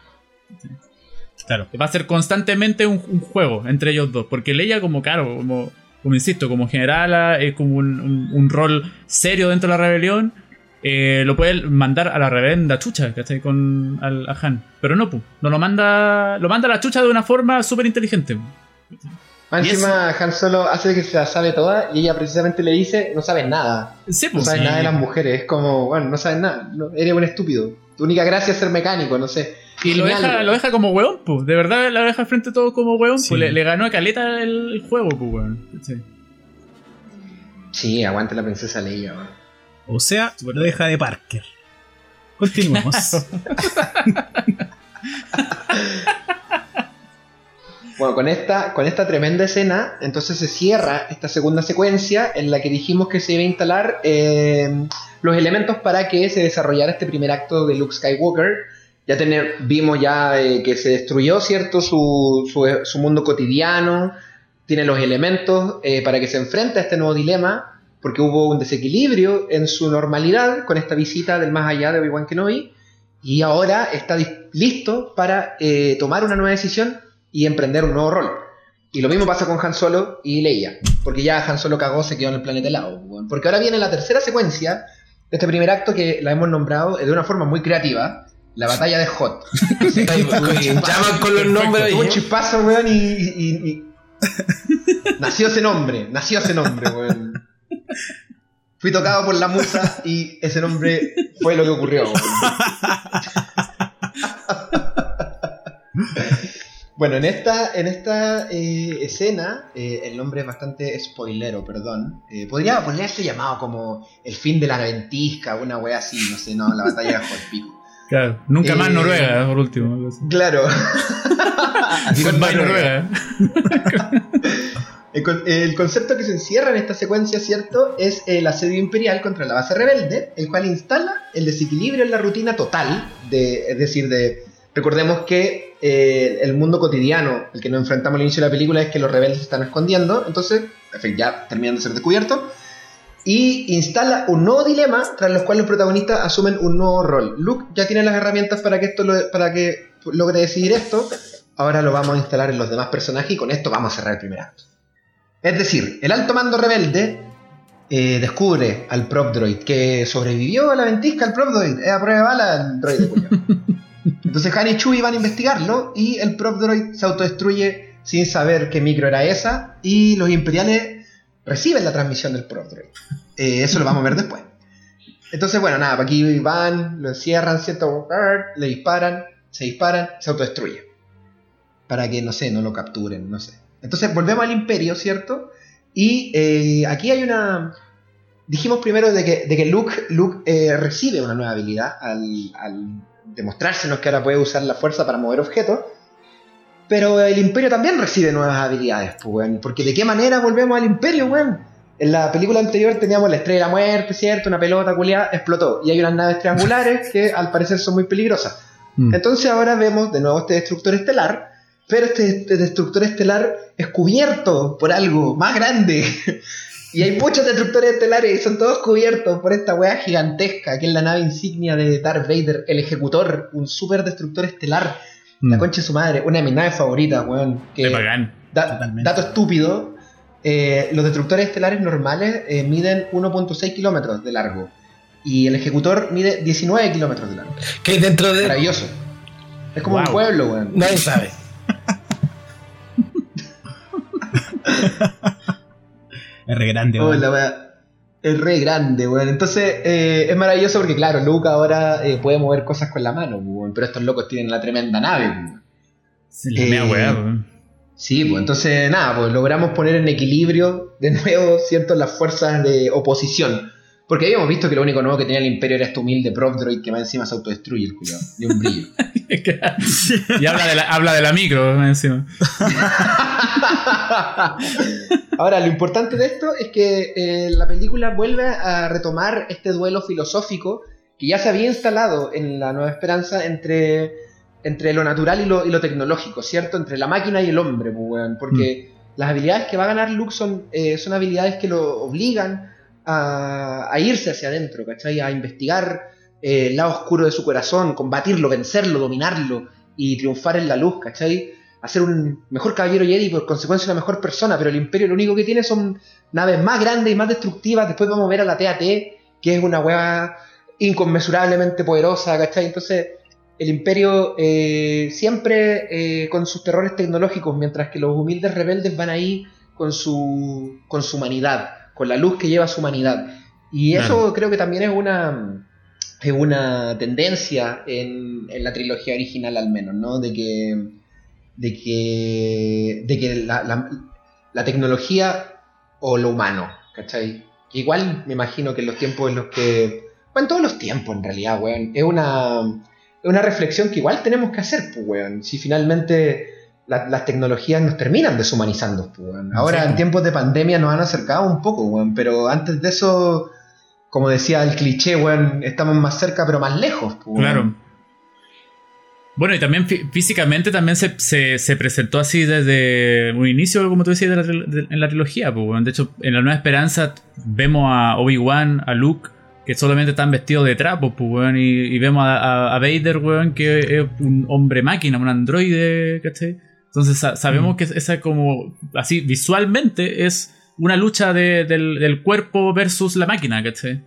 Claro. Va a ser constantemente un, un juego entre ellos dos. Porque Leia, como claro, como, como insisto, como generala, es como un- un rol serio dentro de la rebelión. Eh, lo puede mandar a la reverenda chucha, ¿cachai? Con al, a Han. Pero no, pu, no lo manda. Lo manda a la chucha de una forma súper inteligente. Encima, Han Solo hace que se la sabe toda y ella precisamente le dice: No sabes nada. Sí, No pues. sabes sí. nada de las mujeres. Es como, bueno, no sabes nada. no- eres un estúpido. Tu única gracia es ser mecánico, no sé. Y lo deja, lo deja como weón, pues. De verdad lo deja al frente todo como weón. Sí. Pues le, le ganó a Caleta el, el juego, pues, weón. ¿cachai? Sí, aguante la princesa Leia. weón. O sea, lo deja de Parker. Continuemos. [laughs] Bueno, con esta, con esta tremenda escena, entonces se cierra esta segunda secuencia en la que dijimos que se iba a instalar eh, los elementos para que se desarrollara este primer acto de Luke Skywalker. Ya tener, vimos ya eh, que se destruyó, ¿cierto? Su, su, su mundo cotidiano, tiene los elementos eh, para que se enfrente a este nuevo dilema, porque hubo un desequilibrio en su normalidad con esta visita del más allá de Obi-Wan Kenobi, y ahora está listo para eh, tomar una nueva decisión y emprender un nuevo rol. Y lo mismo pasa con Han Solo y Leia, porque ya Han Solo cagó, se quedó en el planeta helado. Porque ahora viene la tercera secuencia de este primer acto que la hemos nombrado de una forma muy creativa, la batalla de Hot. Llaman [laughs] con los nombres un ahí. chispazo, weón, y, y- y- y- [laughs] Nació ese nombre, nació ese nombre, weón. Fui tocado por la musa y ese nombre fue lo que ocurrió. Bueno, en esta, en esta eh, escena, eh, el nombre es bastante spoilero, perdón. Eh, podría ponerse llamado como el fin de la ventisca, una wea así, no sé, no, la batalla de Hot Pico. Claro, nunca más Eh, Noruega, por último. Claro. Así Goodbye Noruega. Noruega. [laughs] El, el concepto que se encierra en esta secuencia, ¿cierto? Es el asedio imperial contra la base rebelde, el cual instala el desequilibrio en la rutina total, de, es decir, de, recordemos que eh, el mundo cotidiano, el que nos enfrentamos al inicio de la película, es que los rebeldes se están escondiendo, entonces, en fin, ya terminan de ser descubiertos, y instala un nuevo dilema tras los cuales los protagonistas asumen un nuevo rol. Luke ya tiene las herramientas para que esto lo- para que logre decidir esto. Ahora lo vamos a instalar en los demás personajes y con esto vamos a cerrar el primer acto. Es decir, el alto mando rebelde eh, descubre al prop droid que sobrevivió a la ventisca el prop droid, es a prueba de bala el droid. [laughs] Entonces Han y Chewie van a investigarlo y el prop droid se autodestruye sin saber qué micro era esa y los imperiales reciben la transmisión del prop droid. Eh, eso lo vamos a ver después. Entonces, bueno, nada, aquí van, lo encierran, ¿cierto? Le disparan, se disparan, se autodestruye. Para que, no sé, no lo capturen, no sé. Entonces volvemos al imperio, ¿cierto? Y eh, aquí hay una... Dijimos primero de que, de que Luke, Luke eh, recibe una nueva habilidad al, al demostrársenos que ahora puede usar la fuerza para mover objetos. Pero el imperio también recibe nuevas habilidades, pues, weón. Porque de qué manera volvemos al imperio, weón. En la película anterior teníamos la estrella de la muerte, ¿cierto? Una pelota culiada explotó. Y hay unas naves triangulares que al parecer son muy peligrosas. Mm. Entonces ahora vemos de nuevo este destructor estelar, pero este, este destructor estelar es cubierto por algo más grande. [laughs] y hay muchos destructores estelares y son todos cubiertos por esta weá gigantesca, que es la nave insignia de Darth Vader, el ejecutor, un super destructor estelar. La Mm. concha de su madre, una de mis naves favoritas, weón. Que, da- dato estúpido, eh, los destructores estelares normales eh, miden 1.6 kilómetros de largo. Y el ejecutor mide 19 kilómetros de largo. Que hay dentro de. Maravilloso. Es como un pueblo, weón. Nadie sabe. [laughs] Es re grande, weón. es re grande, weón. Entonces, eh, es maravilloso porque, claro, Luke ahora eh, puede mover cosas con la mano, weón. Pero estos locos tienen la tremenda nave, weón. Se Eh, weá, weón. Sí, pues entonces, nada, pues logramos poner en equilibrio de nuevo, ¿cierto?, las fuerzas de oposición. Porque habíamos visto que lo único nuevo que tenía el Imperio era este humilde prop droid que más encima se autodestruye el culiao. Ni un brillo. [laughs] y habla de la, habla de la micro encima. [laughs] Ahora, lo importante de esto es que eh, la película vuelve a retomar este duelo filosófico que ya se había instalado en la Nueva Esperanza entre, entre lo natural y lo, y lo tecnológico, ¿cierto? Entre la máquina y el hombre, pues. Porque las habilidades que va a ganar Luke son, eh, son habilidades que lo obligan a, a irse hacia adentro, ¿cachai? A investigar eh, el lado oscuro de su corazón, combatirlo, vencerlo, dominarlo y triunfar en la luz, ¿cachai? A ser un mejor caballero Jedi y por consecuencia una mejor persona, pero el Imperio lo único que tiene son naves más grandes y más destructivas. Después vamos a ver a la TAT, que es una hueá inconmensurablemente poderosa, ¿cachai? Entonces, el Imperio eh, siempre eh, con sus terrores tecnológicos, mientras que los humildes rebeldes van ahí con su, con su humanidad, con la luz que lleva su humanidad. Y eso Claro. creo que también es una, es una tendencia en, en la trilogía original al menos, ¿no? De que, de que, de que la, la- la tecnología o lo humano, ¿cachai? Que igual me imagino que en los tiempos en los que... Bueno, en todos los tiempos en realidad, weón. Es una, es una reflexión que igual tenemos que hacer, pues, weón. Si finalmente la- las tecnologías nos terminan deshumanizando. pues. Ahora, Sí. en tiempos de pandemia, nos han acercado un poco, weón, pero antes de eso, como decía el cliché, weón, estamos más cerca, pero más lejos. pues. Claro. Bueno, y también fí- físicamente también se, se- se presentó así desde un inicio, como tú decías, de la de- en la trilogía. pues, weón. de hecho, en La Nueva Esperanza vemos a Obi-Wan, a Luke, que solamente están vestidos de trapo, pues, weón, y, y vemos a, a- a Vader, weón, que es un hombre máquina, un androide, ¿cachai? Entonces sa- sabemos que esa como, así, visualmente es una lucha de- del, del cuerpo versus la máquina, ¿cachai?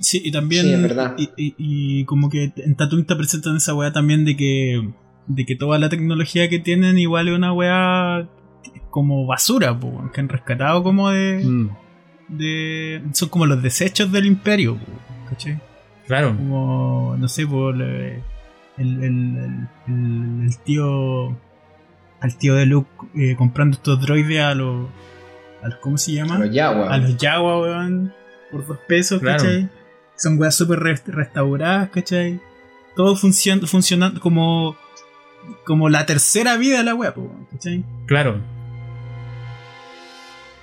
Sí, y también. Sí, es verdad. Y, y- y como que en Tatooine te presentan esa weá también de que. De que toda la tecnología que tienen igual es una weá como basura, po, que han rescatado como de, Mm, de. Son como los desechos del imperio, po, ¿cachai? claro. Como, no sé, por el, el, el- el- el tío. Al tío de Luke eh, comprando estos droides a los. a los- ¿Cómo se llama? Pero ya, weón. a los Jawa, weón, por dos pesos, Claro. ¿cachai? Son weas súper re- restauradas, ¿cachai? Todo funciona funcionando como como la tercera vida de la wea, ¿cachai? Claro.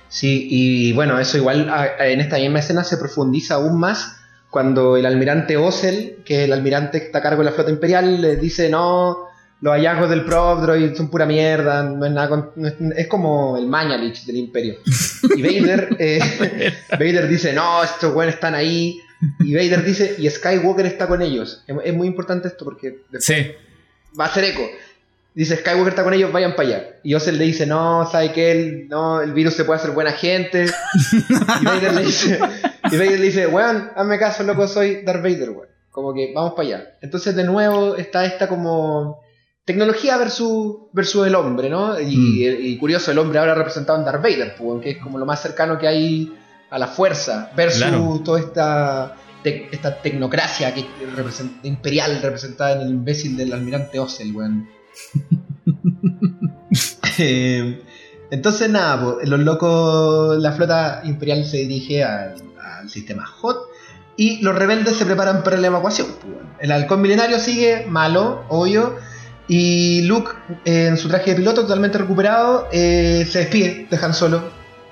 Sí, y bueno, eso igual a- a- en esta misma escena se profundiza aún más cuando el almirante Ossel, que es el almirante que está a cargo de la flota imperial, le dice no, los hallazgos del Prop Droid son pura mierda, no es nada con- no es, es como el Mañalich del imperio. Y Vader, [laughs] eh, Vader dice, no, estos buenos están ahí. Y Vader dice, y Skywalker está con ellos. Es, es muy importante esto porque Sí. va a hacer eco. Dice Skywalker está con ellos, vayan para allá. Y Ossel le dice, no, sabe que él, no, el virus se puede hacer buena gente. [laughs] y Vader le dice, y Vader le dice, weón, hazme caso, loco, soy Darth Vader, weón. Como que vamos para allá. Entonces de nuevo está esta como tecnología versus, versus el hombre, ¿no? Y, y curioso, el hombre ahora representado en Darth Vader, pues, que es como lo más cercano que hay a la fuerza, versus Claro. toda esta, esta tecnocracia que represent- imperial representada en el imbécil del almirante Ossel, weón. [laughs] Eh, entonces, nada, pues, los locos, la flota imperial se dirige al, al sistema HOT y los rebeldes se preparan para la evacuación. pues. El halcón milenario sigue malo, obvio, y Luke, eh, en su traje de piloto, totalmente recuperado, eh, se despide, dejan solo.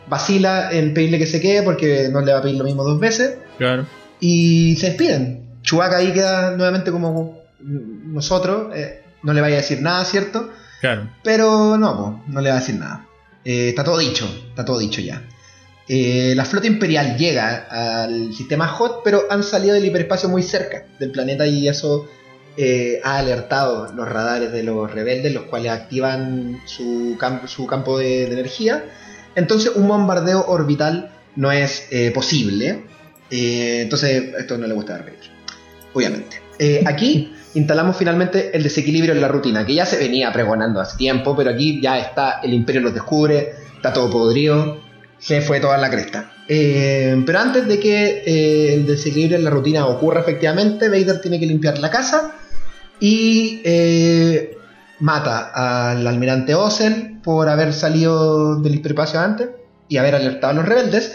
Vacila en pedirle que se quede porque no le va a pedir lo mismo dos veces Claro. y se despiden. Chewbacca ahí queda nuevamente como nosotros, eh, no le vaya a decir nada, ¿cierto? Claro. Pero no, no le va a decir nada. Eh, está todo dicho, está todo dicho ya. Eh, la flota imperial llega al sistema HOT, pero han salido del hiperespacio muy cerca del planeta y eso eh, ha alertado los radares de los rebeldes, los cuales activan su, campo de, energía. Entonces un bombardeo orbital no es eh, posible. Eh, entonces esto no le gusta a Darth Vader, obviamente. Aquí instalamos finalmente el desequilibrio en la rutina, que ya se venía pregonando hace tiempo, pero aquí ya está, el imperio los descubre, está todo podrido, se fue toda la cresta. Pero antes de que el desequilibrio en la rutina ocurra efectivamente, Vader tiene que limpiar la casa y eh, mata al almirante Osen por haber salido del hiperespacio antes y haber alertado a los rebeldes.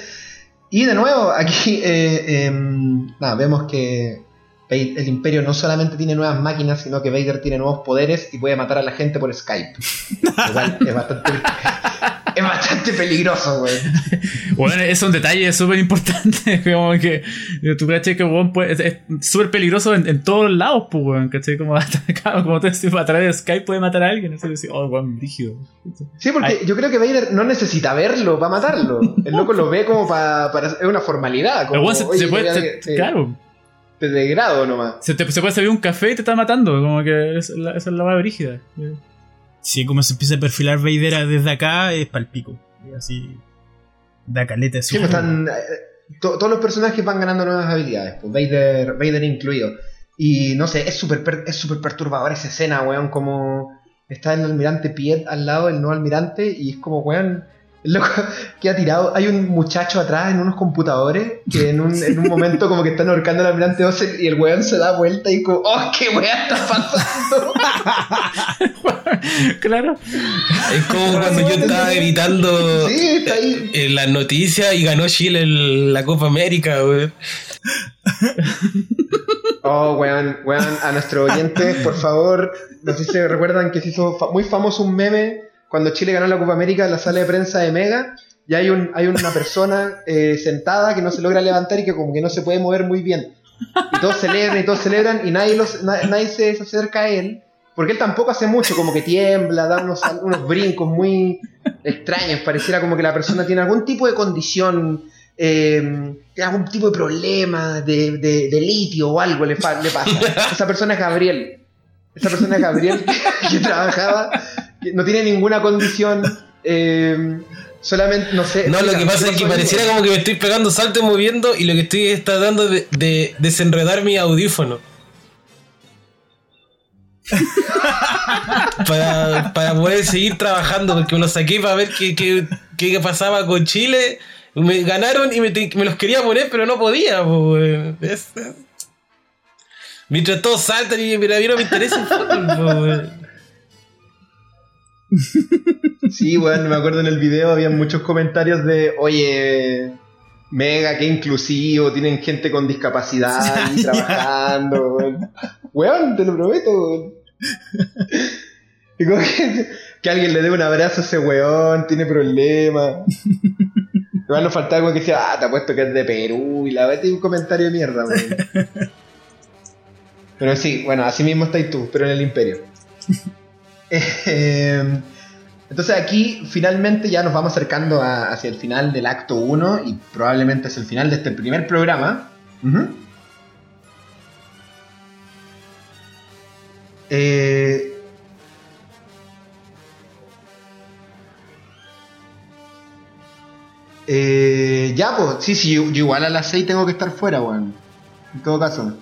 Y de nuevo, aquí [laughs] eh, em, nada, vemos que el imperio no solamente tiene nuevas máquinas, sino que Vader tiene nuevos poderes y puede matar a la gente por Skype. [laughs] Igual es bastante, es bastante peligroso, güey. Bueno, es un detalle súper importante. [laughs] Como que tú crees que weón, puede- es súper peligroso en, en todos lados, pues. Como, [laughs] como te decís, a través de Skype puede matar a alguien. Así decir, oh, weón, rígido. Sí, porque Ay. yo creo que Vader no necesita verlo para matarlo. El loco lo ve como para. para es una formalidad. Como, se, se puede, se- claro, De, de grado nomás. se, te- se puede servir un café y te está matando. Como que es la- esa es la más brígida. Sí, como se empieza a perfilar Vader desde acá, es palpico. Y Así. Da caleta de Sí, pues están, eh, to- todos los personajes van ganando nuevas habilidades, pues Vader, Vader incluido. Y no sé, es súper per- es súper perturbadora esa escena, weón, como está el almirante Piet al lado del no almirante y es como, weón, el loco [laughs] que ha tirado. Hay un muchacho atrás en unos computadores que en un, en un momento como que están ahorcando al almirante Osen y el weón se da vuelta y como, oh, qué weón está pasando. [laughs] claro. Es como cuando yo estaba evitando Sí, está ahí. en las noticias y ganó Chile el- la Copa América, güey. Oh, weón, weón, a nuestros oyentes, por favor, no sé si se recuerdan que se hizo fa- muy famoso un meme cuando Chile ganó la Copa América en la sala de prensa de Mega. Y hay, un, hay una persona [laughs] eh, sentada que no se logra levantar y que como que no se puede mover muy bien. Y todos celebran y todos celebran y nadie, los, na- nadie se acerca a él. Porque él tampoco hace mucho, como que tiembla, da unos, unos brincos muy extraños. Pareciera como que la persona tiene algún tipo de condición, eh, algún tipo de problema de, de- litio o algo le, pasa. Esa persona es Gabriel. Esa persona es Gabriel [laughs] que trabajaba, que no tiene ninguna condición. [laughs] eh, solamente, no sé. No, lo que pasa ¿qué es que pareciera como que me estoy pegando salto y moviendo y lo que estoy es tratando de, de desenredar mi audífono. [laughs] para, para poder seguir trabajando, porque me lo saqué para ver qué, qué, qué pasaba con Chile. Me ganaron y me, te- me los quería poner, pero no podía. Mientras todos saltan y mira, no me interesa el fútbol. [laughs] Sí, bueno, me acuerdo en el video había muchos comentarios de, oye, mega, qué inclusivo, tienen gente con discapacidad ahí trabajando, weón. Weón, te lo prometo, weón. Y como que, que alguien le dé un abrazo a ese weón, tiene problemas. Igual nos faltaba algo que decía, ah, te apuesto que es de Perú, y la vez un comentario de mierda, weón. [laughs] Pero sí, bueno, así mismo estáis tú, pero en el imperio. Eh, entonces aquí finalmente ya nos vamos acercando hacia el final del acto 1 y probablemente hacia el final de este primer programa. Eh, eh, ya, pues, sí, sí, igual a las 6 tengo que estar fuera, weón. En todo caso.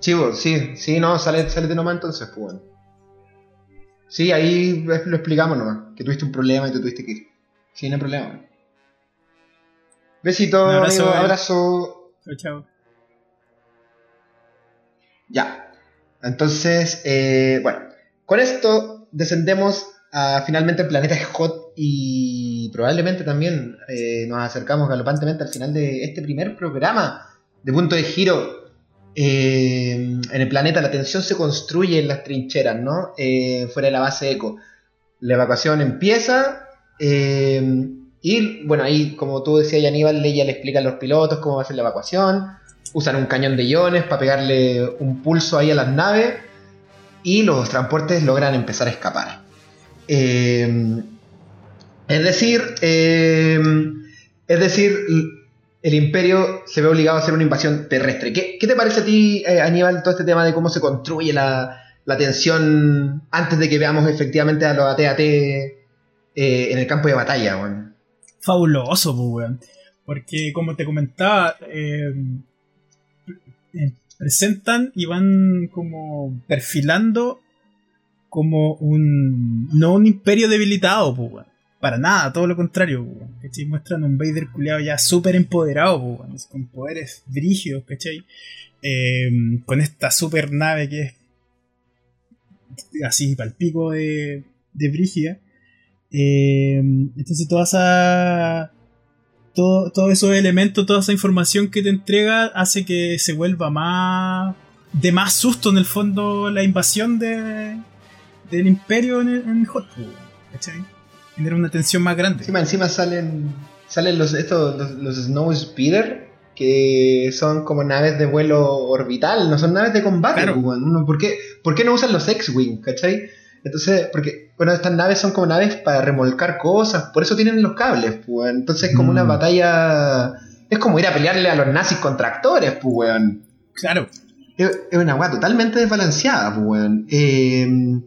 Sí, pues, sí, sí, no, sale, sale de nomás entonces, pues, weón. Sí, ahí lo explicamos nomás. Que tuviste un problema y te tuviste que ir. Sí, no hay problema. Besito, Un abrazo, amigo, abrazo. Chao, chao. Ya. Entonces, eh, bueno, con esto descendemos a finalmente el planeta Hot y probablemente también eh, nos acercamos galopantemente al final de este primer programa de punto de giro. Eh, en el planeta la tensión se construye en las trincheras, ¿no? Eh, fuera de la base Eco. La evacuación empieza eh, y, bueno, ahí como tú decías, Aníbal, ella le explica a los pilotos cómo va a ser la evacuación usan un cañón de iones para pegarle un pulso ahí a las naves y los transportes logran empezar a escapar. Es decir, es decir, el imperio se ve obligado a hacer una invasión terrestre. ¿Qué, te parece a ti, eh, Aníbal, todo este tema de cómo se construye la, tensión antes de que veamos efectivamente a los AT-AT eh, en el campo de batalla? weón? fabuloso, pues, weón. Porque, como te comentaba, eh, eh, presentan y van como perfilando como un. No un imperio debilitado, pues, weón. Para nada, todo lo contrario. ¿Cachai? Muestran un Vader culiado ya súper empoderado. Con poderes brígidos, ¿cachai? Eh, con esta super nave que es así palpico de, de brígida. Eh, entonces toda esa todo, todos esos elementos, toda esa información que te entrega hace que se vuelva más de más susto en el fondo la invasión de, del imperio en, en Hot ¿cachai? Genera una tensión más grande. Encima, encima salen, salen los, estos, los, los Snow Speeder, que son como naves de vuelo orbital, no son naves de combate. Claro. ¿por, qué, por qué no usan los X-Wing, cachai? Entonces, porque, bueno, estas naves son como naves para remolcar cosas, por eso tienen los cables, pues. Entonces es como una Mm. batalla... Es como ir a pelearle a los nazis con tractores, pues, weón. Claro. Es es una weá totalmente desbalanceada, pues, weón. Eh,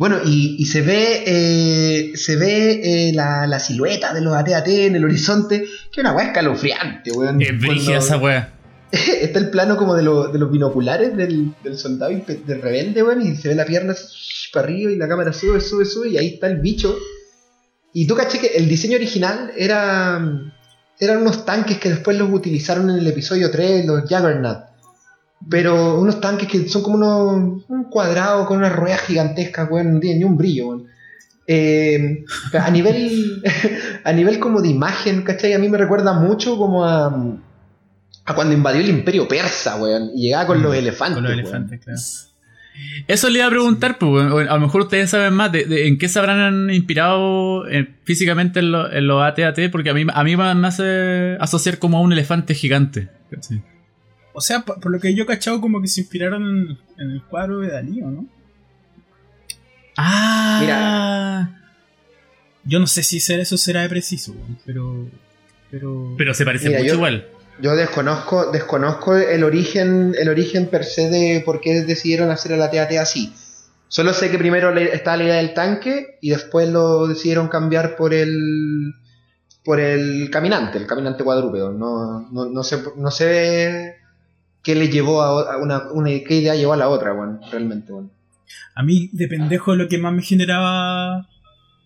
bueno, y, y se ve eh, se ve eh, la, la silueta de los AT-AT en el horizonte, que es una weá escalofriante, weón. Es brígida esa wea. [laughs] Está el plano como de, lo- de los binoculares del, del soldado del rebelde, weón, y se ve la pierna así, para arriba y la cámara sube, sube, sube, y ahí está el bicho. Y tú caché que el diseño original era eran unos tanques que después los utilizaron en el episodio 3, los Juggernaut. Pero unos tanques que son como unos, un cuadrado con unas ruedas gigantescas, weón, no tienen ni un brillo, weón. Eh, a nivel [laughs] a nivel como de imagen, ¿cachai? A mí me recuerda mucho como a a cuando invadió el imperio persa, weón. Y llegaba con los elefantes. Con los elefantes, claro. Eso le iba a preguntar, pues, a lo mejor ustedes saben más de, de en qué se habrán inspirado eh, físicamente en, lo- los AT-AT, porque a mí, a mí me me hace asociar como a un elefante gigante. ¿cachai? O sea, por, por lo que yo he cachado, como que se inspiraron en, en el cuadro de Dalí, ¿o no? Ah, Yo no sé si ser eso será de preciso, weón, pero. Pero. pero se parece Mira, mucho yo- igual. Yo desconozco, desconozco el origen, el origen per se de por qué decidieron hacer el AT-AT así. Solo sé que primero estaba la idea del tanque y después lo decidieron cambiar por el por el caminante, el caminante cuadrúpedo. No, no, no sé, no sé qué le llevó a, a una, una qué idea llevó a la otra, bueno, realmente, bueno. A mí, de pendejo, lo que más me generaba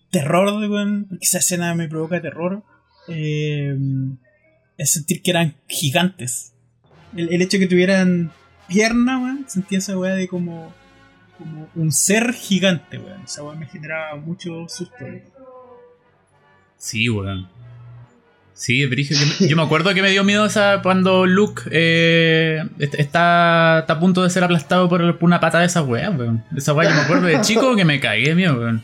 terror, weón, porque esa escena me provoca terror, eh, es sentir que eran gigantes. El, el hecho de que tuvieran pierna, weón, sentía esa weá de como, como un ser gigante, weón. Esa weá me generaba mucho susto. weón. Sí, weón. Sí, es brígido. Yo, me- [laughs] yo me acuerdo que me dio miedo esa cuando Luke eh, est- está, está a punto de ser aplastado por, por una pata de esa weá, weón. Esa weá que me acuerdo de chico que me cagué de miedo, weón.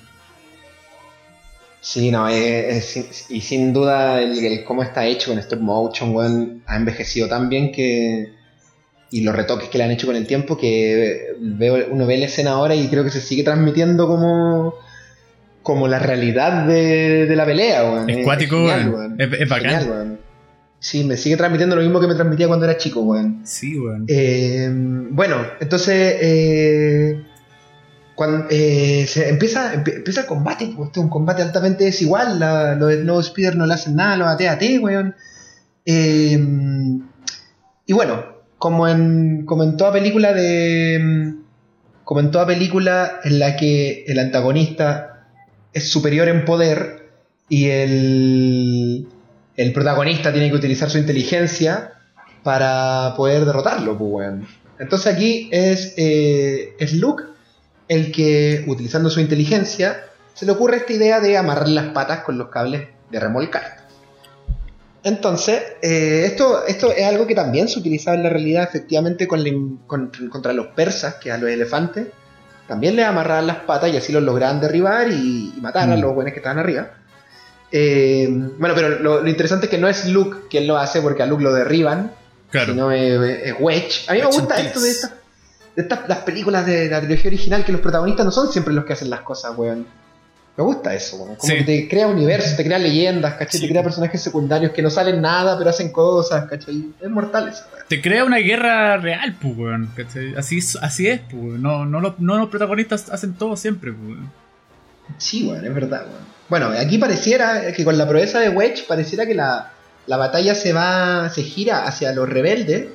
Sí, no, es, es- y sin duda el, el cómo está hecho con stop motion, weón, ha envejecido tan bien que... Y los retoques que le han hecho con el tiempo, que veo, uno ve la escena ahora y creo que se sigue transmitiendo como, como la realidad de, de la pelea, weón. Es cuático, genial, weón. Es- es bacán. Genial, weón. Sí, me sigue transmitiendo lo mismo que me transmitía cuando era chico, weón. Sí, weón. Eh, bueno, entonces eh, cuando eh, se empieza, empie- empieza el combate, pues, este es un combate altamente desigual, la- los nuevos Speeder no le hacen nada, los AT-AT, weón. Eh, y bueno, como en, como en toda película de. Como en toda película en la que el antagonista es superior en poder y el, el protagonista tiene que utilizar su inteligencia para poder derrotarlo, pues, weón. Entonces aquí es, eh, es Luke el que, utilizando su inteligencia, se le ocurre esta idea de amarrar las patas con los cables de remolcar. Entonces, eh, esto, esto es algo que también se utilizaba en la realidad efectivamente con con- contra los persas, que a los elefantes, también les amarraban las patas y así los lograban derribar y, y matar a Mm. los buenos que estaban arriba. Eh, bueno, pero lo, lo interesante es que no es Luke quien lo hace porque a Luke lo derriban, Claro. sino es, es Wedge. A mí me gusta esto de estas de estas las películas de la trilogía original que los protagonistas no son siempre los que hacen las cosas, weón. Me gusta eso. Como Sí. que te crea universos, te crea leyendas, ¿cachai? Sí. Te crea personajes secundarios que no salen nada, pero hacen cosas, ¿cachai? Es mortal eso, weón. Te crea una guerra real, pues, weón. ¿cachai? Así, es- así es, pues, weón. No, no, los, no los protagonistas hacen todo siempre, pues, weón. Sí, weón, es verdad, weón. Bueno, aquí pareciera que con la proeza de Wedge, pareciera que la, la batalla se va, se gira hacia los rebeldes,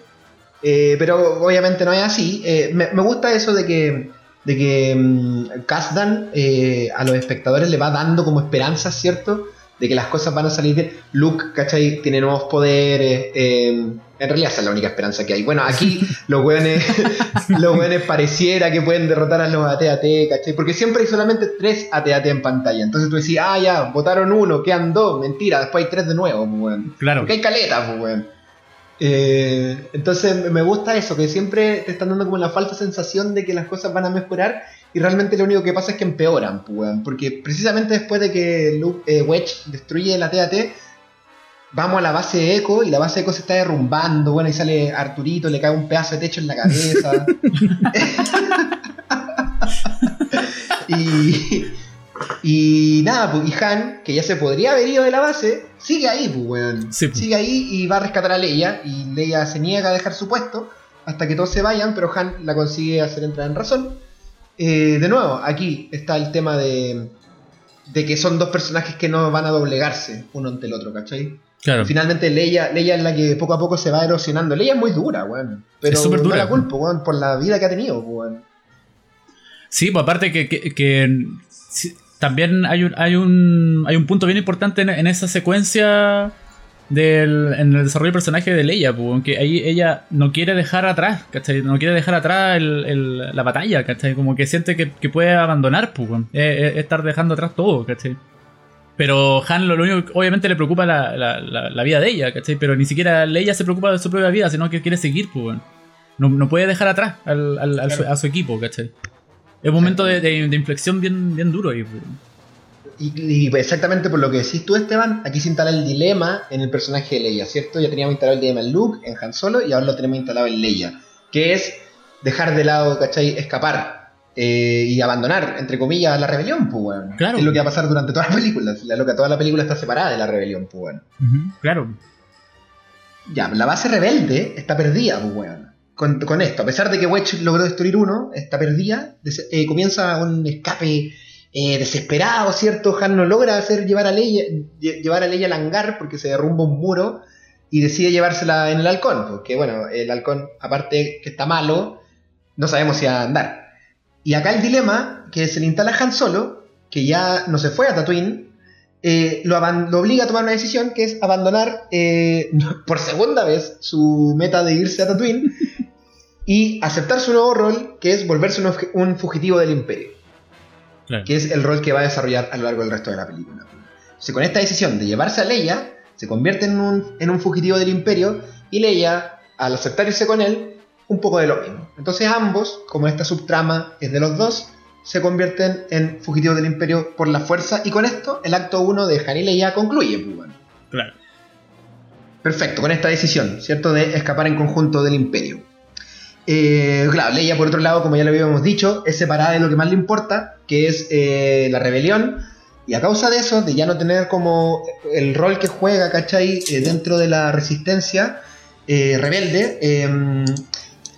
eh, pero obviamente no es así. Eh, me, me gusta eso de que, de que mm, Kasdan eh, a los espectadores le va dando como esperanza, ¿cierto? De que las cosas van a salir bien. Luke, ¿cachai? Tiene nuevos poderes. eh, en realidad esa es la única esperanza que hay. Bueno, aquí [laughs] los weones, [laughs] los weones pareciera que pueden derrotar a los AT-AT, ¿cachai? Porque siempre hay solamente tres AT-AT en pantalla. Entonces tú decís, ah, ya, votaron uno, quedan dos. Mentira, después hay tres de nuevo, pues, weón. Claro. Porque hay caleta, pues, weón. Eh, entonces me gusta eso, que siempre te están dando como la falsa sensación de que las cosas van a mejorar y realmente lo único que pasa es que empeoran, pues. Porque precisamente después de que Luke, eh, Wedge destruye la TAT, vamos a la base de Echo y la base de Echo se está derrumbando, bueno, y sale Arturito, le cae un pedazo de techo en la cabeza. [laughs] [laughs] y, y nada, pues, y Han, que ya se podría haber ido de la base, sigue ahí, pues, weón. Sí, pues. Sigue ahí y va a rescatar a Leia. Y Leia se niega a dejar su puesto hasta que todos se vayan, pero Han la consigue hacer entrar en razón. Eh, de nuevo, aquí está el tema de, de que son dos personajes que no van a doblegarse uno ante el otro, ¿cachai? Claro. Finalmente Leia, Leia es la que poco a poco se va erosionando. Leia es muy dura, weón. Pero Es súper no dura. la culpo, weón, por la vida que ha tenido, weón. Sí, pues aparte que, que- que sí, también hay un, hay un hay un punto bien importante en, en esa secuencia del en el desarrollo del personaje de Leia, aunque ahí ella no quiere dejar atrás, ¿cachai? No quiere dejar atrás el- el- la batalla, ¿cachai? Como que siente que, que puede abandonar, pues. Eh, eh, estar dejando atrás todo, ¿cachai? Pero Han lo, lo único que obviamente le preocupa la, la, la, la vida de ella, ¿cachai? Pero ni siquiera ella se preocupa de su propia vida, sino que quiere seguir, pues, no, no puede dejar atrás al, al- al su- a su equipo, ¿cachai? Es un momento de, de- de inflexión bien, bien duro ahí, pues. Y, y exactamente por lo que decís tú, Esteban, aquí se instala el dilema en el personaje de Leia, ¿cierto? Ya teníamos instalado el dilema en Luke, en Han Solo, y ahora lo tenemos instalado en Leia, que es dejar de lado, ¿cachai? Escapar eh, y abandonar, entre comillas, la rebelión, pues, weón. Claro. Es lo que va a pasar durante toda la película. La loca, toda la película está separada de la rebelión, pues, weón. Claro. Ya, la base rebelde está perdida, pues, weón. Con, con esto, a pesar de que Wedge logró destruir uno, está perdida. eh, comienza un escape eh, desesperado, ¿cierto? Han no logra hacer llevar a Leia, lle- llevar a Leia al hangar porque se derrumba un muro y decide llevársela en el halcón. Porque, bueno, el halcón, aparte que está malo, no sabemos si a andar. Y acá el dilema que se le instala Han Solo, que ya no se fue a Tatooine, eh, lo, obliga a tomar una decisión que es abandonar eh, [laughs] por segunda vez su meta de irse a Tatooine [laughs] y aceptar su nuevo rol, que es volverse un, fugitivo del imperio, Claro. que es el rol que va a desarrollar a lo largo del resto de la película. Con esta decisión de llevarse a Leia, se convierte en un, en un fugitivo del imperio y Leia, al aceptar irse con él, un poco de lo mismo. Entonces ambos, como esta subtrama es de los dos, se convierten en fugitivos del imperio por la fuerza y con esto el acto 1 de Han y Leia concluye. pues, bueno. Claro. Perfecto, con esta decisión, ¿cierto? De escapar en conjunto del imperio. Eh, claro, Leia, por otro lado, como ya lo habíamos dicho, es separada de lo que más le importa, que es eh, la rebelión. Y a causa de eso, de ya no tener como el rol que juega, ¿cachai? Eh, dentro de la resistencia rebelde,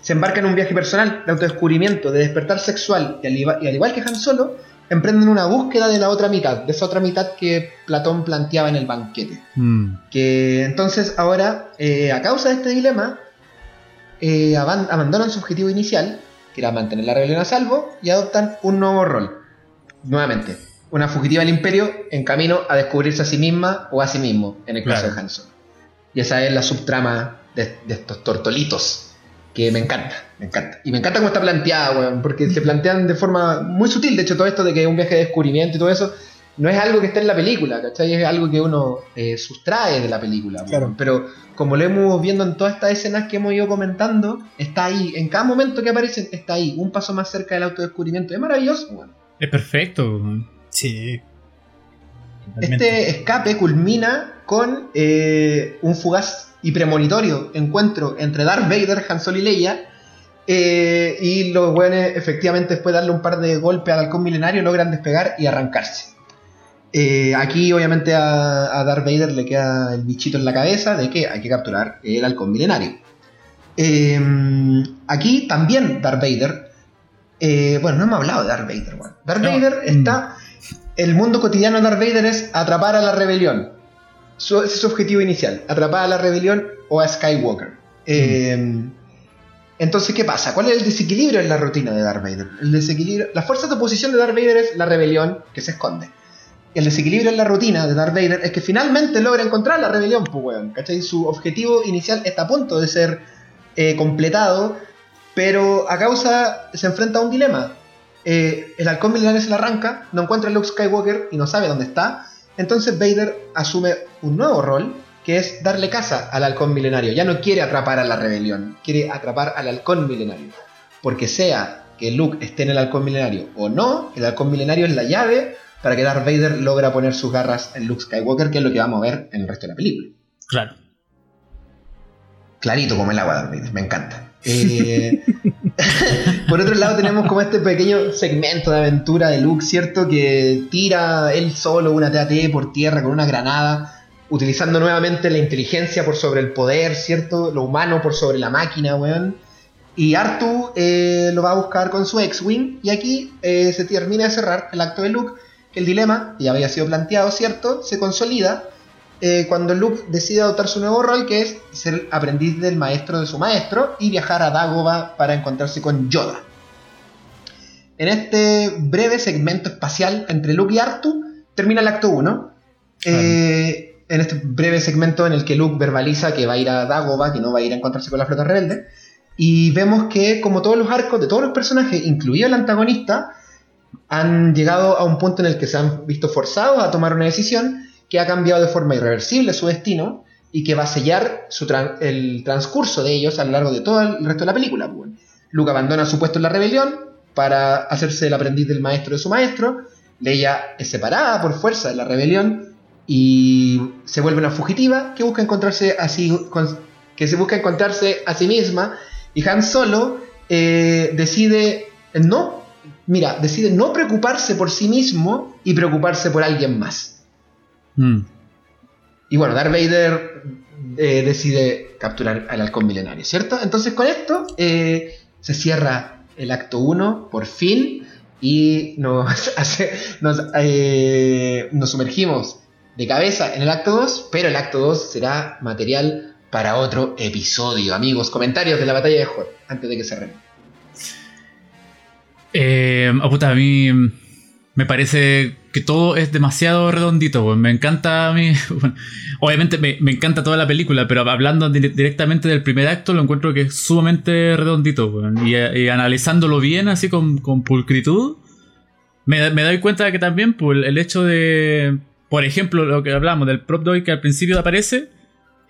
se embarca en un viaje personal de autodescubrimiento, de despertar sexual. Y al, iba- y al igual que Han Solo, emprenden una búsqueda de la otra mitad, de esa otra mitad que Platón planteaba en el banquete. Mm. Que entonces ahora, eh, a causa de este dilema, eh, aban- abandonan su objetivo inicial, que era mantener la rebelión a salvo, y adoptan un nuevo rol. Nuevamente, una fugitiva del imperio en camino a descubrirse a sí misma o a sí mismo, en el caso Claro. de Han Solo. Y esa es la subtrama de, de estos tortolitos, que me encanta, me encanta. Y me encanta cómo está planteada, weón, porque se plantean de forma muy sutil, de hecho todo esto de que es un viaje de descubrimiento y todo eso, no es algo que esté en la película, ¿cachai? Es algo que uno eh, sustrae de la película. weón. Claro. Pero como lo hemos viendo en todas estas escenas que hemos ido comentando, está ahí. En cada momento que aparecen, está ahí. Un paso más cerca del autodescubrimiento. Es maravilloso, weón. Es perfecto. Sí. Totalmente. Este escape culmina con eh, un fugaz y premonitorio encuentro entre Darth Vader, Han Solo y Leia. eh, y los buenos, efectivamente, después de darle un par de golpes al halcón milenario, logran despegar y arrancarse. Eh, aquí, obviamente, a, a Darth Vader le queda el bichito en la cabeza de que hay que capturar el halcón milenario. Eh, aquí también Darth Vader. bueno, no hemos hablado de Darth Vader. weón. Darth No. Vader está. El mundo cotidiano de Darth Vader es atrapar a la rebelión. Su, ese es su objetivo inicial: atrapar a la rebelión o a Skywalker. Eh, entonces, ¿qué pasa? ¿Cuál es el desequilibrio en la rutina de Darth Vader? El desequilibrio, la fuerza de oposición de Darth Vader es la rebelión que se esconde. El desequilibrio en la rutina de Darth Vader es que finalmente logra encontrar la rebelión, pues, weón. ¿Cachai? Su objetivo inicial está a punto de ser eh, completado, pero a causa se enfrenta a un dilema. Eh, el halcón milenario se le arranca, no encuentra a Luke Skywalker y no sabe dónde está. Entonces Vader asume un nuevo rol, que es darle caza al halcón milenario. Ya no quiere atrapar a la rebelión, quiere atrapar al halcón milenario. Porque sea que Luke esté en el halcón milenario o no, el halcón milenario es la llave para que Darth Vader logra poner sus garras en Luke Skywalker, que es lo que vamos a ver en el resto de la película. Claro. Clarito como el agua, Darth Vader, me encanta. Eh, [laughs] por otro lado tenemos como este pequeño segmento de aventura de Luke, ¿cierto? Que tira él solo una TAT por tierra con una granada, utilizando nuevamente la inteligencia por sobre el poder, ¿cierto? Lo humano por sobre la máquina, weón. Y Artu eh, lo va a buscar con su X-Wing y aquí eh, se termina de cerrar el acto de Luke, el dilema, que ya había sido planteado, ¿cierto? Se consolida eh, cuando Luke decide adoptar su nuevo rol, que es ser aprendiz del maestro de su maestro y viajar a Dagobah para encontrarse con Yoda. En este breve segmento espacial entre Luke y Artu termina el acto 1. Eh, en este breve segmento en el que Luke verbaliza que va a ir a Dagobah, que no va a ir a encontrarse con la flota rebelde. Y vemos que, como todos los arcos de todos los personajes, incluido el antagonista, han llegado a un punto en el que se han visto forzados a tomar una decisión que ha cambiado de forma irreversible su destino y que va a sellar su el transcurso de ellos a lo largo de todo el resto de la película. pues. Luke abandona su puesto en la rebelión para hacerse el aprendiz del maestro de su maestro. Leia es separada por fuerza de la rebelión y se vuelve una fugitiva que busca encontrarse así con- que se busca encontrarse a sí misma y Han Solo eh, decide no mira decide no preocuparse por sí mismo y preocuparse por alguien más Mm. y bueno Darth Vader eh, decide capturar al halcón milenario cierto entonces con esto eh, se cierra el acto 1 por fin y nos, [laughs] hace- nos, eh, nos sumergimos de cabeza en el acto 2, pero el acto 2 será material para otro episodio. Amigos, comentarios de la batalla de Hot, antes de que cerremos. Eh, ah, puta, a mí me parece que todo es demasiado redondito, weón. Me encanta a mí. [laughs] obviamente me, encanta toda la película, pero hablando di- directamente del primer acto, lo encuentro que es sumamente redondito, weón. Y, y analizándolo bien, así con, pulcritud, me, doy cuenta de que también, pues, el hecho de. Por ejemplo, lo que hablamos del prop doy que al principio aparece.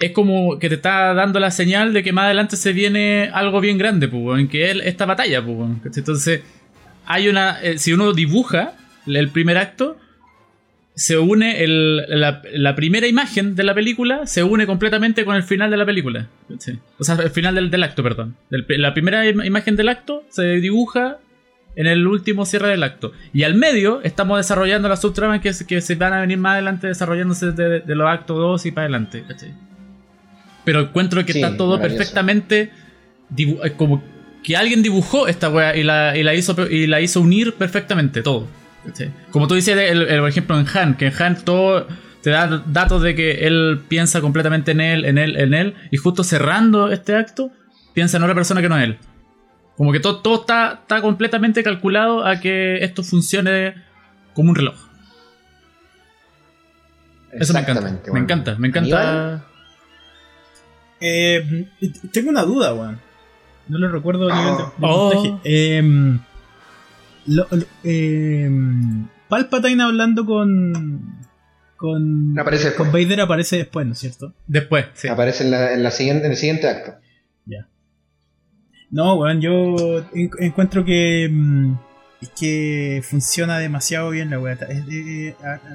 Es como que te está dando la señal de que más adelante se viene algo bien grande, pues, weón, que es esta batalla, pues. Entonces, hay una. eh, si uno dibuja el primer acto, se une el- la, la primera imagen de la película, se une completamente con el final de la película. O sea, el final del, del acto, perdón. Del- la primera im- imagen del acto se dibuja en el último cierre del acto. Y al medio estamos desarrollando las subtramas que, que se van a venir más adelante desarrollándose de, de los actos 2 y para adelante. Pero encuentro que Sí, está todo perfectamente eh, como que alguien dibujó esta wea y la, y la hizo y la hizo unir perfectamente todo. Como tú dices, el, el- por ejemplo, en Han, que en Han todo te da datos de que él piensa completamente en él, en él, en él, y justo cerrando este acto, piensa en otra persona que no es él. Como que todo, todo está, está completamente calculado a que esto funcione como un reloj. Eso me encanta. Me encanta, me encanta. Eh, tengo una duda, weón. No lo recuerdo a nivel de, de Oh. Eh, lo- lo- eh, Palpatine hablando con. Con. Aparece con después. Vader aparece después, ¿no es cierto? Después, sí. Aparece en, la, en, la siguiente, en el siguiente acto. No, weón, yo en- encuentro que. mm, que funciona demasiado bien la weá.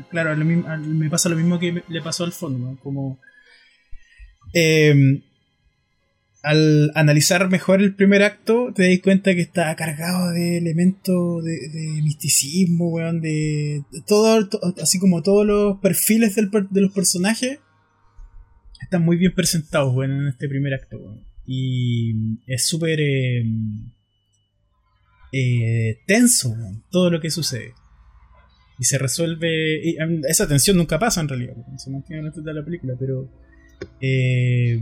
Claro, a lo mismo- a- me pasa lo mismo que me- le pasó al fondo, weón, como. eh, al analizar mejor el primer acto, te das cuenta que está cargado de elementos de, misticismo, weón, de, todo, to- así como todos los perfiles del de los personajes están muy bien presentados, weón, en este primer acto, weón. Y es súper eh, eh, tenso, weón, todo lo que sucede. Y se resuelve. em, esa tensión nunca pasa en realidad, se mantiene en toda la película, pero. eh,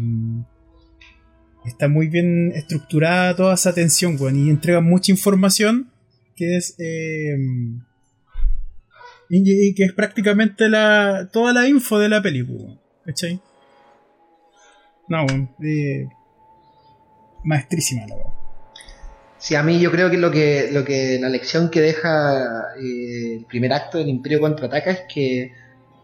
está muy bien estructurada toda esa tensión, weón, y entrega mucha información que es. eh, y, que es prácticamente la, toda la info de la película, weón, ¿cachai? No, weón, eh, maestrísima la verdad. Sí, a mí yo creo que lo que, lo que la lección que deja eh, el primer acto del Imperio contraataca es que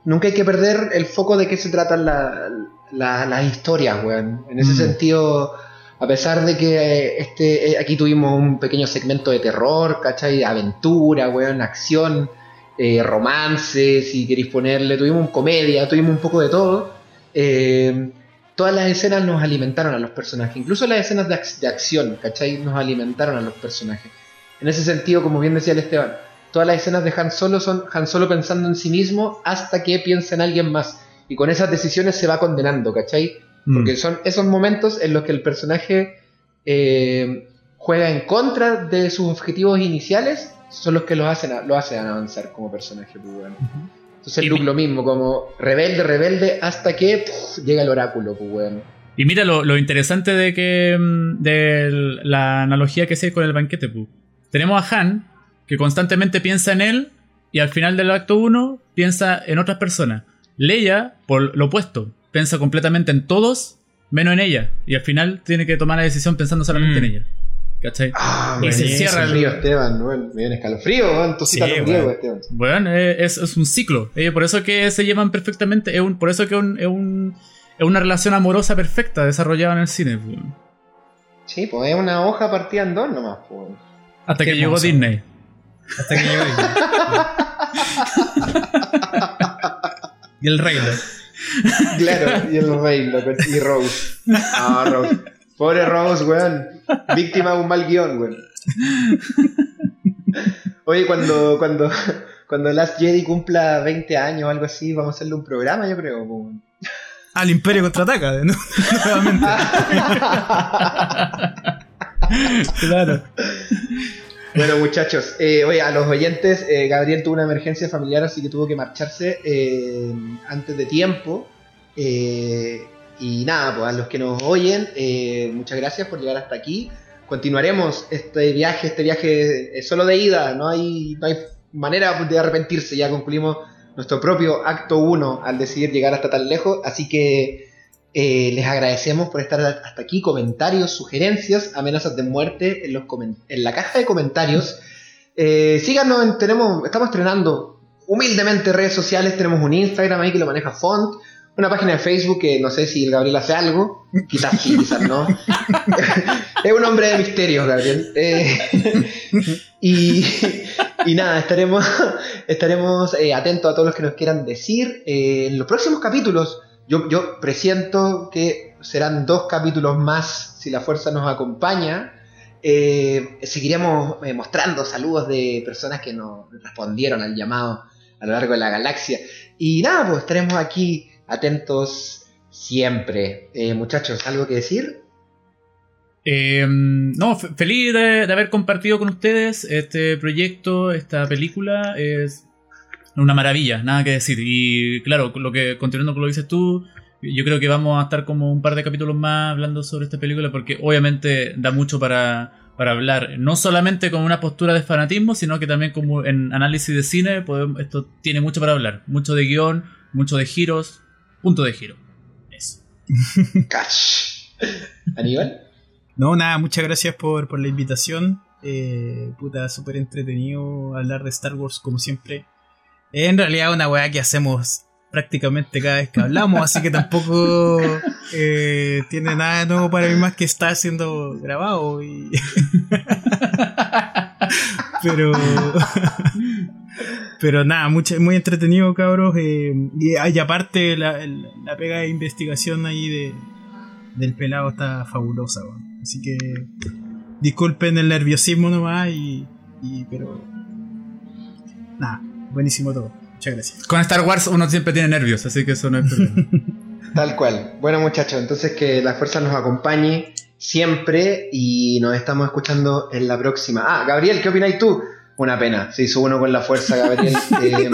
nunca hay que perder el foco de qué se tratan la- la- las historias, weón. En ese Mm. sentido, a pesar de que eh, este, eh, aquí tuvimos un pequeño segmento de terror, ¿cachai? Aventura, weón, acción, eh, romance, si queréis ponerle, tuvimos comedia, tuvimos un poco de todo. Eh, todas las escenas nos alimentaron a los personajes, incluso las escenas de, ac- de acción, ¿cachai? Nos alimentaron a los personajes. En ese sentido, como bien decía el Esteban, todas las escenas de Han Solo son Han Solo pensando en sí mismo hasta que piensa en alguien más. Y con esas decisiones se va condenando, ¿cachai? Mm. Porque son esos momentos en los que el personaje eh, juega en contra de sus objetivos iniciales, son los que lo hacen, a- lo hacen avanzar como personaje. pues, bueno. Entonces Y Luke lo mismo, como rebelde, rebelde, hasta que pff, llega el oráculo, pues, weón. Y mira lo, lo interesante de que mm, de la analogía que sé con el banquete. pu. Tenemos a Han, que constantemente piensa en él, y al final del acto 1 piensa en otras personas. Leia, por lo opuesto, piensa completamente en todos, menos en ella. Y al final tiene que tomar la decisión pensando solamente Mm. en ella. ¿Cachai? Ah, Y se cierra el- frío, Esteban. Bueno, me viene escalofrío. Tu Sí. Diego, Esteban. Bueno, eh, es, es un ciclo. eh, por eso que se llevan perfectamente. Es un, por eso que es, un- es un- es una relación amorosa perfecta desarrollada en el cine. Sí, pues es una hoja partida en dos nomás, pues. Hasta Qué que llegó. Disney. Hasta que llegó Disney. [laughs] y el reino. [laughs] Claro, y el rey, loco, y Rose. [laughs] Ah, Rose. Pobre Rose, weón. Víctima de un mal guion, weón. Oye, cuando, cuando, cuando Last Jedi cumpla 20 años o algo así, vamos a hacerle un programa, yo creo. weón. Al Imperio contraataca, ¿no? [laughs] Nuevamente. claro. Bueno, muchachos, eh, oye, a los oyentes, eh, Gabriel tuvo una emergencia familiar, así que tuvo que marcharse eh, antes de tiempo. Eh, y nada, pues a los que nos oyen, muchas gracias por llegar hasta aquí. Continuaremos este viaje, este viaje es solo de ida, no hay, no hay manera de arrepentirse, ya concluimos nuestro propio acto 1 al decidir llegar hasta tan lejos, así que eh, les agradecemos por estar hasta aquí. Comentarios, sugerencias, amenazas de muerte en, los en la caja de comentarios. Eh, síganos, en- tenemos, estamos estrenando humildemente redes sociales. Tenemos un Instagram ahí que lo maneja Font. Una página de Facebook que no sé si el Gabriel hace algo. Quizás sí, quizás no. [laughs] es un hombre de misterios, Gabriel. Eh, [laughs] y, y nada, estaremos, [laughs] estaremos atentos a todos los que nos quieran decir. En los próximos capítulos, yo, yo presiento que serán dos capítulos más si la fuerza nos acompaña. Eh, seguiremos eh, mostrando saludos de personas que nos respondieron al llamado a lo largo de la galaxia. Y nada, pues estaremos aquí atentos siempre. Eh, muchachos, ¿algo que decir? Eh, no, fe- feliz de, de haber compartido con ustedes este proyecto, esta película. Es una maravilla, nada que decir. Y claro, lo que continuando con lo que dices tú, yo creo que vamos a estar como un par de capítulos más hablando sobre esta película porque obviamente da mucho para, para hablar. No solamente con una postura de fanatismo, sino que también como en análisis de cine, podemos- esto tiene mucho para hablar. Mucho de guion, mucho de giros, punto de giro. Eso. [laughs] Aníbal. No, nada, muchas gracias por, por la invitación. Eh, puta, súper entretenido hablar de Star Wars como siempre. En realidad una weá que hacemos prácticamente cada vez que hablamos, así que tampoco [laughs] eh, tiene nada de nuevo para mí más que está siendo grabado. Y... [laughs] Pero... [laughs] Pero nada, mucho, muy entretenido, cabros. eh, y, y aparte, la, la pega de investigación ahí de, del pelado está fabulosa. Así que disculpen el nerviosismo nomás y, y pero nada, buenísimo todo. Muchas gracias. Con Star Wars uno siempre tiene nervios, así que eso no es problema. [laughs] Tal cual. Bueno, muchachos, entonces que la fuerza nos acompañe siempre y nos estamos escuchando en la próxima. Ah, Gabriel, ¿qué opináis tú? Una pena, se hizo uno con la fuerza, Gabriel. [laughs] Eh,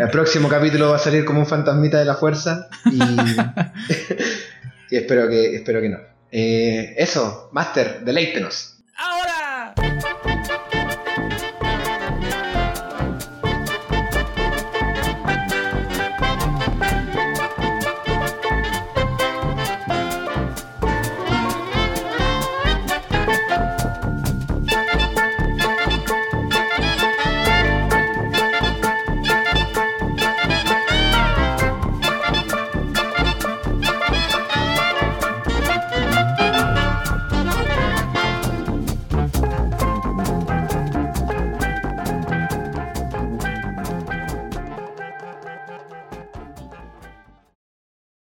el próximo capítulo va a salir como un fantasmita de la fuerza y, [laughs] y espero, que, espero que no. Eh, eso, Master, deleítenos.